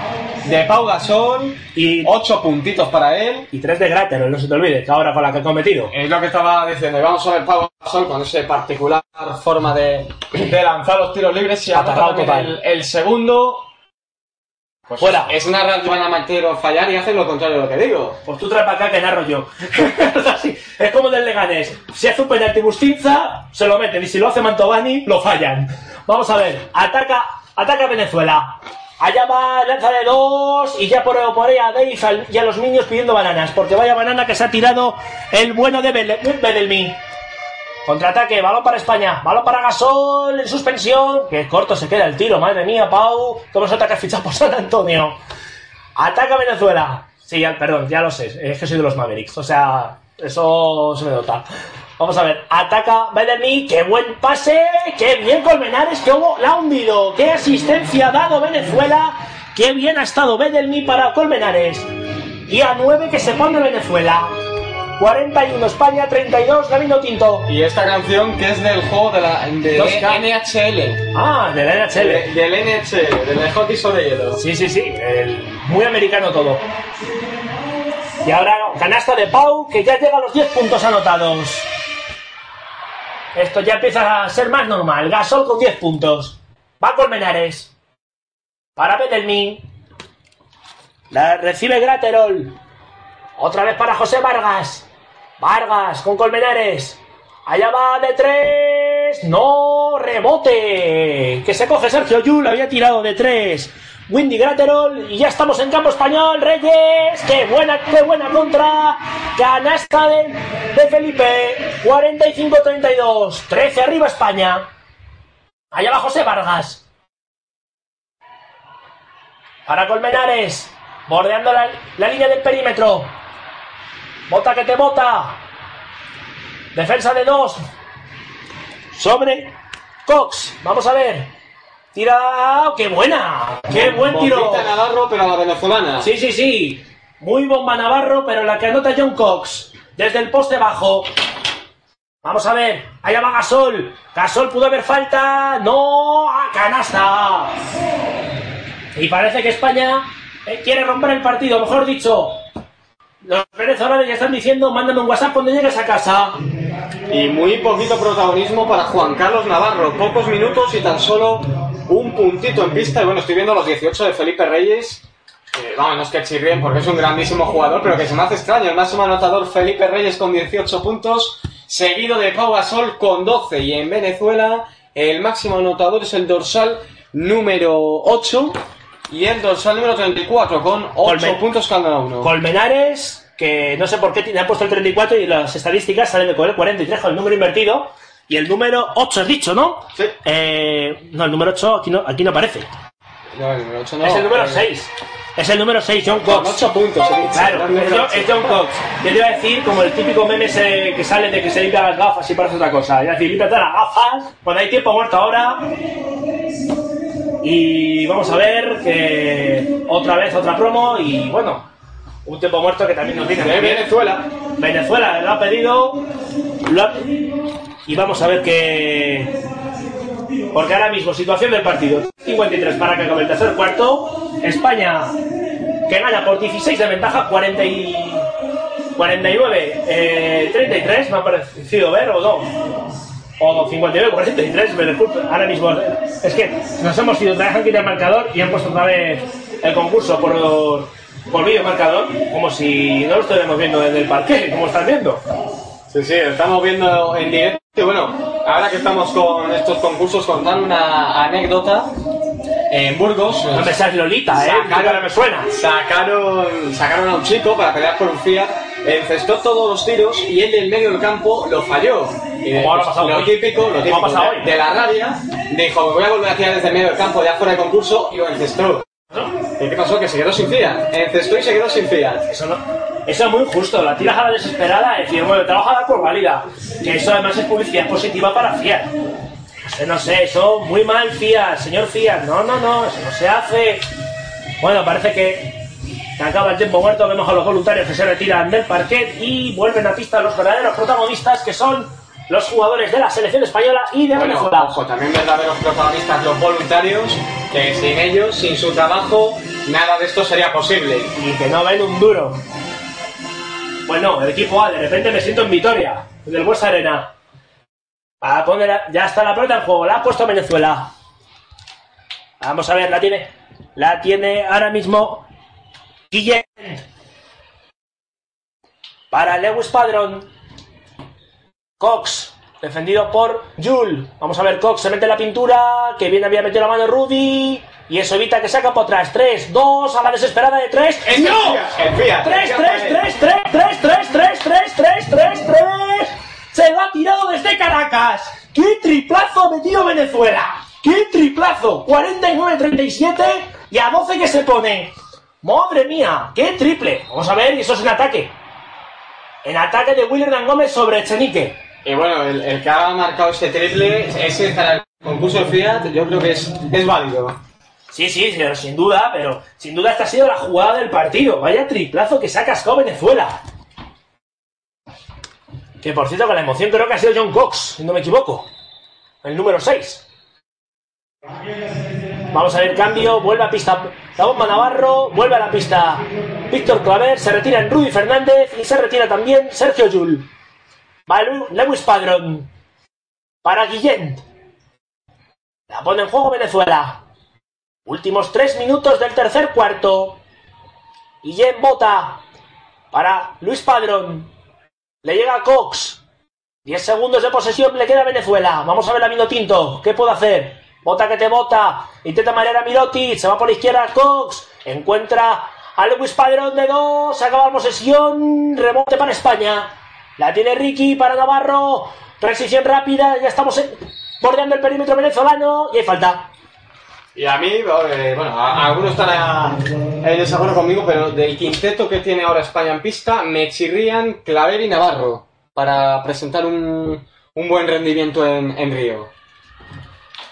de Pau Gasol.
Y
ocho puntitos para él.
Y tres de Graterol, no se te olvide, que ahora con la que ha cometido.
Es lo que estaba diciendo. Y vamos a ver Pau Gasol con esa particular forma de, de lanzar los tiros libres. También
total.
el, el segundo. Pues
Fuera.
Es una red van a meter o fallar y hacen lo contrario de lo que digo.
Pues tú trae para acá que narro yo. es así, es como del Leganés. Si hace un penalti Bustinza, se lo meten. Y si lo hace Mantovani, lo fallan. Vamos a ver. Ataca, ataca Venezuela. Allá va, lanza de dos. Y ya por, por ahí a al- y a los niños pidiendo bananas. Porque vaya banana que se ha tirado el bueno de Bel- Bedelmi. Contraataque, balón para España, balón para Gasol en suspensión. Qué corto se queda el tiro, madre mía, Pau. ¿Cómo se ataca fichado por San Antonio? Ataca Venezuela. Sí, perdón, ya lo sé. Es que soy de los Mavericks. O sea, eso se me nota. Vamos a ver. Ataca Bedelmi. Qué buen pase. Qué bien Colmenares. Que hubo, la hundido. Qué asistencia ha dado Venezuela. Qué bien ha estado Bedelmi para Colmenares. Y a 9 que se pone Venezuela. 41 España, 32 Gabino Tinto.
Y esta canción que es del juego de la de
2K.
NHL.
Ah, de la NHL.
De- del NHL, del hockey sobre hielo.
Sí, sí, sí, el- muy americano todo. Y ahora canasta de Pau, que ya llega a los 10 puntos anotados. Esto ya empieza a ser más normal. Gasol con 10 puntos. Va Colmenares. Para Bedelmin. La recibe Graterol. Otra vez para José Vargas. Vargas con Colmenares. Allá va de tres. No, rebote. Que se coge Sergio Yul. Había tirado de tres. Windy Graterol. Y ya estamos en campo español. Reyes. Qué buena, qué buena contra. Canasta de, de Felipe. 45-32. 13 arriba España. Allá va José Vargas. Para Colmenares. Bordeando la, la línea del perímetro. Bota que te bota. Defensa de dos. Sobre Cox. Vamos a ver. Tira. ¡Qué buena! ¡Qué buen tiro!
Navarro, pero a la venezolana.
Sí, sí, sí. Muy bomba Navarro, pero la que anota John Cox. Desde el poste bajo. Vamos a ver. Allá va Gasol. Gasol pudo haber falta. No. ¡A canasta! Y parece que España eh, quiere romper el partido. Mejor dicho, los venezolanos ya están diciendo: mándame un WhatsApp cuando llegues a casa.
Y muy poquito protagonismo para Juan Carlos Navarro. Pocos minutos y tan solo un puntito en pista. Y bueno, estoy viendo los 18 de Felipe Reyes. Que, vamos, no es que chirrien porque es un grandísimo jugador, pero que se me hace extraño. El máximo anotador Felipe Reyes con 18 puntos, seguido de Pau Gasol con 12. Y en Venezuela el máximo anotador es el dorsal número 8 y el dorsal número 34 con 8
Colmen-
puntos cada uno.
Colmenares, que no sé por qué tiene- ha puesto el 34 y las estadísticas salen de con el 43 con el número invertido. Y el número 8 has dicho, ¿no?
Sí.
Eh, no, el número 8 aquí no, aquí no aparece.
No, el número 8 no.
es el número
Eh,
6. Es el número 6, John
Con
Cox.
8 puntos. dicho.
Claro, es John, Cox. Yo te iba a decir como el típico meme ese que sale de que se limpia las gafas y parece otra cosa. Es decir, límpiate las gafas, cuando hay tiempo muerto ahora. Y vamos a ver que otra vez otra promo y bueno, un tiempo muerto que también nos viene
De
bien.
Venezuela.
Venezuela lo ha pedido lo ha- y vamos a ver que porque ahora mismo situación del partido 53 para que acabe el tercer cuarto España que gana por 16 de ventaja 40 y 49 eh, 33 me ha parecido ver o no o 59 43 me disculpe ahora mismo es que nos hemos ido trabajan al marcador y han puesto otra vez el concurso por por vídeo marcador como si no lo estuviéramos viendo desde el parque como están viendo
Sí, sí, estamos viendo en directo. Y bueno, ahora que estamos con estos concursos, contar una anécdota. En Burgos.
no me seas Lolita eh
Sacaron-
Tu cara me suena
Sacaron, sacaron a un chico para pelear por un Fiat, encestó todos los tiros y el del medio del campo lo falló. Y pues,
pasado
lo típico, lo típico
pasado
de,
hoy.
de la rabia, dijo, me voy a volver a tirar desde el medio del campo, ya fuera de concurso, y lo encestó. ¿Y qué pasó? Que se quedó sin Fiat. Encestó y se quedó sin Fiat.
Eso no, eso es muy injusto, la tiras a la desesperada, es decir, bueno, te vas a dar por válida. Que eso además es publicidad positiva para Fiat. No sé, eso muy mal Fiat, señor Fiat. No, no, no, eso no se hace. Bueno, parece que que acaba el tiempo muerto, vemos a los voluntarios que se retiran del parquet y vuelven a pista los verdaderos protagonistas que son los jugadores de la selección española y de
Bueno,
Venezuela.
ojo, también verdaderos protagonistas los voluntarios, que sin ellos, sin su trabajo, nada de esto sería posible.
Y que no ven un duro. Bueno, el equipo A, de repente me siento en Vitoria, del Buesa Arena. A poner a- ya está la pelota en juego, la ha puesto Venezuela. Vamos a ver, la tiene. La tiene ahora mismo Guillén. Para Lewis Padrón. Cox, defendido por Jul. Vamos a ver, Cox se mete en la pintura. Que bien había metido la mano Rudy. Y eso evita que saca por atrás. 3, 2, a la desesperada de 3.
Es
¡No!
el Fiat, el Fiat,
3,
el
3,
Fiat.
3, 3, 3, 3, 3, 3, 3, 3, 3, 3. Se lo ha tirado desde Caracas. ¡Qué triplazo ha metido Venezuela! ¡Qué triplazo! 49-37 y a 12 que se pone. ¡Madre mía! ¡Qué triple! Vamos a ver, y eso es en ataque. En ataque de William Gómez sobre Echenique.
Y bueno, el, que ha marcado este triple, ese para el concurso de Fiat, yo creo que es, válido.
Sí, sí, pero sin duda, pero sin duda esta ha sido la jugada del partido. Vaya triplazo que se ha cascado Venezuela. Que por cierto, con la emoción creo que ha sido John Cox, si no me equivoco. El número 6. Vamos a ver cambio, vuelve a pista la bomba Navarro, vuelve a la pista Víctor Claver, se retira en Rudy Fernández y se retira también Sergio Yul. Lewis Padrón para Guillén. La pone en juego Venezuela. Últimos tres minutos del tercer cuarto. Guillén bota para Luis Padrón. Le llega Cox. 10 segundos de posesión le queda Venezuela. Vamos a ver a Vino Tinto. ¿Qué puede hacer? Bota que te bota. Intenta marear a Mirotic. Se va por la izquierda Cox. Encuentra a Lewis Padrón de dos. Acaba la posesión. Rebote para España. La tiene Ricky para Navarro. Transición rápida. Ya estamos en- bordeando el perímetro venezolano. Y hay falta.
Y a mí, eh, bueno, a- algunos estarán en desacuerdo conmigo, pero del quinteto que tiene ahora España en pista, me chirrían Claver y Navarro para presentar un, un buen rendimiento en, en Río.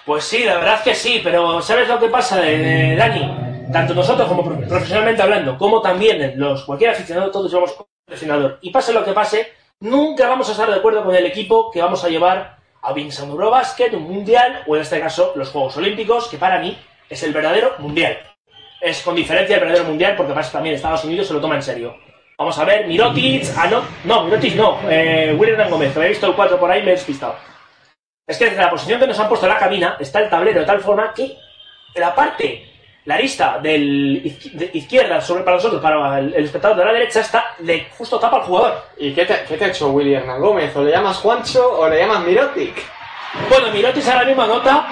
Pues sí, la verdad que sí, pero ¿sabes lo que pasa, eh, Dani? Tanto nosotros como pro- profesionalmente hablando, como también los cualquier aficionado, todos somos aficionador. Y pase lo que pase, nunca vamos a estar de acuerdo con el equipo que vamos a llevar a Vincent Eurobasket, un mundial, o en este caso los Juegos Olímpicos, que para mí es el verdadero mundial. Es con diferencia el verdadero mundial, porque pasa también Estados Unidos se lo toma en serio. Vamos a ver, Mirotic, ah, no, no, Mirotic no, eh, William Gómez, que me he visto el 4 por ahí, me he despistado. Es que desde la posición que nos han puesto en la cabina está el tablero de tal forma que la parte, la arista del de izquierda sobre para nosotros, para el, el espectador de la derecha, está de justo tapa al jugador.
¿Y qué te, qué te ha hecho Willy Hernán Gómez? ¿O le llamas Juancho o le llamas Mirotic?
Bueno, Mirotis ahora mismo anota,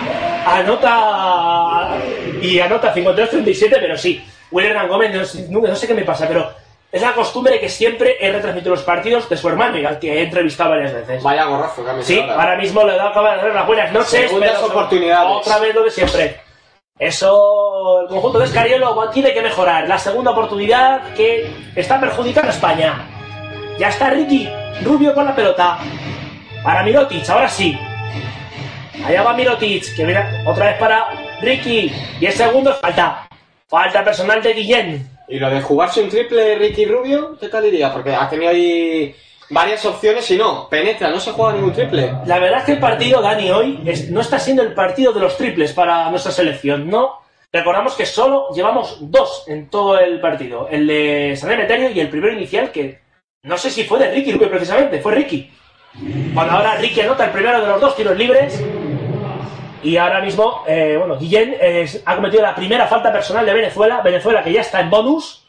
anota y anota 52-37, pero sí, Will Hernán Gómez, no, sé- no- sé qué me pasa, pero es la costumbre que siempre he retransmitido los partidos de su hermano, al que he entrevistado varias veces.
Vaya gorrazo que ha
Sí,
ahora.
ahora mismo le he dado acaba de dar las buenas noches,
Segundas
pero
oportunidades.
otra vez lo de siempre. Eso, el conjunto de Escariolo tiene que mejorar. La segunda oportunidad que está perjudicando a España. Ya está Ricky Rubio con la pelota. Para Mirotic, ahora sí. Allá va Mirotic, que mira, otra vez para Ricky. 10 segundos, falta. Falta personal de Guillén.
¿Y lo de jugarse un triple Ricky Rubio? ¿Qué tal iría? Porque ha tenido ahí varias opciones y no, penetra, no se juega ningún triple.
La verdad es que el partido, Dani, hoy no está siendo el partido de los triples para nuestra selección, ¿no? Recordamos que solo llevamos dos en todo el partido. El de San Emeterio y el primero inicial, que no sé si fue de Ricky Rubio precisamente, fue Ricky. Cuando ahora Ricky anota el primero de los dos tiros libres. Y ahora mismo, eh, bueno, Guillén ha cometido la primera falta personal de Venezuela. Venezuela que ya está en bonus.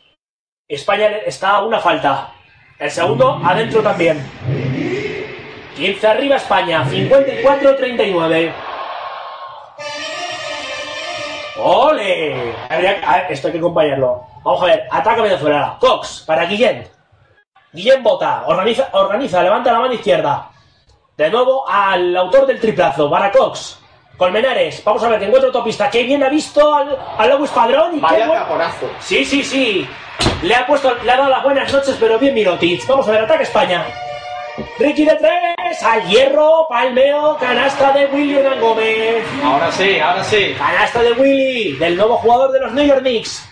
España está a una falta. El segundo adentro también. 15 arriba España, 54-39. ¡Ole! Esto hay que acompañarlo. Vamos a ver, ataca Venezuela. Cox para Guillén. Guillén bota, organiza, organiza, levanta la mano izquierda. De nuevo al autor del triplazo, para Cox. Colmenares, vamos a ver que encuentra autopista. Qué bien ha visto al, al Lewis Padrón y
Vaya
qué
caporazo.
Sí, sí, sí. Le ha puesto, le ha dado las buenas noches, pero bien Mirotic. Vamos a ver, ataque España. Ricky de tres, al hierro, palmeo, canasta de Willy Hernán Gómez.
Ahora sí, ahora sí.
Canasta de Willy, del nuevo jugador de los New York Knicks.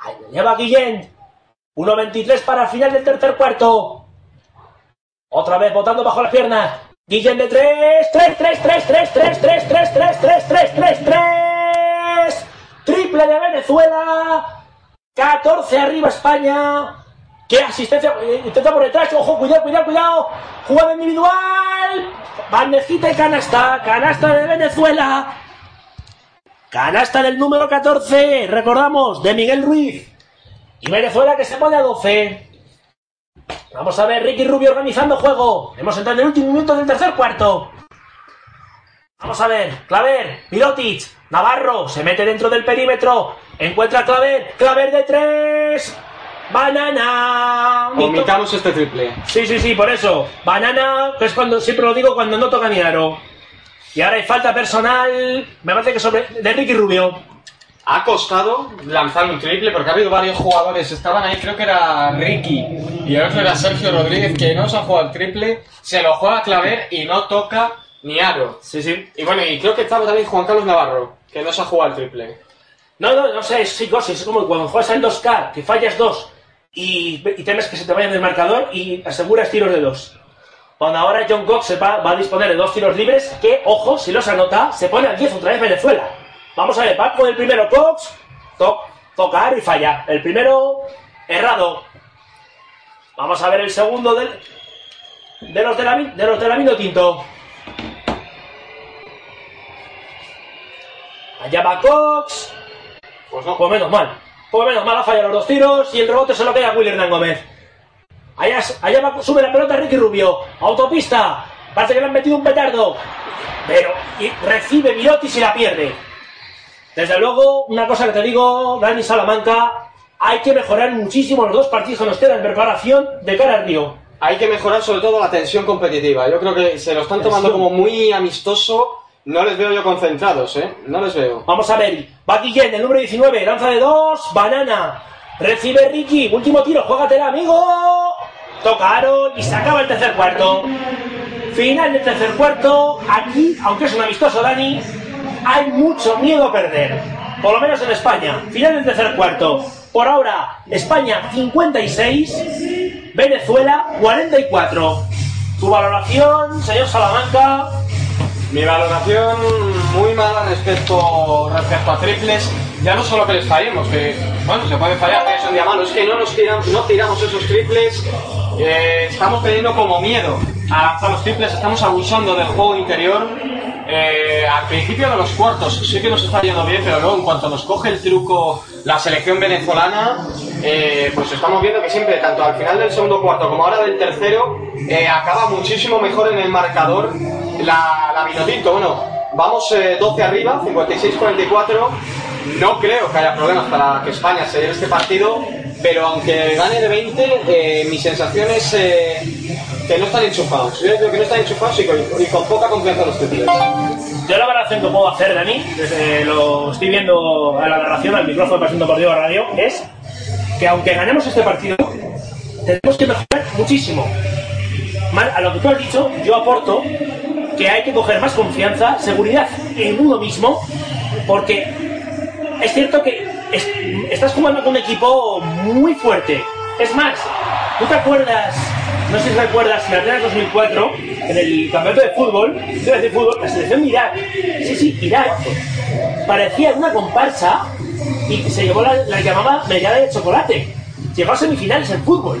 Ahí lo lleva Guillén. 1.23 para el final del tercer cuarto. Otra vez botando bajo las piernas. Guillén de 3, 3, 3, 3, 3, 3, 3, 3, 3, 3, 3, 3, 3. Triple de Venezuela. 14 arriba España. ¡Qué asistencia! Eh, Intenta por detrás. ¡Ojo! ¡Cuidado, cuidado, cuidado! ¡Jugada individual! Bandejita canasta. Canasta de Venezuela. Canasta del número 14. Recordamos, de Miguel Ruiz. Y Venezuela que se pone a 12. Vamos a ver, Ricky Rubio organizando juego. Hemos entrado en el último minuto del tercer cuarto. Vamos a ver, Claver, Mirotic, Navarro, se mete dentro del perímetro. Encuentra a Claver, Claver de tres. Banana.
Omitamos este triple.
Sí, sí, sí, por eso. Banana, que es cuando siempre lo digo cuando no toca ni aro. Y ahora hay falta personal. Me parece que sobre. de Ricky Rubio.
Ha costado lanzar un triple porque ha habido varios jugadores. Estaban ahí, creo que era Ricky y el otro era Sergio Rodríguez, que no se ha jugado el triple. Se lo juega a Claver y no toca ni aro.
Sí, sí.
Y bueno, y creo que estaba también Juan Carlos Navarro, que no se ha jugado el triple.
No, no, no sé, es psicosis. Es como cuando juegas al 2K, que fallas dos y, y temes que se te vayan del marcador y aseguras tiros de dos. Cuando ahora John Cox se va, va a disponer de dos tiros libres, que, ojo, si los anota, se pone al 10 otra vez Venezuela. Vamos a ver, va con el primero Cox, to, tocar y falla. El primero, errado. Vamos a ver el segundo del, de los de la, de los de la Vino Tinto. Allá va Cox.
Pues no.
Pues menos mal. Pues menos mal, ha fallado los dos tiros y el rebote se lo queda a Willy Hernán Gómez. Allá, allá va, sube la pelota Ricky Rubio. Autopista. Parece que le han metido un petardo. Pero y recibe Mirotis y la pierde. Desde luego, una cosa que te digo, Dani Salamanca, hay que mejorar muchísimo los dos partidos que nos quedan en preparación de cara al Río.
Hay que mejorar sobre todo la tensión competitiva. Yo creo que se lo están tomando como muy amistoso. No les veo yo concentrados, ¿eh? No les veo.
Vamos a ver. Va Guillén, el número 19, lanza de dos, banana. Recibe Ricky, último tiro, juégatela, amigo. Toca Aaron y se acaba el tercer cuarto. Final del tercer cuarto. Aquí, aunque es un amistoso Dani, hay mucho miedo a perder. Por lo menos en España. Final del tercer cuarto. Por ahora, España 56, Venezuela 44. Tu valoración, señor Salamanca.
Mi valoración muy mala respecto, respecto a triples. Ya no solo que les fallemos, que bueno, se puede fallar, que es un día malo, es que no nos tiramos, esos triples. eh, estamos teniendo como miedo a lanzar los triples, estamos abusando del juego interior. Eh, al principio de los cuartos sí que nos está yendo bien, pero luego en cuanto nos coge el truco la selección venezolana, eh, pues estamos viendo que siempre, tanto al final del segundo cuarto como ahora del tercero, eh, acaba muchísimo mejor en el marcador la, la Vinotinto. Bueno, vamos eh, 12 arriba, 56-44. No creo que haya problemas para que España se lleve este partido, pero aunque gane de 20, eh, mi sensación es eh, que no están enchufados. Yo creo que no están enchufados y con, poca confianza los triples.
Yo la valoración que puedo hacer, Dani, desde lo estoy viendo a la narración, al micrófono de Pasión Deportiva Radio, es que aunque ganemos este partido, tenemos que mejorar muchísimo. A lo que tú has dicho, yo aporto que hay que coger más confianza, seguridad en uno mismo, porque es cierto que es- estás jugando con un equipo muy fuerte. Es más, ¿tú te acuerdas? No sé si recuerdas, en Atenas 2004, en el campeonato de fútbol, decir fútbol, la selección de Irak, sí, sí, Irak, parecía una comparsa y se llevó la, la llamaba medalla de chocolate. Llegó a semifinales en fútbol.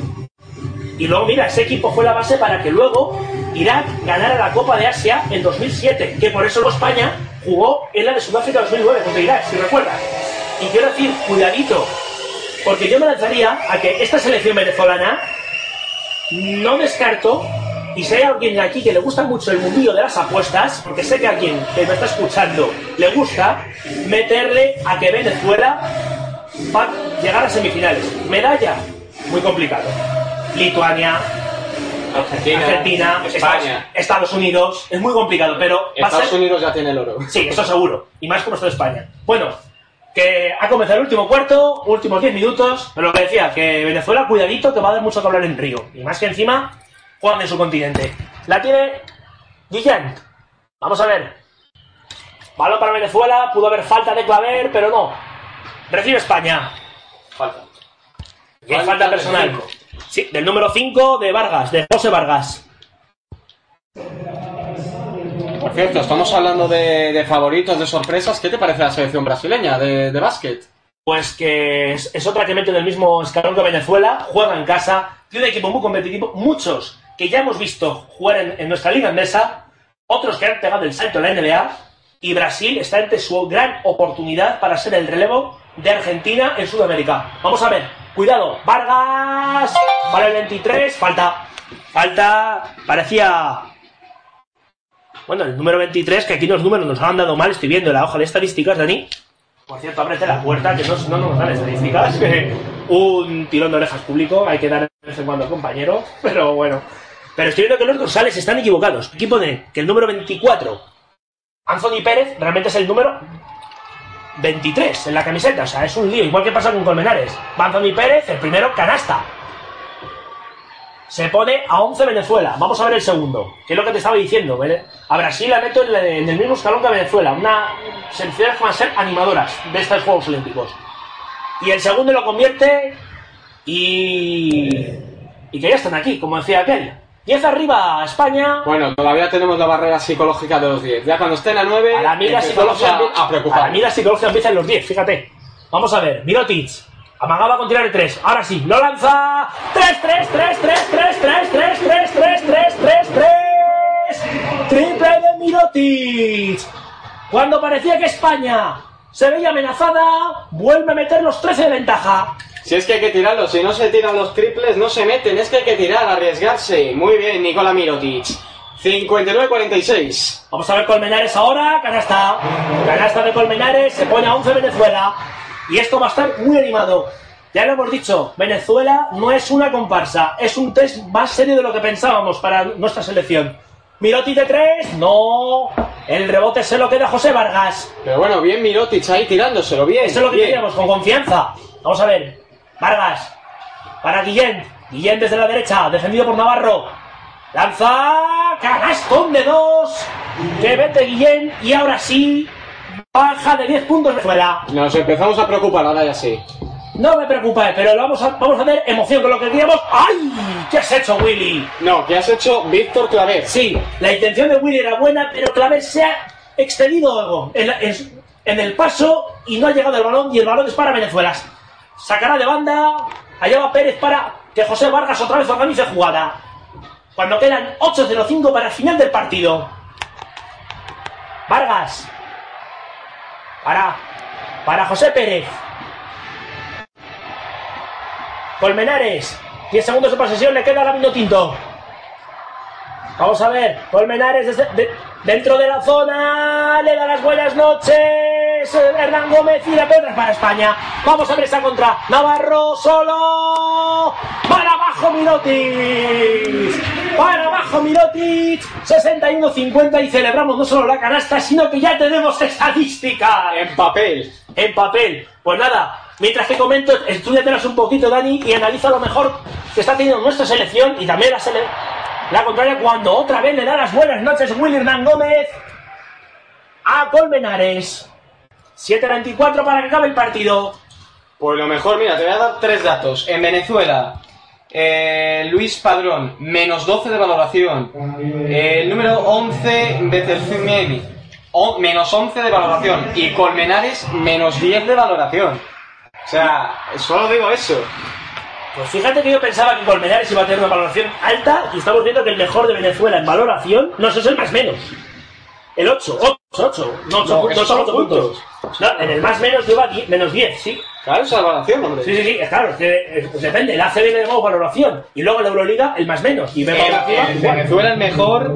Y luego, mira, ese equipo fue la base para que luego Irak ganara la Copa de Asia en 2007, que por eso España jugó en la de Sudáfrica 2009 contra Irak, si recuerdas. Y quiero decir, cuidadito, porque yo me lanzaría a que esta selección venezolana no descarto, y si hay alguien aquí que le gusta mucho el mundillo de las apuestas, porque sé que a alguien que me está escuchando le gusta, meterle a que Venezuela va a llegar a semifinales. Medalla, muy complicado. Lituania,
Argentina,
Argentina,
España.
Estados, Unidos, es muy complicado, pero
Estados
ser-
Unidos ya tiene el oro.
Sí, eso seguro. Y más como está España. Bueno, que ha comenzado el último cuarto, últimos 10 minutos. Pero lo que decía, que Venezuela, cuidadito, que va a dar mucho que hablar en Río. Y más que encima, juegan en su continente. La tiene Guillén. Vamos a ver. Balón para Venezuela, pudo haber falta de Claver, pero no. Recibe España.
Falta.
Y hay falta personal. Sí, del número 5 de Vargas, de José Vargas.
Por cierto, estamos hablando de, de favoritos, de sorpresas. ¿Qué te parece la selección brasileña de, de básquet?
Pues que es, es otra que mete en el mismo escalón que Venezuela, juega en casa, tiene un equipo muy competitivo, muchos que ya hemos visto jugar en, en nuestra liga en mesa, otros que han pegado el salto en la NBA, y Brasil está ante su gran oportunidad para ser el relevo de Argentina en Sudamérica. Vamos a ver, cuidado, Vargas, para el 23, falta, falta, parecía... Bueno, el número 23, que aquí los números nos han dado mal, estoy viendo la hoja de estadísticas, Dani. Por cierto, ábrete la puerta, que no, no nos dan estadísticas. Un tirón de orejas público, hay que dar de vez en cuando, compañero. Pero bueno. Pero estoy viendo que los dorsales están equivocados. Aquí pone que el número 24, Anthony Pérez, realmente es el número 23 en la camiseta. O sea, es un lío, igual que pasa con Colmenares. Va Anthony Pérez, el primero, canasta. Se pone a 11 Venezuela. Vamos a ver el segundo. Que es lo que te estaba diciendo. Vene- A Brasil la meto en el, mismo escalón que Venezuela. Una selecciones que van a ser animadoras de estos Juegos Olímpicos. Y el segundo lo convierte y, y que ya están aquí, como decía aquel. 10 arriba, España.
Bueno, todavía tenemos la barrera psicológica de los 10. Ya cuando estén a 9,
Para mí la psicología,
a preocupar.
para mí la psicología empieza en los 10, fíjate. Vamos a ver, Mirotic. Amagaba con tirar el 3. Ahora sí, lo lanza. 3, 3, 3, 3, 3, 3, 3, 3, 3, 3, 3, 3. Triple de Mirotic. Cuando parecía que España se veía amenazada, vuelve a meter los 13 de ventaja.
Si es que hay que tirarlos, si no se tiran los triples, no se meten, es que hay que tirar, arriesgarse. Muy bien, Nicola Mirotic. 59-46.
Vamos a ver Colmenares ahora, canasta. Canasta de Colmenares, se pone a 11 Venezuela. Y esto va a estar muy animado. Ya lo hemos dicho, Venezuela no es una comparsa, es un test más serio de lo que pensábamos para nuestra selección. Miroti de 3, no. El rebote se lo queda José Vargas.
Pero bueno, bien Mirotic ahí tirándoselo, bien.
Eso es lo que
bien.
queríamos, con confianza. Vamos a ver. Vargas. Para Guillén. Guillén desde la derecha, defendido por Navarro. Lanza. Canastón de dos. Que vete Guillén. Y ahora sí. Baja de 10 puntos Venezuela.
Nos empezamos a preocupar ahora ya sí.
No me preocupa, pero lo vamos a, vamos a hacer emoción con lo que queríamos. ¡Ay! ¿Qué has hecho, Willy?
No, ¿qué has hecho Víctor Claver?
Sí, la intención de Willy era buena, pero Claver se ha excedido algo en, la- en- en el paso y no ha llegado el balón y el balón es para Venezuela. Sacará de banda, allá va Pérez para que José Vargas otra vez organice jugada. Cuando quedan 8.05 para el final del partido. Vargas. Para. Para José Pérez. Colmenares. 10 segundos de posesión, le queda a Gabino Tinto. Vamos a ver, Colmenares desde- de- dentro de la zona, le da las buenas noches. Hernán Gómez y la pedra para España. Vamos a ver esa contra. Navarro solo. Para abajo Mirotic. Para abajo Mirotic. 61-50 y celebramos no solo la canasta, sino que ya tenemos estadística.
En papel.
En papel. Pues nada, mientras que comento, estudiatelas un poquito, Dani, y analiza lo mejor que está teniendo nuestra selección y también la, sele- la contraria cuando otra vez le da las buenas noches Willy Hernán Gómez a Colmenares. 7.24 para que acabe el partido.
Pues lo mejor, mira, te voy a dar tres datos. En Venezuela, eh, Luis Padrón, menos 12 de valoración. Eh, el número 11, Becercimeni, o- menos 11 de valoración. Y Colmenares, menos 10 de valoración. O sea, solo digo eso.
Pues fíjate que yo pensaba que Colmenares iba a tener una valoración alta y estamos viendo que el mejor de Venezuela en valoración, no, es el más menos. El 8, 8, 8, no 8,
No,
puntos,
esos son
8 puntos. No, en el más menos lleva 10 menos 10, sí.
Claro, esa valoración, hombre.
Sí, sí, sí, es claro, es que pues depende, el ACB le damos valoración y luego la Euroliga el más menos. Y
En
igual.
Venezuela el mejor,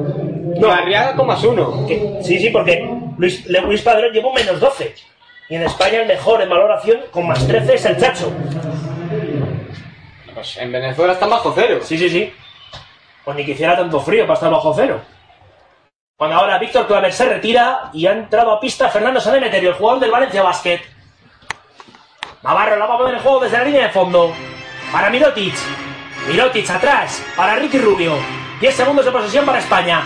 Barriaga con más uno.
Que- Sí, sí, porque Luis, Luis Padrón llevó menos 12. Y en España el mejor en valoración con más 13 es el Chacho.
Pues en Venezuela están bajo cero.
Sí, sí, sí. Pues ni que hiciera tanto frío para estar bajo cero. Cuando ahora Víctor Claver se retira y ha entrado a pista Fernando Sanemeterio, el jugador del Valencia Basket. Navarro la va a poner en juego desde la línea de fondo. Para Mirotic. Mirotic atrás. Para Ricky Rubio. 10 segundos de posesión para España.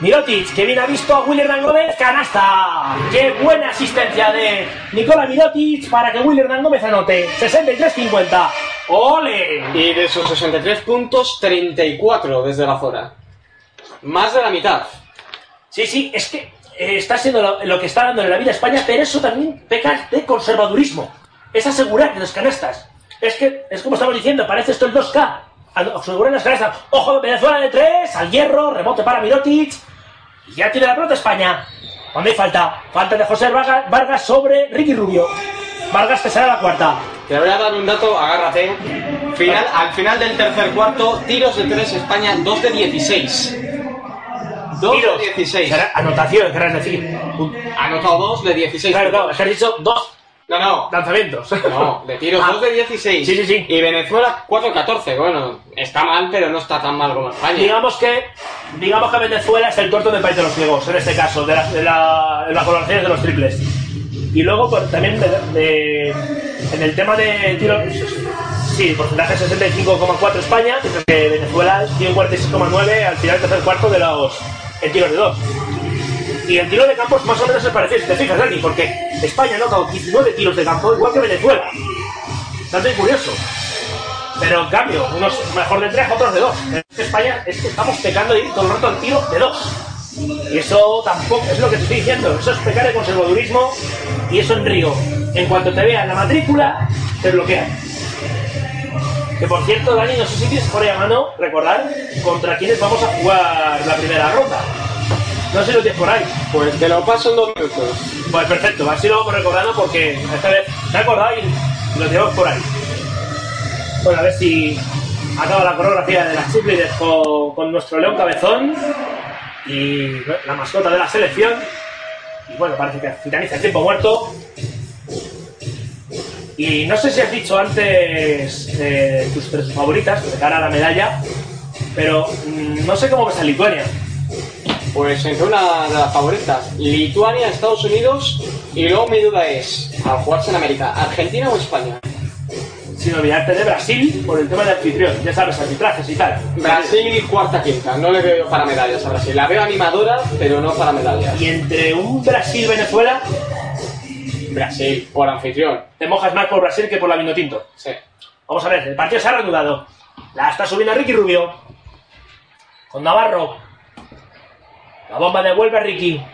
Mirotic, que bien ha visto a Hernán Gómez, canasta. Qué buena asistencia de Nicola Mirotic para que Hernán Gómez anote. 63-50. ¡Ole!
Y de esos 63 puntos, 34 desde la zona. Más de la mitad.
Sí, sí, es que eh, está siendo lo, lo que está dando en la vida España, pero eso también peca de conservadurismo. Es asegurar que las canastas. Es que, es como estamos diciendo, parece esto el 2K. Asegurar las canastas. Ojo, Venezuela de 3, al hierro, rebote para Mirotic. Y ya tiene la pelota España. Cuando hay falta, falta de José Vargas, sobre Ricky Rubio. Vargas que será la cuarta.
Te voy a dar un dato, agárrate. Final, al final del tercer cuarto, tiros de 3 España, 2 de 16. 2
Tiros.
de 16.
Será anotación, querrás decir.
Anotado 2 de 16.
Claro, claro, has dicho dos
No, no.
lanzamientos.
No, de tiros
Ah.
2 de 16.
Sí, sí, sí.
Y Venezuela 4 de 14. Bueno, está mal, pero no está tan mal como España.
Digamos que, digamos que Venezuela es el tuerto del país de los ciegos, en este caso, de, la- de la- de las valoraciones de los triples. Y luego pues, también de- de- en el tema de tiro, sí, porcentaje 65,4 España, mientras que Venezuela tiene un 46,9 al final del tercer cuarto de los en tiros de dos. Y el tiro de campo es más o menos es parecido, si te fijas, Dani, porque España ha notado 19 tiros de campo, igual que Venezuela. Dato curioso. Pero en cambio, unos mejor de tres, otros de dos. España es que estamos pecando de ir todo el rato al tiro de dos. Y eso tampoco es lo que te estoy diciendo. Eso es pecar de conservadurismo y eso en Río. En cuanto te vean la matrícula, te bloquean. Que por cierto, Dani, no sé si tienes por ahí a mano recordar contra quiénes vamos a jugar la primera ronda. No sé si lo tienes por ahí.
Pues te lo paso en dos minutos.
Pues perfecto, así lo vamos recordando porque esta vez me he acordado y lo tenemos por ahí. Bueno, a ver si acaba la coreografía de las cheerleaders con, con nuestro león cabezón y la mascota de la selección. Y bueno, parece que finaliza el tiempo muerto. Y no sé si has dicho antes eh, tus tres favoritas de cara a la medalla, pero mm, no sé cómo ves a Lituania.
Pues entre una de las favoritas, Lituania, Estados Unidos, y luego mi duda es, al jugarse en América, ¿Argentina o España?
Sin olvidarte de Brasil por el tema de anfitrión, ya sabes, arbitrajes y tal.
Brasil cuarta quinta, no le veo para medallas a Brasil. La veo animadora, pero no para medallas.
Y entre un Brasil-Venezuela,
Brasil, por anfitrión.
te mojas más por Brasil que por la Vinotinto.
Sí.
Vamos a ver, el partido se ha reanudado. La está subiendo Ricky Rubio. Con Navarro. La bomba devuelve a Ricky.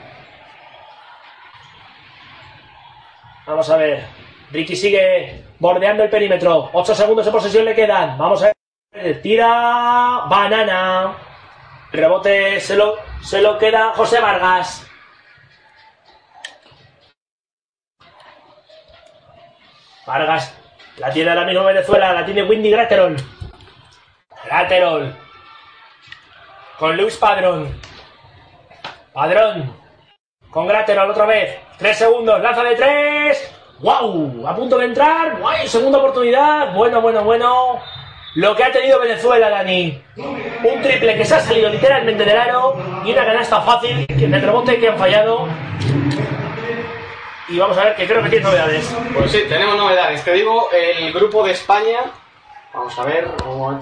Vamos a ver. Ricky sigue bordeando el perímetro. 8 segundos de posesión le quedan. Vamos a ver. Tira. Banana. Rebote se lo, se lo queda José Vargas. Vargas. La tiene ahora mismo Venezuela. La tiene Windy Graterol. Graterol. Con Luis Padrón. Padrón. Con Graterol otra vez. Tres segundos. Lanza de tres. ¡Wow! A punto de entrar. ¡Guay! Segunda oportunidad. Bueno, bueno, bueno. Lo que ha tenido Venezuela, Dani. Un triple que se ha salido literalmente del aro. Y una canasta fácil. Que en el rebote que han fallado. Y vamos a ver que creo que tiene novedades.
Pues sí, tenemos novedades. Te digo, el grupo de España. Vamos a ver,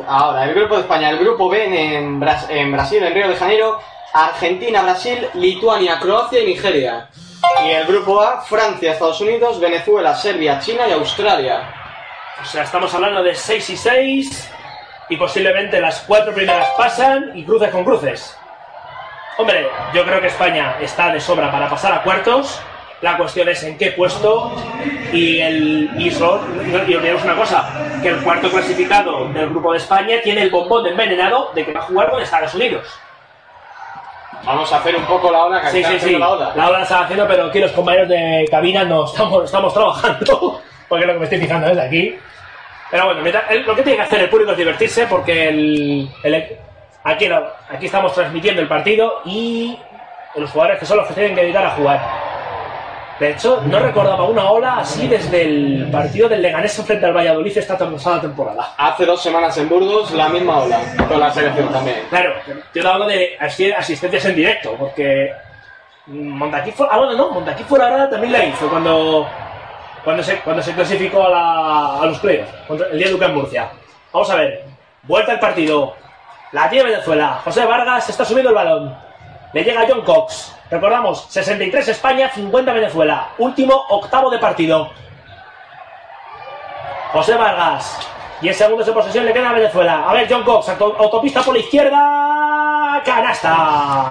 ahora, el grupo de España, el grupo B en, en Brasil, en Río de Janeiro, Argentina, Brasil, Lituania, Croacia y Nigeria. Y el grupo A, Francia, Estados Unidos, Venezuela, Serbia, China y Australia.
O sea, estamos hablando de 6 y 6. Y posiblemente las cuatro primeras pasan y cruces con cruces. Hombre, yo creo que España está de sobra para pasar a cuartos. La cuestión es en qué puesto. Y el y, y olvidemos una cosa: que el cuarto clasificado del grupo de España tiene el bombón de envenenado de que va a jugar con Estados Unidos.
Vamos a hacer un poco la ola, que
Sí,
está
sí, sí.
la ola.
La ola la están haciendo, pero aquí los compañeros de cabina no estamos, estamos trabajando. Porque es lo que me estoy fijando desde aquí. Pero bueno, lo que tiene que hacer el público es divertirse porque el, el- aquí, aquí estamos transmitiendo el partido y los jugadores que son los que tienen que dedicar a jugar. De hecho, no recordaba una ola así desde el partido del Leganés frente al Valladolid esta pasada temporada.
Hace dos semanas en Burgos, la misma ola, con la selección también.
Claro, yo hablo de asi- asistencias en directo, porque Montaquí fue, ah bueno no, Montaquí fuera también la hizo cuando cuando se cuando se clasificó a, la- a los playoffs el día de en Murcia. Vamos a ver, vuelta al partido, la tiene Venezuela, José Vargas está subiendo el balón, le llega John Cox, recordamos 63 España, 50 Venezuela, último octavo de partido. José Vargas. 10 segundos de posesión le queda a Venezuela. A ver, John Cox, auto- autopista por la izquierda. ¡Canasta!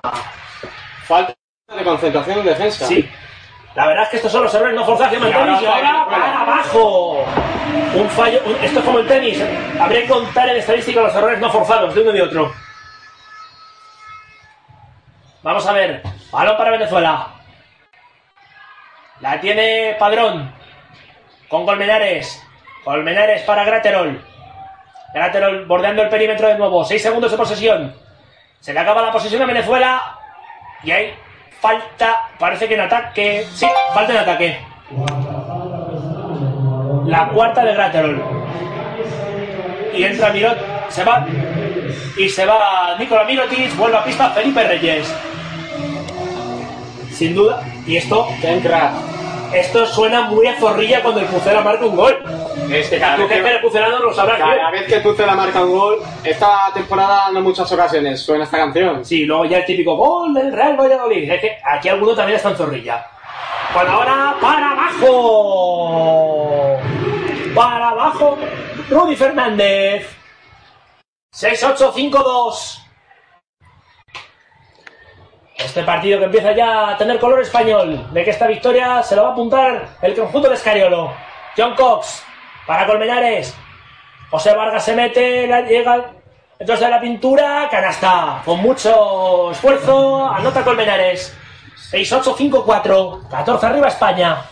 Falta de concentración en defensa.
Sí. La verdad es que estos son los errores no forzados que
Y
mantenis y
ahora para
para abajo. Un fallo. un- esto es como el tenis. Habría que contar en estadística los errores no forzados de uno y de otro. Vamos a ver. Balón para Venezuela. La tiene Padrón. Con Colmenares. Colmenares para Graterol. Graterol bordeando el perímetro de nuevo. 6 segundos de posesión. Se le acaba la posesión a Venezuela. Y hay falta. Parece que en ataque. Sí, falta en ataque. La cuarta de Graterol. Y entra Mirot. Se va. Y se va Nicola Mirotic. Vuelve a pista Felipe Reyes. Sin duda. Y esto. Esto suena muy a zorrilla cuando el Pucela marca un gol.
Este,
Tú que eres pucelano lo sabrás
Cada vez que el Pucela marca un gol, esta temporada no en muchas ocasiones suena esta canción.
Sí, luego ya el típico gol del Real Valladolid. Es que aquí alguno también está en zorrilla. Bueno, ahora para abajo. Para abajo, Rudy Fernández. 6-8-5-2. Este partido que empieza ya a tener color español. De que esta victoria se lo va a apuntar el conjunto de Escariolo. John Cox para Colmenares. José Vargas se mete, llega entonces de la pintura, canasta. Con mucho esfuerzo, anota Colmenares. 6-8-5-4. 14 arriba España.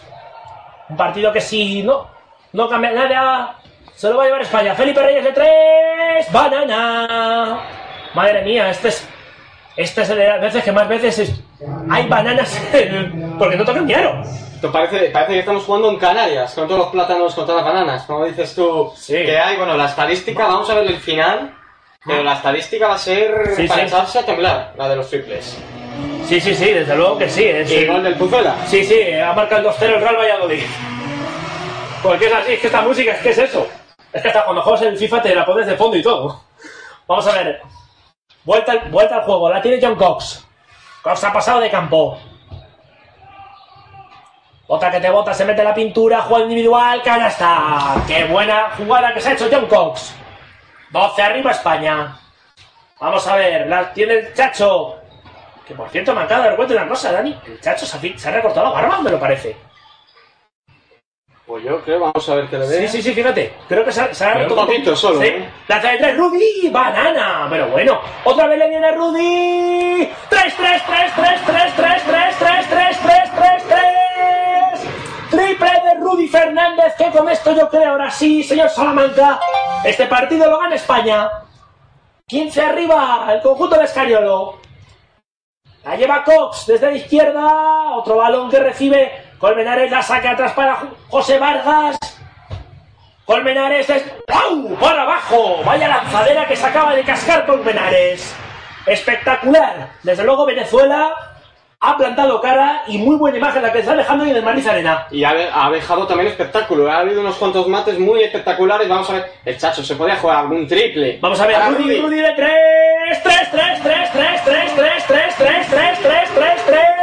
Un partido que si no, no cambia nada, se lo va a llevar España. Felipe Reyes de 3. Banana. Madre mía, este es. Este es de las veces que más veces es- hay bananas porque no tocan piano.
Esto parece, parece que estamos jugando en Canarias, con todos los plátanos, con todas las bananas. Como dices tú, que hay, bueno, la estadística, vamos a ver el final, pero la estadística va a ser
Sí,
para
sí.
echarse a temblar, la de los triples.
Sí, sí, sí, desde luego que sí. Es
Y gol del Pucela.
Sí, sí, ha marcado el 2-0 el Real Valladolid. Porque es así, es que esta música, es que es eso. Es que hasta cuando juegas el FIFA te la pones de fondo y todo. Vamos a ver. Vuelta, al- vuelta al juego, la tiene John Cox. Cox ha pasado de campo. Otra que te bota, se mete la pintura, juego individual, canasta. ¡Qué buena jugada que se ha hecho John Cox! 12 arriba España. Vamos a ver, la tiene el Chacho. Que por cierto me acaba de dar cuenta una cosa, Dani. El Chacho se ha, se ha recortado la barba, me lo parece.
Pues yo creo, vamos a ver qué le ve.
Sí, sí, sí, fíjate. Creo que se ha, se ha
Pero un poquito solo,
Sí.
¿eh?
Lanza de tres, Rudy, banana. Pero bueno, otra vez le viene Rudy. 3, 3, 3, 3, 3, 3, 3, 3, 3, 3, 3, 3. Triple de Rudy Fernández, que con esto yo creo ahora sí, señor Salamanca. Este partido lo gana España. 15 arriba, el conjunto de Escariolo. La lleva Cox desde la izquierda. Otro balón que recibe Colmenares. La saca atrás para José Vargas. Colmenares es. ¡Au! ¡Por abajo! Vaya lanzadera que se acaba de cascar Colmenares. Espectacular. Desde luego Venezuela ha plantado cara y muy buena imagen la que está dejando y del Madrid Arena.
Y ha, ha dejado también espectáculo. Ha habido unos cuantos mates muy espectaculares. Vamos a ver, el Chacho se podía jugar algún triple.
Vamos a ver,
Para
Rudy, Rudy de 3, 3, 3, 3, 3, 3, 3, 3, 3, 3, 3, 3, 3.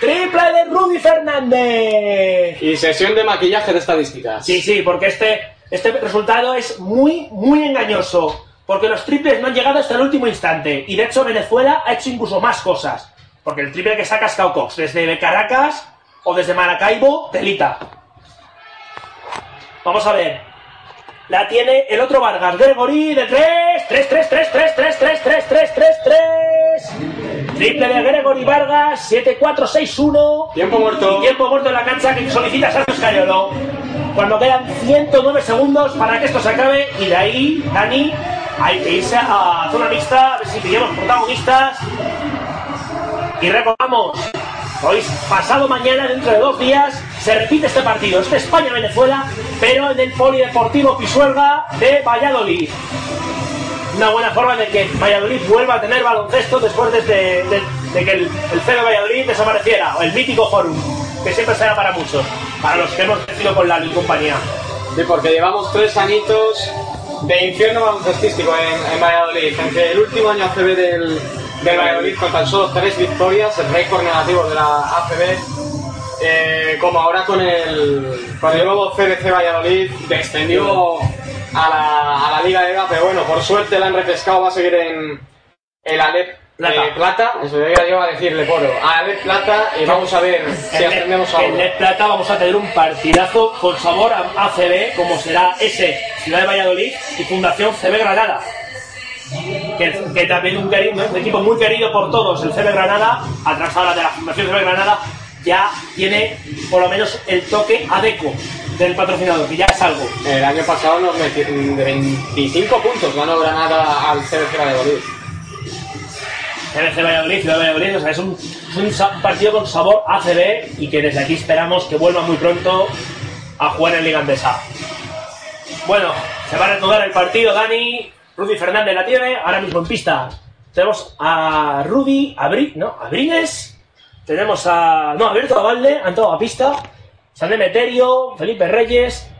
Triple de Rudy Fernández.
Y sesión de maquillaje de estadísticas.
Sí, sí, porque este, este resultado es muy, muy engañoso. Porque los triples no han llegado hasta el último instante. Y de hecho Venezuela ha hecho incluso más cosas. Porque el triple que saca Scout Cox desde Caracas o desde Maracaibo, telita. Vamos a ver. La tiene el otro Vargas, Gregory de 3, 3, 3, 3, 3, 3, 3, 3, 3, 3, 3. Triple de Gregory Vargas, 7, 4, 6, 1.
Tiempo muerto.
Y tiempo muerto en la cancha que solicita Sergio Scariolo. Cuando quedan 109 segundos para que esto se acabe y de ahí, Dani, hay que irse a zona mixta, a ver si pillamos protagonistas. Y recordamos, hoy, pasado mañana, dentro de dos días, se repite este partido. Este España-Venezuela, pero en el Polideportivo Pisuerga de Valladolid. Una buena forma de que Valladolid vuelva a tener baloncesto después de, de- de- de que el, el CB Valladolid desapareciera, o el mítico Forum, que siempre será para muchos, para los que hemos crecido con y compañía.
Sí, porque llevamos tres añitos de infierno baloncestístico en, en Valladolid. Entre el último año ACB del, del Valladolid con tan solo tres victorias, el récord negativo de la ACB, eh, como ahora con el, el nuevo CBC Valladolid, descendió a la, a la Liga de EVA, pero bueno, por suerte la han refrescado, va a seguir en el Alep
Plata.
eh, Plata, eso yo a decirle poro, Alep Plata, y vamos a ver si
En
ascendemos
Net-
a
En. Net Plata vamos a tener un partidazo con sabor a ACB, como será ese Ciudad de Valladolid y Fundación CB Granada. Que, que también un, querido, un equipo muy querido por todos, el CB Granada, atrás ahora de la Fundación CB Granada, ya tiene por lo menos el toque adeco del patrocinador, que ya es algo.
El año pasado nos meti- de 25 puntos ganó Granada al CBC Valladolid.
CBC Valladolid, Ciudad de Valladolid, o sea, es un, es un sa- partido con sabor ACB y que desde aquí esperamos que vuelva muy pronto a jugar en Liga Andesa. Bueno, se va a reanudar el partido, Dani. Rudy Fernández la tiene, ahora mismo en pista. Tenemos a Rudy, a Bri, no, a Brines. Tenemos a. No, a Berto Avalde, han entrado a pista. San Demeterio, Felipe Reyes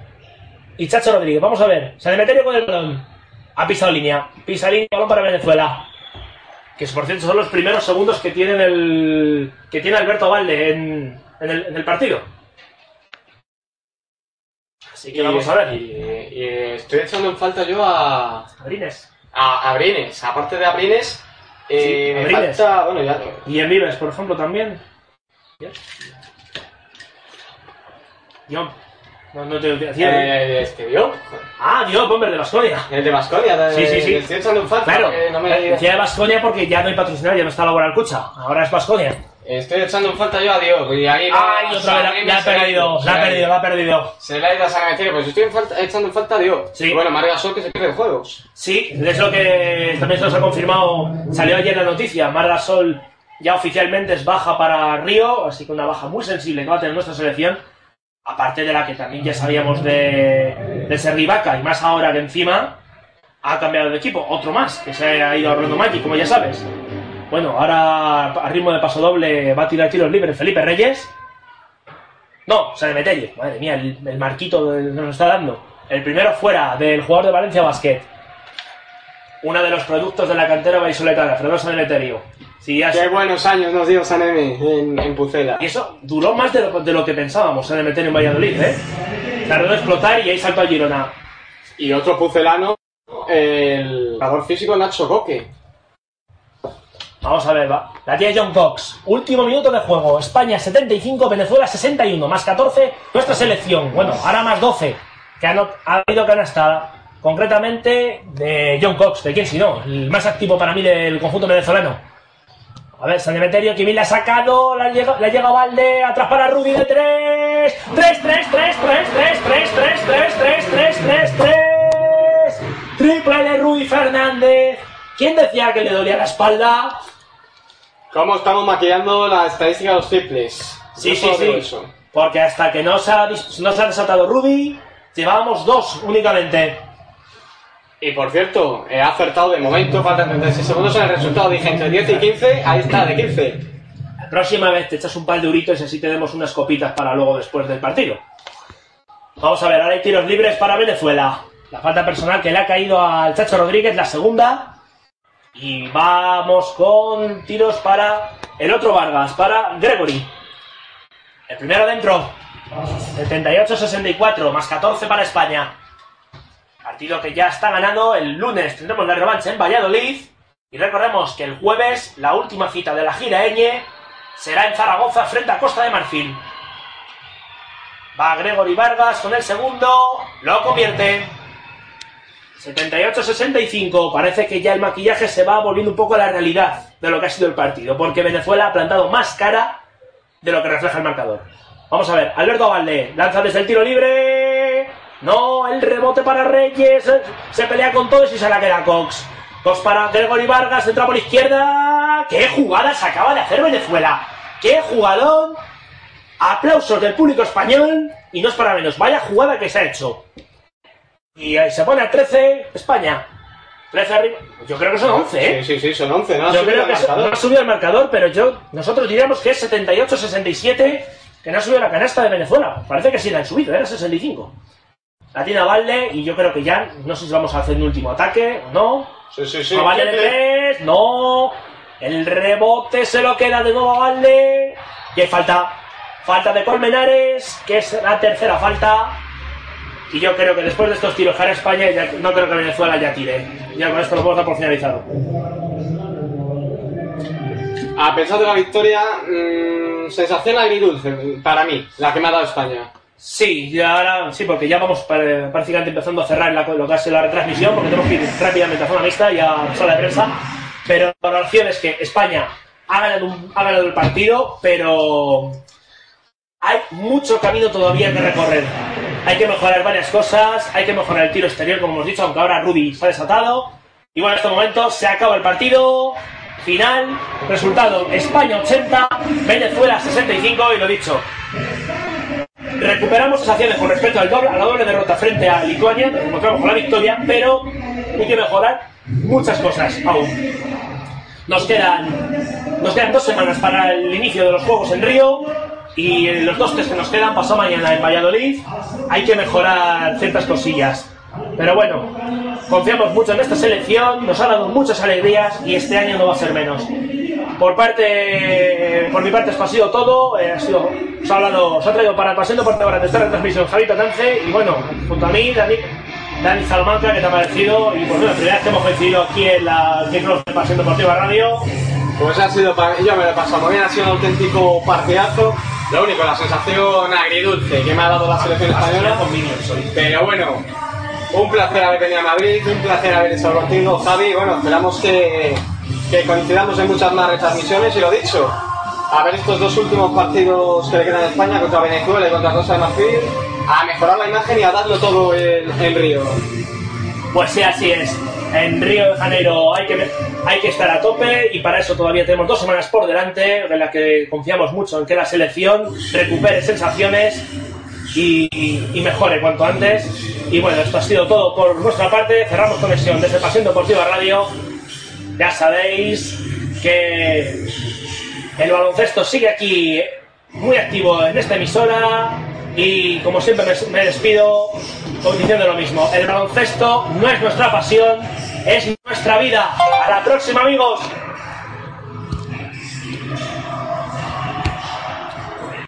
y Chacho Rodríguez. Vamos a ver. San Demeterio con el balón. Ha pisado línea. Pisa línea, balón para Venezuela que por cierto son los primeros segundos que tienen el que tiene Alberto Valde en, en el, en el partido. Así que vamos a ver.
Y, y estoy echando en falta yo a.
Abrines.
A Abrines. Aparte de Abrines, eh,
Sí,
me
Abrines.
falta. Bueno, ya.
Y en Vives, por ejemplo, también. ¿Ya? Diop. No, no te decía.
Eh, Diop.
Ah, Diop, hombre, de Basconia.
El de Basconia.
Sí, sí, sí.
Falta.
Claro,
que no me-
decía de Basconia porque ya no hay patrocinador, ya no está Laboral Cucha. Ahora es Basconia.
Estoy echando en falta yo a Diop. Y ahí
Ay, otra vez, la, ha perdido, la ha perdido, la ha perdido.
Se la ha ido a San Emeterio, pues estoy en falta- echando en falta a.
Sí.
Y bueno, Marga Sol que se pierde juegos.
Sí, es lo que también se nos ha confirmado. Salió ayer la noticia. Marga Sol ya oficialmente es baja para Río, así que una baja muy sensible que va a tener nuestra selección. Aparte de la que también ya sabíamos de, de Serrivaca, y más ahora que encima ha cambiado de equipo. Otro más, que se ha ido a Orlando Maki, como ya sabes. Bueno, ahora a ritmo de paso doble va a tirar tiros libres Felipe Reyes. No, San Emeterio. Madre mía, el, el marquito que nos está dando. El primero fuera del jugador de Valencia Basket. Uno de los productos de la cantera vallisoletana, Fredo San Emeterio. Sí, ya
Qué buenos años nos dio San Eme en, en Pucela.
Y eso duró más de lo, de lo que pensábamos San Emeterio en Valladolid, ¿eh? Tardó en explotar y ahí saltó a Girona.
Y otro pucelano, el jugador físico Nacho Coque.
Vamos a ver, va. La tía John Cox. Último minuto de juego. España 75, Venezuela 61. Más 14, nuestra selección. Bueno, ahora más 12. Que ha, no- ha habido canastada. Concretamente de John Cox. ¿De quién si no? El más activo para mí del conjunto venezolano. A ver, San Emeterio, que bien la ha sacado. La llega, la Valde. Atrás para Rudy de 3. 3, 3, 3, 3, 3, 3, 3, 3, 3, 3, 3, 3. Triple de Rudy Fernández. ¿Quién decía que le dolía la espalda?
¿Cómo estamos maquillando la estadística de los triples?
Sí, sí, sí.
eso.
Porque hasta que no se ha, dis- no se ha desatado Rudy, llevábamos dos únicamente.
Y por cierto, he acertado de momento, faltan 36 segundos en el resultado. Dije entre 10 y 15, ahí está, de 15.
La próxima vez te echas un par de euritos y así tenemos unas copitas para luego después del partido. Vamos a ver, ahora hay tiros libres para Venezuela. La falta personal que le ha caído al Chacho Rodríguez, la segunda. Y vamos con tiros para el otro Vargas, para Gregory. El primero dentro. 78-64, más 14 para España. Partido que ya está ganado. El lunes tendremos la revancha en Valladolid. Y recordemos que el jueves la última cita de la gira Eñe será en Zaragoza frente a Costa de Marfil. Va Gregory Vargas con el segundo. Lo convierte. 78-65. Parece que ya el maquillaje se va volviendo un poco a la realidad de lo que ha sido el partido. Porque Venezuela ha plantado más cara de lo que refleja el marcador. Vamos a ver. Alberto Valde lanza desde el tiro libre. No, el rebote para Reyes. Se pelea con todos y se la queda Cox. Cox para Gregory Vargas. Entra por izquierda. ¡Qué jugada se acaba de hacer Venezuela! ¡Qué jugadón! Aplausos del público español. Y no es para menos. Vaya jugada que se ha hecho. Y ahí se pone a 13 España. 13 arriba. Yo creo que son 11, ¿eh?
Sí, sí, sí, son 11, ¿no? Ha
Yo
subido
creo
el
que no ha subido el marcador, pero yo nosotros diríamos que es 78-67, que no ha subido la canasta de Venezuela. Parece que sí la han subido, era 65. La tiene a Valde y yo creo que ya, no sé si vamos a hacer un último ataque o no.
Sí, sí, sí.
A Valde de tres, no. El rebote se lo queda de nuevo a Valde. Y hay falta. Falta de Colmenares, que es la tercera falta. Y yo creo que después de estos tiros para España, ya, no creo que Venezuela ya tire. Ya con esto lo vamos a dar por finalizado.
A pesar de la victoria, mm, sensación agridulce para mí, la que me ha dado España.
Sí, y ahora sí, porque ya vamos prácticamente empezando a cerrar la- lo que ha sido la retransmisión, porque tenemos que ir rápidamente a zona mixta y a sala de prensa. Pero la valoración es que España ha ganado, un- ha ganado el partido, pero hay mucho camino todavía que recorrer. Hay que mejorar varias cosas, hay que mejorar el tiro exterior, como hemos dicho, aunque ahora Rudy ha desatado. Y bueno, en este momento se acaba el partido. Final, resultado España 80, Venezuela 65 y lo dicho, recuperamos sensaciones con respecto al doble, a la doble derrota frente a Lituania, nos encontramos con la victoria, pero hay que mejorar muchas cosas aún. Nos quedan, nos quedan dos semanas para el inicio de los Juegos en Río y en los dos test que nos quedan, pasado mañana en Valladolid, hay que mejorar ciertas cosillas. Pero bueno, confiamos mucho en esta selección, nos ha dado muchas alegrías y este año no va a ser menos. por parte, por mi parte esto ha sido todo. Eh, ha sido, os ha hablado, os ha traído para Pasión Deportiva para estar en transmisión Javito Tance y bueno, junto a mí, Dani, Dani Salamanca, que te ha parecido? Y pues bueno, la primera vez que hemos coincidido aquí en la que de Pasión Deportiva Radio.
Pues ha sido, para- yo me lo he pasado muy bien, ha sido un auténtico partidazo. Lo único, la sensación agridulce que me ha dado la selección española. Pero bueno, un placer haber venido a Madrid, un placer haber estado contigo, Javi. Bueno, esperamos que, que coincidamos en muchas más retransmisiones y lo dicho, a ver estos dos últimos partidos que le quedan a España contra Venezuela y contra Costa de Marfil, a mejorar la imagen y a darlo todo en, en Río.
Pues sí, así es. En Río de Janeiro hay que, hay que estar a tope y para eso todavía tenemos dos semanas por delante, de las que confiamos mucho en que la selección recupere sensaciones y, mejore cuanto antes. Y bueno, esto ha sido todo por nuestra parte. Cerramos conexión desde Pasión Deportiva Radio. Ya sabéis que el baloncesto sigue aquí muy activo en esta emisora y como siempre me despido diciendo lo mismo. El baloncesto no es nuestra pasión, es nuestra vida. A la próxima amigos.